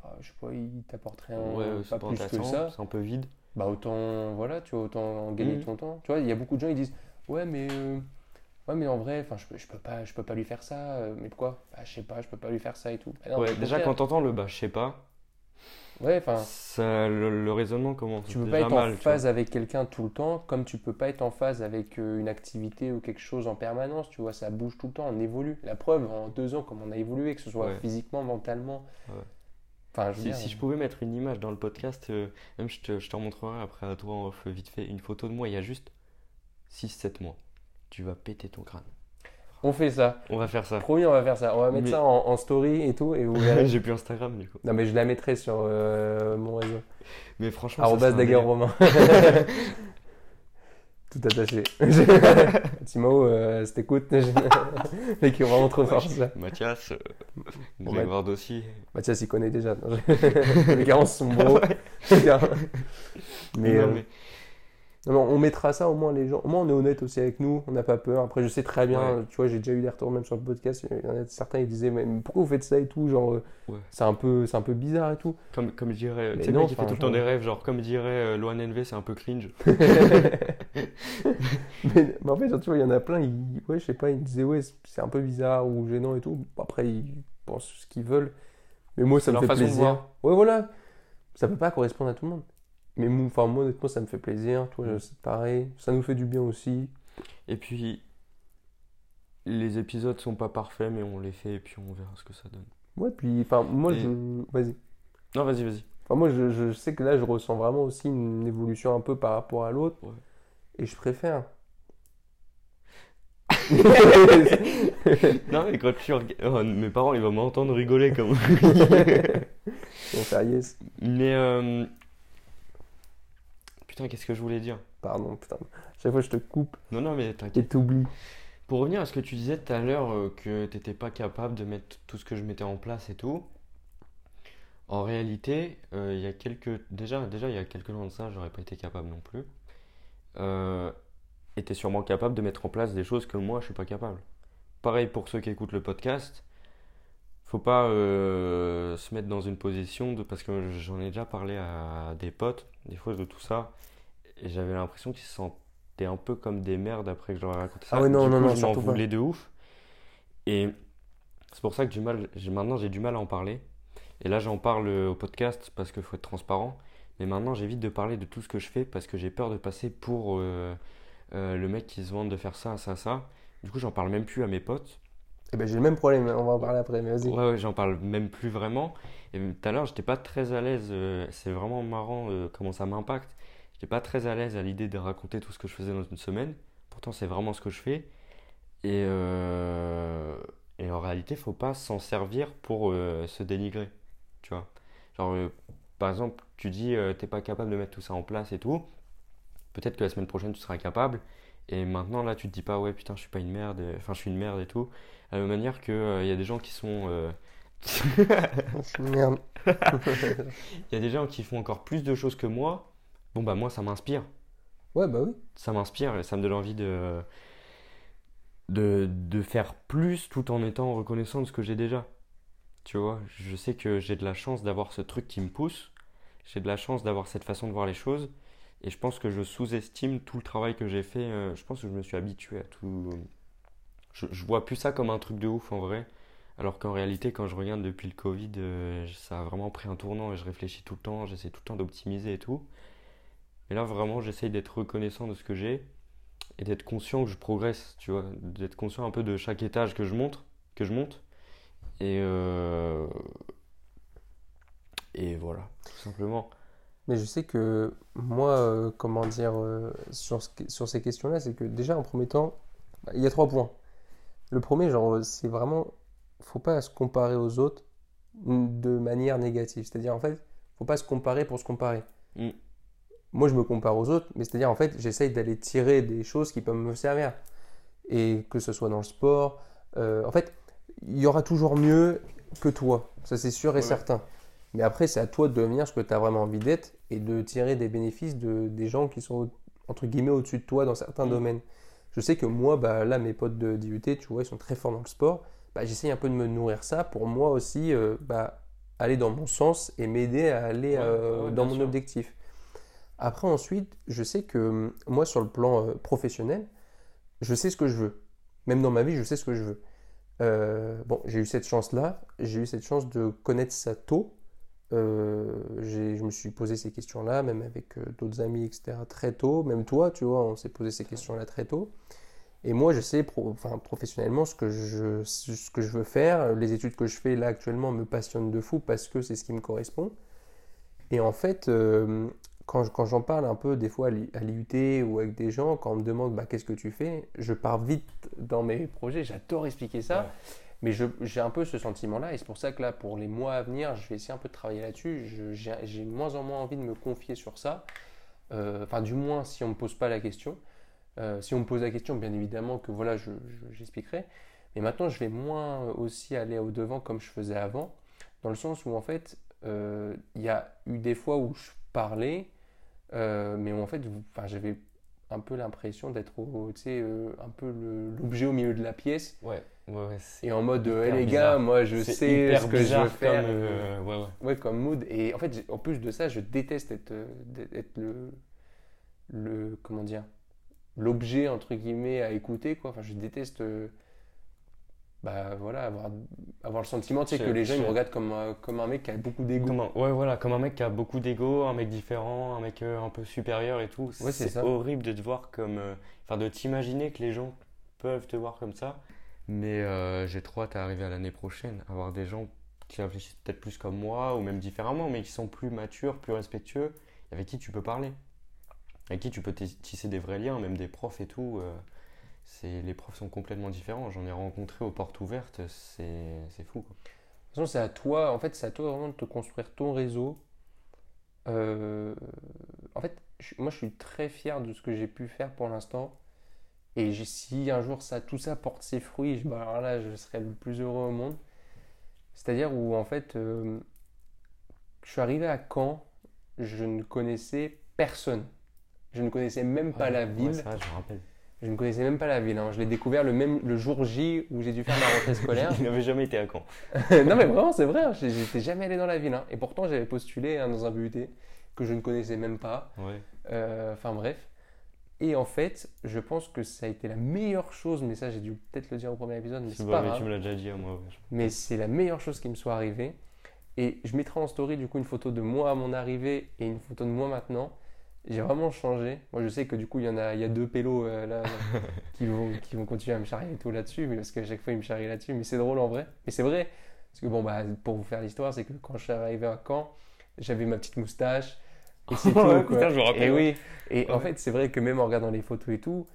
bah, je sais pas, il t'apporte rien, Ouais, pas plus que ça, c'est un peu vide. bah, autant, voilà, tu vois, autant gagner Mhm. ton temps. Tu vois, il y a beaucoup de gens, ils disent, ouais, mais, ouais, mais en vrai, enfin, je peux, je peux pas, je peux pas lui faire ça, euh, mais pourquoi? Bah, je sais pas, je peux pas lui faire ça et tout. Bah non, Ouais, mais déjà, quand t'entends le bah, je sais pas, Ouais, enfin. le, le raisonnement commence Tu peux pas être mal. en phase avec quelqu'un tout le temps, comme tu peux pas être en phase avec euh, une activité ou quelque chose en permanence. Tu vois, ça bouge tout le temps, on évolue. La preuve, en deux ans, comme on a évolué, que ce soit Ouais. physiquement, mentalement. Ouais. Enfin, je Si, dire, si je pouvais mettre une image dans le podcast, euh, même je te, je t'en montrerai après à toi en off vite fait, une photo de moi il y a juste 6-7 mois. Tu vas péter ton crâne. on fait ça. On va faire ça. Promis, on va faire ça. On va mettre Mais- ça en, en story et tout, et vous verrez. J'ai plus Instagram du coup. non, mais je la mettrai sur euh, mon réseau. Mais franchement, ça Arrobas délire. Romain. tout attaché. Timo, euh, si t'écoutes, mec qui est vraiment trop fort. ça. Mathias, euh, Bon, Grégoire Dossi. Mathias, il connaît déjà. Les gars, on sont gars. mais, Non, euh, mais- non, on mettra ça au moins les gens. Au moins on est honnête aussi avec nous, on n'a pas peur. Après, je sais très bien, Ouais. tu vois, j'ai déjà eu des retours même sur le podcast. Il y en a certains ils disaient, mais pourquoi vous faites ça et tout Genre, euh, Ouais. c'est un peu, c'est un peu bizarre et tout. Comme, comme Mais tu sais, mec qui fait tout le temps des rêves, genre comme dirait euh, Loan NV, c'est un peu cringe. mais, mais en fait, genre, tu vois, il y en a plein, ils, ouais, je sais pas, ils disaient, ouais, c'est- un peu bizarre ou gênant et tout. Après, ils pensent ce qu'ils veulent. Mais moi, ça me leur fait plaisir. Ouais, voilà. Ça peut pas correspondre à tout le monde. Mais moi, enfin, moi, honnêtement, ça me fait plaisir. Toi, Mm. c'est pareil. Ça nous fait du bien aussi. Et puis, les épisodes sont pas parfaits, mais on les fait et puis on verra ce que ça donne. Ouais, puis, enfin, moi, Et- je. Vas-y. Non, vas-y, vas-y. Enfin, moi, je, je sais que là, je ressens vraiment aussi une évolution un peu par rapport à l'autre. Ouais. Et je préfère. Non, mais quand tu regardes. Oh, mes parents, ils vont m'entendre rigoler comme. Faire yes. mais. euh, Putain, qu'est-ce que je voulais dire Pardon, putain. Chaque fois, je te coupe Non, non, mais t'inquiète. et t'oublies. Pour revenir à ce que tu disais tout à l'heure, euh, que t'étais pas capable de mettre tout ce que je mettais en place et tout. En réalité, euh, il y a quelques. Déjà, déjà, il y a quelques temps de ça, j'aurais pas été capable non plus. Euh, et t'es sûrement capable de mettre en place des choses que moi, je suis pas capable. Pareil pour ceux qui écoutent le podcast. Faut pas euh, se mettre dans une position de. Parce que j'en ai déjà parlé à des potes, des fois, de tout ça. Et j'avais l'impression qu'ils se sentaient un peu comme des merdes après que je leur ai raconté ça. Ah ouais, non, Du non, coup, non, je m'en voulais de ouf. Et c'est pour ça que du mal, maintenant j'ai du mal à en parler. Et là j'en parle au podcast parce qu'il faut être transparent. Mais maintenant j'évite de parler de tout ce que je fais parce que j'ai peur de passer pour euh, euh, le mec qui se vante de faire ça, ça, ça. Du coup j'en parle même plus à mes potes. Eh ben, j'ai le même problème, on va en parler après, mais vas-y. Ouais, ouais, j'en parle même plus vraiment. Et tout à l'heure j'étais pas très à l'aise. euh, c'est vraiment marrant euh, comment ça m'impacte. J'étais pas très à l'aise à l'idée de raconter tout ce que je faisais dans une semaine. Pourtant c'est vraiment ce que je fais. Et, euh, et en réalité, faut pas s'en servir pour euh, se dénigrer. Tu vois. Genre, euh, par exemple, tu dis euh, t'es pas capable de mettre tout ça en place et tout. Peut-être que la semaine prochaine tu seras capable. Et maintenant, là, tu te dis pas ouais, putain, je suis pas une merde. Enfin, je suis une merde et tout. À la même manière qu'il y a des gens qui sont. Il y a des gens qui font encore plus de choses que moi. Bon, bah, moi, ça m'inspire. Ouais, bah oui. ça m'inspire et ça me donne envie de, de, de faire plus tout en étant reconnaissant de ce que j'ai déjà. Tu vois, je sais que j'ai de la chance d'avoir ce truc qui me pousse, j'ai de la chance d'avoir cette façon de voir les choses et je pense que je sous-estime tout le travail que j'ai fait. euh, Je pense que je me suis habitué à tout. Je, je vois plus ça comme un truc de ouf en vrai. Alors qu'en réalité, quand je regarde depuis le Covid, euh, ça a vraiment pris un tournant et je réfléchis tout le temps, j'essaie tout le temps d'optimiser et tout. Et là, vraiment, j'essaye d'être reconnaissant de ce que j'ai et d'être conscient que je progresse, tu vois, d'être conscient un peu de chaque étage que je monte, que je monte. Et euh, et voilà, tout simplement. Mais je sais que moi, euh, comment dire, euh, sur, ce- sur ces questions-là, c'est que déjà, en premier temps, bah, il y a trois points. Le premier, genre, c'est vraiment, faut pas se comparer aux autres de manière négative. C'est-à-dire, en fait, faut pas se comparer pour se comparer. Mm. Moi, je me compare aux autres, mais c'est-à-dire, en fait, j'essaye d'aller tirer des choses qui peuvent me servir. Et que ce soit dans le sport, euh, en fait, il y aura toujours mieux que toi. Ça, c'est sûr et Ouais. certain. Mais après, c'est à toi de devenir ce que tu as vraiment envie d'être et de tirer des bénéfices de, des gens qui sont, entre guillemets, au-dessus de toi dans certains Mm. domaines. Je sais que moi, bah, là, mes potes de d'IUT, tu vois, ils sont très forts dans le sport. Bah, J'essaye un peu de me nourrir ça pour moi aussi euh, bah, aller dans mon sens et m'aider à aller Ouais, euh, ouais, dans mon sûr. objectif. Après, ensuite, je sais que hum, moi, sur le plan euh, professionnel, je sais ce que je veux. Même dans ma vie, je sais ce que je veux. Euh, bon, j'ai eu cette chance-là. J'ai eu cette chance de connaître ça tôt. Euh, je me suis posé ces questions-là, même avec euh, d'autres amis, etc., très tôt. Même toi, tu vois, on s'est posé ces questions-là très tôt. Et moi, je sais pro- enfin, professionnellement ce que, je, ce que je veux faire. Les études que je fais là actuellement me passionnent de fou parce que c'est ce qui me correspond. Et en fait, euh, quand, quand j'en parle un peu des fois à l'I- à l'IUT ou avec des gens, quand on me demande bah, qu'est-ce que tu fais, je pars vite dans mes projets. J'adore expliquer ça. Ouais. Mais je- j'ai un peu ce sentiment-là, et c'est pour ça que là, pour les mois à venir, je vais essayer un peu de travailler là-dessus. Je- J'ai moins en moins envie de me confier sur ça. Euh, Enfin, du moins, si on ne me pose pas la question. Euh, si on me pose la question, bien évidemment que voilà, je- je- j'expliquerai. Mais maintenant, je vais moins aussi aller au devant comme je faisais avant, dans le sens où en fait, euh, il y a eu des fois où je parlais, euh, mais en fait, enfin, j'avais un peu l'impression d'être, tu sais, euh, un peu l'objet au milieu de la pièce. Ouais, ouais, ouais, Et en mode, euh, hyper hey, les bizarre. gars, moi je sais ce que je veux faire. Comme, euh, ouais, ouais. Ouais, comme mood. Et en fait, en plus de ça, je déteste être, euh, être le, le. Comment dire L'objet, entre guillemets, à écouter, quoi. Enfin, je déteste. Euh, bah voilà, avoir, avoir le sentiment, tu sais, Je- que les gens ils me regardent comme, un- comme un mec qui a beaucoup d'ego. Ouais, voilà, comme un mec qui a beaucoup d'ego, un mec différent, un mec euh, un peu supérieur et tout. Ouais, c'est horrible de te voir comme. euh, Enfin, de t'imaginer que les gens peuvent te voir comme ça. Mais euh, j'ai trop hâte à arriver à l'année prochaine, avoir des gens qui réfléchissent peut-être plus comme moi ou même différemment, mais qui sont plus matures, plus respectueux, avec qui tu peux parler. Avec qui tu peux tis- tisser des vrais liens, même des profs et tout. euh, les profs sont complètement différents. J'en ai rencontré aux portes ouvertes, c'est, c'est fou. Quoi. De toute façon, c'est à toi, en fait, c'est à toi vraiment de te construire ton réseau. Euh, en fait, je- moi, je suis très fier de ce que j'ai pu faire pour l'instant. Et si un jour ça, tout ça porte ses fruits, je- bah, alors là, je serai le plus heureux au monde. C'est-à-dire où, en fait, euh, je suis arrivé à Caen, je ne connaissais personne. Je ne connaissais même pas la ville. Ouais, vrai, je me rappelle. Je ne connaissais même pas la ville. hein. Je l'ai découvert le même le jour J où j'ai dû faire ma rentrée scolaire. Il n'avait jamais été à Caen. non mais vraiment c'est vrai, hein. J'étais jamais allé dans la ville. hein. Et pourtant j'avais postulé hein, dans un BUT que je ne connaissais même pas. Ouais. Euh, Enfin bref. Et en fait, je pense que ça a été la meilleure chose, mais ça j'ai dû peut-être le dire au premier épisode, mais C'est c'est pas, pas mais grave. tu me l'as déjà dit à moi. ouais. Mais c'est la meilleure chose qui me soit arrivée. Et je mettrai en story du coup une photo de moi à mon arrivée et une photo de moi maintenant. J'ai vraiment changé. Moi je sais que du coup il y en a, il y a deux pélos euh, là qui, vont, qui vont continuer à me charrier et tout là-dessus, mais parce qu'à chaque fois ils me charrient là-dessus. Mais c'est drôle en vrai. Mais c'est vrai. Parce que bon bah pour vous faire l'histoire, c'est que quand je suis arrivé à Caen, j'avais ma petite moustache. Et c'est tout. Ouais, quoi. putain, je me rappelle, Et oui. Et en fait c'est vrai que même en regardant les photos et tout,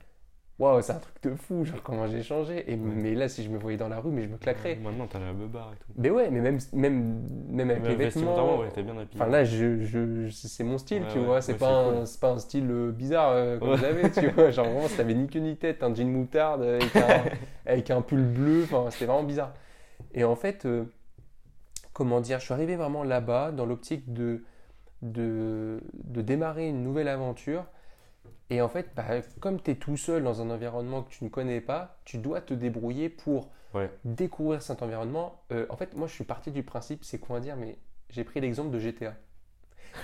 waouh c'est un truc de fou. Genre comment j'ai changé. Et mais là si je me voyais dans la rue, mais je me claquerais. Maintenant, t'as la beubare et tout. Mais ouais, mais même, même, même avec les vêtements. ouais, t'es bien habillé. Enfin là, je, je, c'est mon style, Ouais, tu ouais, vois. C'est pas, un- c'est pas un style euh, bizarre euh, comme j'avais, tu vois. Genre vraiment, ça avait ni queue ni tête, un jean moutarde avec un, avec un pull bleu. Enfin, c'était vraiment bizarre. Et en fait, euh, comment dire, je suis arrivé vraiment là-bas dans l'optique de, de, de démarrer une nouvelle aventure. Et en fait, bah, comme tu es tout seul dans un environnement que tu ne connais pas, tu dois te débrouiller pour Ouais. découvrir cet environnement. Euh, en fait, moi, je suis parti du principe, c'est quoi dire, mais j'ai pris l'exemple de GTA.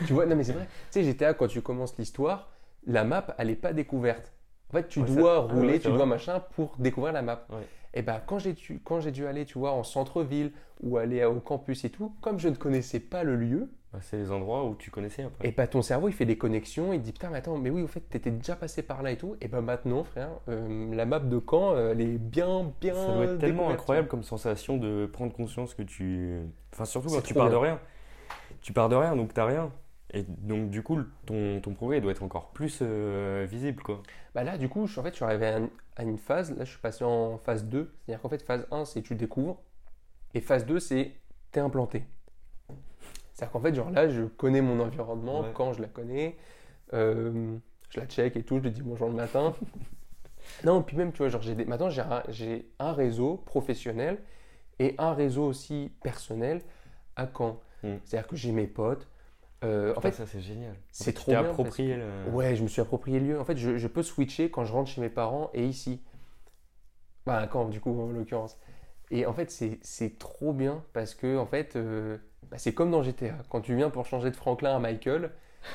tu vois, non, mais c'est vrai. Tu sais, GTA, quand tu commences l'histoire, la map, elle n'est pas découverte. En fait, tu Ouais, dois ça- ah rouler, ouais, tu dois vrai. machin pour découvrir la map. Et ben, quand j'ai dû, quand j'ai dû aller, tu vois, en centre-ville ou aller au campus et tout, comme je ne connaissais pas le lieu, Bah, c'est les endroits où tu connaissais après. et bah ton cerveau il fait des connexions, il dit putain mais attends mais oui au fait t'étais déjà passé par là et tout, et bah maintenant frère, euh, la map de Caen euh, elle est bien bien Ça doit être tellement incroyable comme sensation de prendre conscience que tu. Enfin, surtout quand tu pars de rien. Tu pars de rien, donc t'as rien. Et donc, du coup, ton, ton progrès doit être encore plus euh, visible, quoi. Bah là du coup je, en fait je suis arrivé à, une- à une phase, là je suis passé en phase 2, c'est-à-dire qu'en fait phase 1 c'est tu découvres, et phase 2 c'est t'es implanté. C'est-à-dire qu'en fait genre là je connais mon environnement, Ouais. quand je la connais, euh, je la check et tout, je lui dis bonjour le matin. non puis même tu vois genre j'ai des, maintenant j'ai un, j'ai un réseau professionnel et un réseau aussi personnel à Caen. Mm. C'est-à-dire que j'ai mes potes. Euh, en Putain, fait, ça, c'est génial. c'est trop bien approprié le. Ouais, je me suis approprié le lieu. En fait, je, je peux switcher quand je rentre chez mes parents et ici. Bah, quand, du coup, en l'occurrence. Et en fait, c'est trop bien parce que, en fait, euh, bah, c'est comme dans GTA. Quand tu viens pour changer de Franklin à Michael,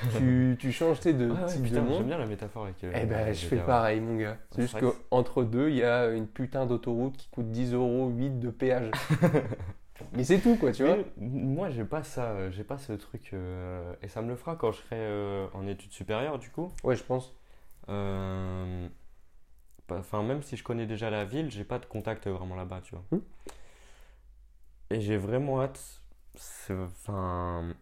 tu, tu changes de Ah ouais, type putain, de j'aime monde. bien la métaphore avec. euh, Eh ben, je fais pareil, mon gars. C'est juste qu'entre deux, il y a une putain d'autoroute qui coûte 10 euros 8 de péage. Mais c'est tout, quoi, tu vois. Moi, j'ai pas ça, euh, j'ai pas ce truc, euh, et ça me le fera quand je serai euh, en études supérieures, du coup. Ouais, je pense. Euh, pas- Enfin, même si je connais déjà la ville, j'ai pas de contact vraiment là-bas, tu vois. Hmm. Et j'ai vraiment hâte, c'est- enfin,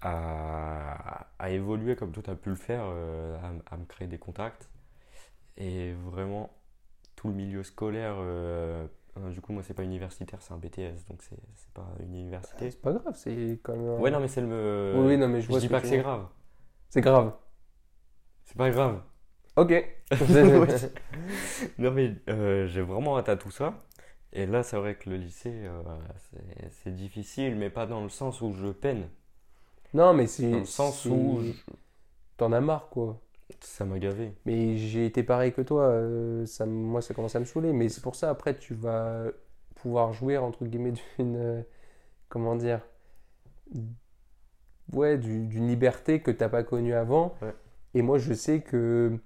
à, à évoluer comme toi tu as pu le faire, euh, à, à me créer des contacts. Et vraiment, tout le milieu scolaire, euh, euh, du coup, moi, c'est pas universitaire, c'est un BTS, donc c'est pas une université. C'est pas grave, c'est quand même. un- Ouais, non, mais c'est le. Oui, oui, non, mais je je vois dis ce pas que c'est grave. C'est grave. C'est pas grave. Ok. Non, mais euh, j'ai vraiment hâte à tout ça. Et là, c'est vrai que le lycée, euh, c'est- difficile, mais pas dans le sens où je peine. non, mais c'est. Dans le sens où je- T'en as marre, quoi. Ça m'a gavé. Mais j'ai été pareil que toi. euh, ça, moi, ça commence à me saouler. Mais c'est pour ça, après, tu vas pouvoir jouer, entre guillemets, d'une. euh, comment dire Ouais, du- d'une liberté que t'as pas connue avant. Ouais. Et moi, je sais que.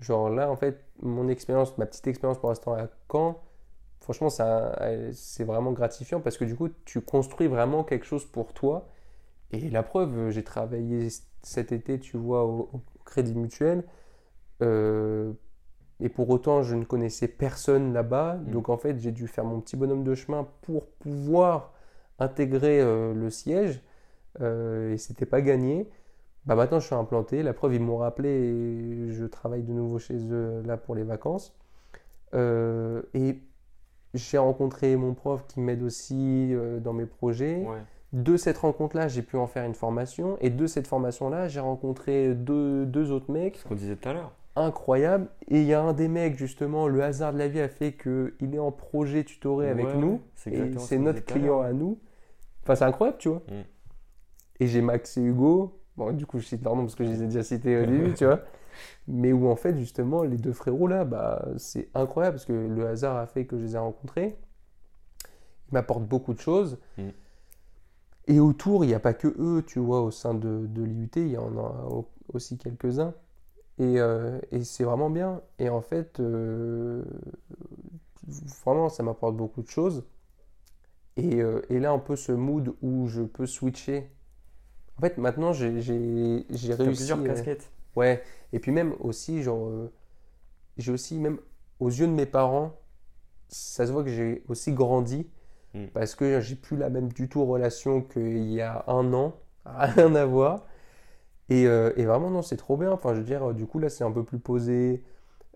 Genre là, en fait, mon expérience, ma petite expérience pour l'instant à Caen, franchement, ça, euh, c'est vraiment gratifiant parce que du coup, tu construis vraiment quelque chose pour toi. Et la preuve, j'ai travaillé cet été, tu vois, au Crédit Mutuel. Euh, et pour autant, je ne connaissais personne là-bas. Mm. Donc en fait, j'ai dû faire mon petit bonhomme de chemin pour pouvoir intégrer euh, le siège. Euh, et c'était pas gagné. Bah maintenant, je suis implanté. La preuve, ils m'ont rappelé et je travaille de nouveau chez eux là pour les vacances. Euh, et j'ai rencontré mon prof qui m'aide aussi dans mes projets. Ouais. De cette rencontre-là, j'ai pu en faire une formation. Et de cette formation-là, j'ai rencontré deux, deux autres mecs Ce qu'on disait tout à l'heure. incroyables. Et il y a un des mecs, justement, le hasard de la vie a fait qu'il est en projet tutoré avec nous. c'est Et notre client à nous. Enfin, c'est incroyable, tu vois. Et j'ai Max et Hugo. Bon, du coup, je cite leur nom parce que je les ai déjà cités au début, tu vois. Mais où en fait, justement, les deux frérots là, bah, c'est incroyable parce que le hasard a fait que je les ai rencontrés. Ils m'apportent beaucoup de choses. Mm. Et autour, il n'y a pas que eux, tu vois, au sein de, de l'IUT, il y en a au- aussi quelques-uns. Et, euh, et c'est vraiment bien. Et en fait, euh, vraiment, ça m'apporte beaucoup de choses. Et, euh, et là, un peu ce mood où je peux switcher. En fait, maintenant, j'ai réussi. plusieurs casquettes. Ouais, et puis même aussi, genre, j'ai aussi, même aux yeux de mes parents, ça se voit que j'ai aussi grandi Mm. parce que j'ai plus la même du tout relation qu'il y a un an, rien à voir. Et, euh, et vraiment, non, c'est trop bien. Enfin, je veux dire, du coup, là, c'est un peu plus posé.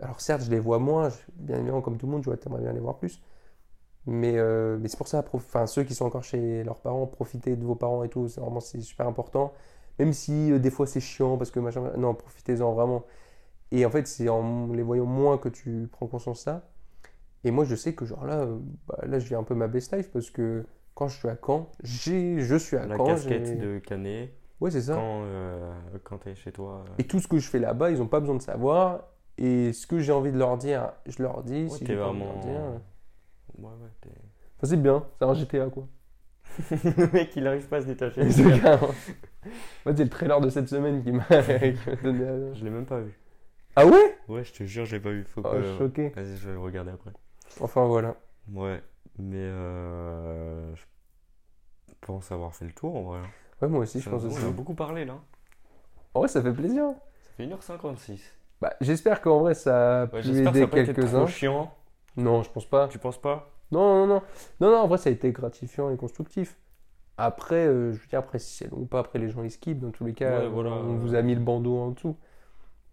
Alors, certes, je les vois moins, bien évidemment, comme tout le monde, tu vois, bien les voir plus. Mais, euh, c'est pour ça, enfin, ceux qui sont encore chez leurs parents, profitez de vos parents et tout, c'est vraiment c'est super important. Même si euh, des fois c'est chiant parce que machin, non, profitez-en vraiment. Et en fait, c'est en les voyant moins que tu prends conscience de ça. Et moi, je sais que genre là, euh, bah, là, je vis un peu ma best life parce que quand je suis à Caen, j'ai, je suis à La Caen. casquette j'ai- de Canet, Ouais, c'est ça. quand, euh, quand t'es chez toi. euh, Et tout ce que je fais là-bas, ils n'ont pas besoin de savoir. Et ce que j'ai envie de leur dire, je leur dis. ouais, si t'es vraiment. leur dire, euh, Ouais, ouais, t'es. enfin, c'est bien, c'est un GTA quoi. le mec, il arrive pas à se détacher. Fait, c'est le trailer de cette semaine qui m'a donné. la- Je l'ai même pas vu. Ah ouais? Ouais, je te jure, je l'ai pas vu. Faut Oh, que. choqué. Vas-y, je vais le regarder après. Enfin voilà. Ouais, mais euh, je pense avoir fait le tour en vrai. Ouais, moi aussi, je pense on aussi. a beaucoup parlé là. En vrai, ça fait plaisir. Ça fait 1h56. Bah, j'espère qu'en vrai, ça a Ouais, pu aider quelques-uns. chiant. Non, je pense pas. Tu penses pas? Non, non, non. Non, non, en vrai, ça a été gratifiant et constructif. Après, euh, je veux dire, après, si c'est long ou pas, après, les gens, ils skippent. Dans tous les cas, Ouais, voilà. on vous a mis le bandeau en dessous.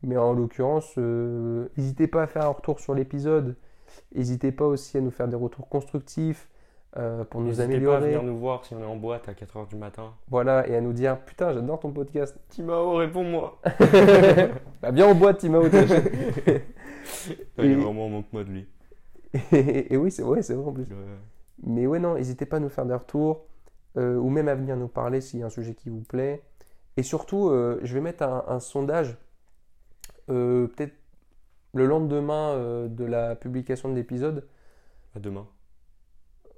Mais en l'occurrence, euh, n'hésitez pas à faire un retour sur l'épisode. N'hésitez pas aussi à nous faire des retours constructifs euh, pour nous N'hésitez pas à améliorer. venir nous voir si on est en boîte à 4h du matin. Voilà, et à nous dire Putain, j'adore ton podcast. Timao, réponds-moi bah, viens en boîte, Timao. Il est vraiment en manque moi de lui. et, et oui, c'est ouais, c'est vrai en plus. Ouais. Mais ouais, non, n'hésitez pas à nous faire des retours euh, ou même à venir nous parler s'il y a un sujet qui vous plaît. Et surtout, euh, je vais mettre un, un sondage, euh, peut-être le lendemain euh, de la publication de l'épisode. À demain.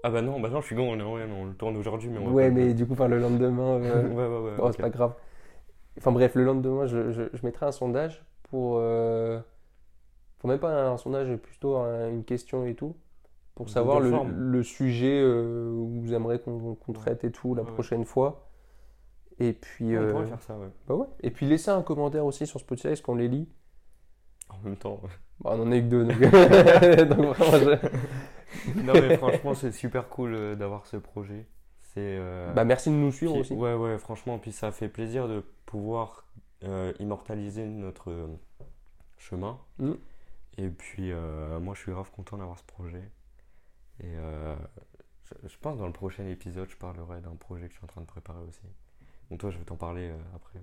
Ah bah non, bah non, je suis con, on, est- ouais, on le tourne aujourd'hui, mais on va Ouais, pas mais le- du coup, enfin, le lendemain, euh, ouais, ouais, ouais. oh, c'est pas grave. Enfin bref, le lendemain, je, je, je mettrai un sondage pour. Euh, enfin, même pas un sondage, plutôt un- une question et tout. Pour savoir le, le sujet euh, où vous aimeriez qu'on qu'on traite et tout la prochaine fois. Et puis. On pourrait faire ça, ouais. bah ouais. Et puis laissez un commentaire aussi sur Spotify, est-ce qu'on les lit? En même temps. Bah, On en eu que deux, donc, donc vraiment, je- non, mais franchement, c'est super cool euh, d'avoir ce projet. C'est. euh, Bah merci de nous suivre puis- aussi. Ouais, ouais, franchement, puis ça fait plaisir de pouvoir euh, immortaliser notre chemin. Mm. Et puis, euh, moi, je suis grave content d'avoir ce projet. Et je, je pense dans le prochain épisode, je parlerai d'un projet que je suis en train de préparer aussi. Donc, toi, je vais t'en parler après.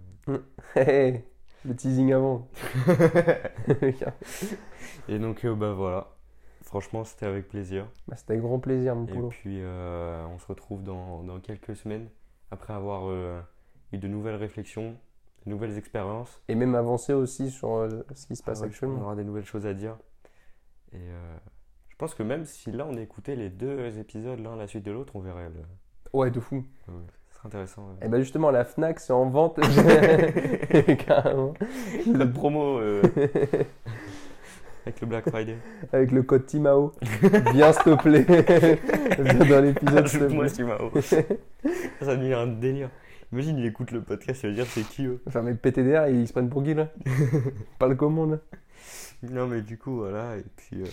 Hey, le teasing avant. Et donc, euh, bah voilà. Franchement, c'était avec plaisir. Bah, C'était avec grand plaisir, mon Et poulot. puis, euh, on se retrouve dans, dans quelques semaines après avoir euh, eu de nouvelles réflexions, de nouvelles expériences. Et même avancer aussi sur euh, ce qui se passe Ah ouais, On actuellement. aura des nouvelles choses à dire. Et je pense que même si là on écoutait les deux épisodes l'un à la suite de l'autre, on verrait le. Ouais, de fou. Ouais, intéressant. ouais. Et bah justement, la Fnac, c'est en vente. Carrément. La promo euh, avec le Black Friday. Avec le code Timao. Bien s'il te plaît. Dans l'épisode, s'il plaît. Timao. Ça devient un délire. Imagine, il écoute le podcast, il va dire c'est qui eux? Enfin, mais PTDR, ils se prennent pour qui là? Pas le commande. Non, mais du coup, voilà. Et puis, euh,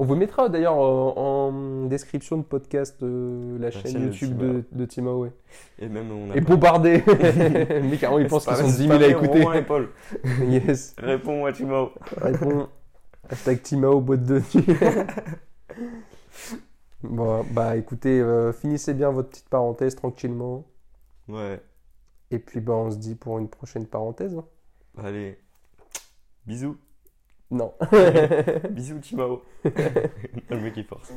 On vous mettra d'ailleurs en, en description de podcast euh, la, chaîne, YouTube de, de Timao. Ouais. et même on a. Et bombardé Mais carrément, ils pensent qu'ils sont 10 000 à écouter. Romain et Paul. yes. Réponds-moi, Timao. Réponds. Hashtag Timao, boîte de nuit. bon, bah écoutez, euh, finissez bien votre petite parenthèse tranquillement. Ouais. Et puis bah on se dit pour une prochaine parenthèse. hein. Allez. Bisous. Non. Bisous, Timao. le mec, il force.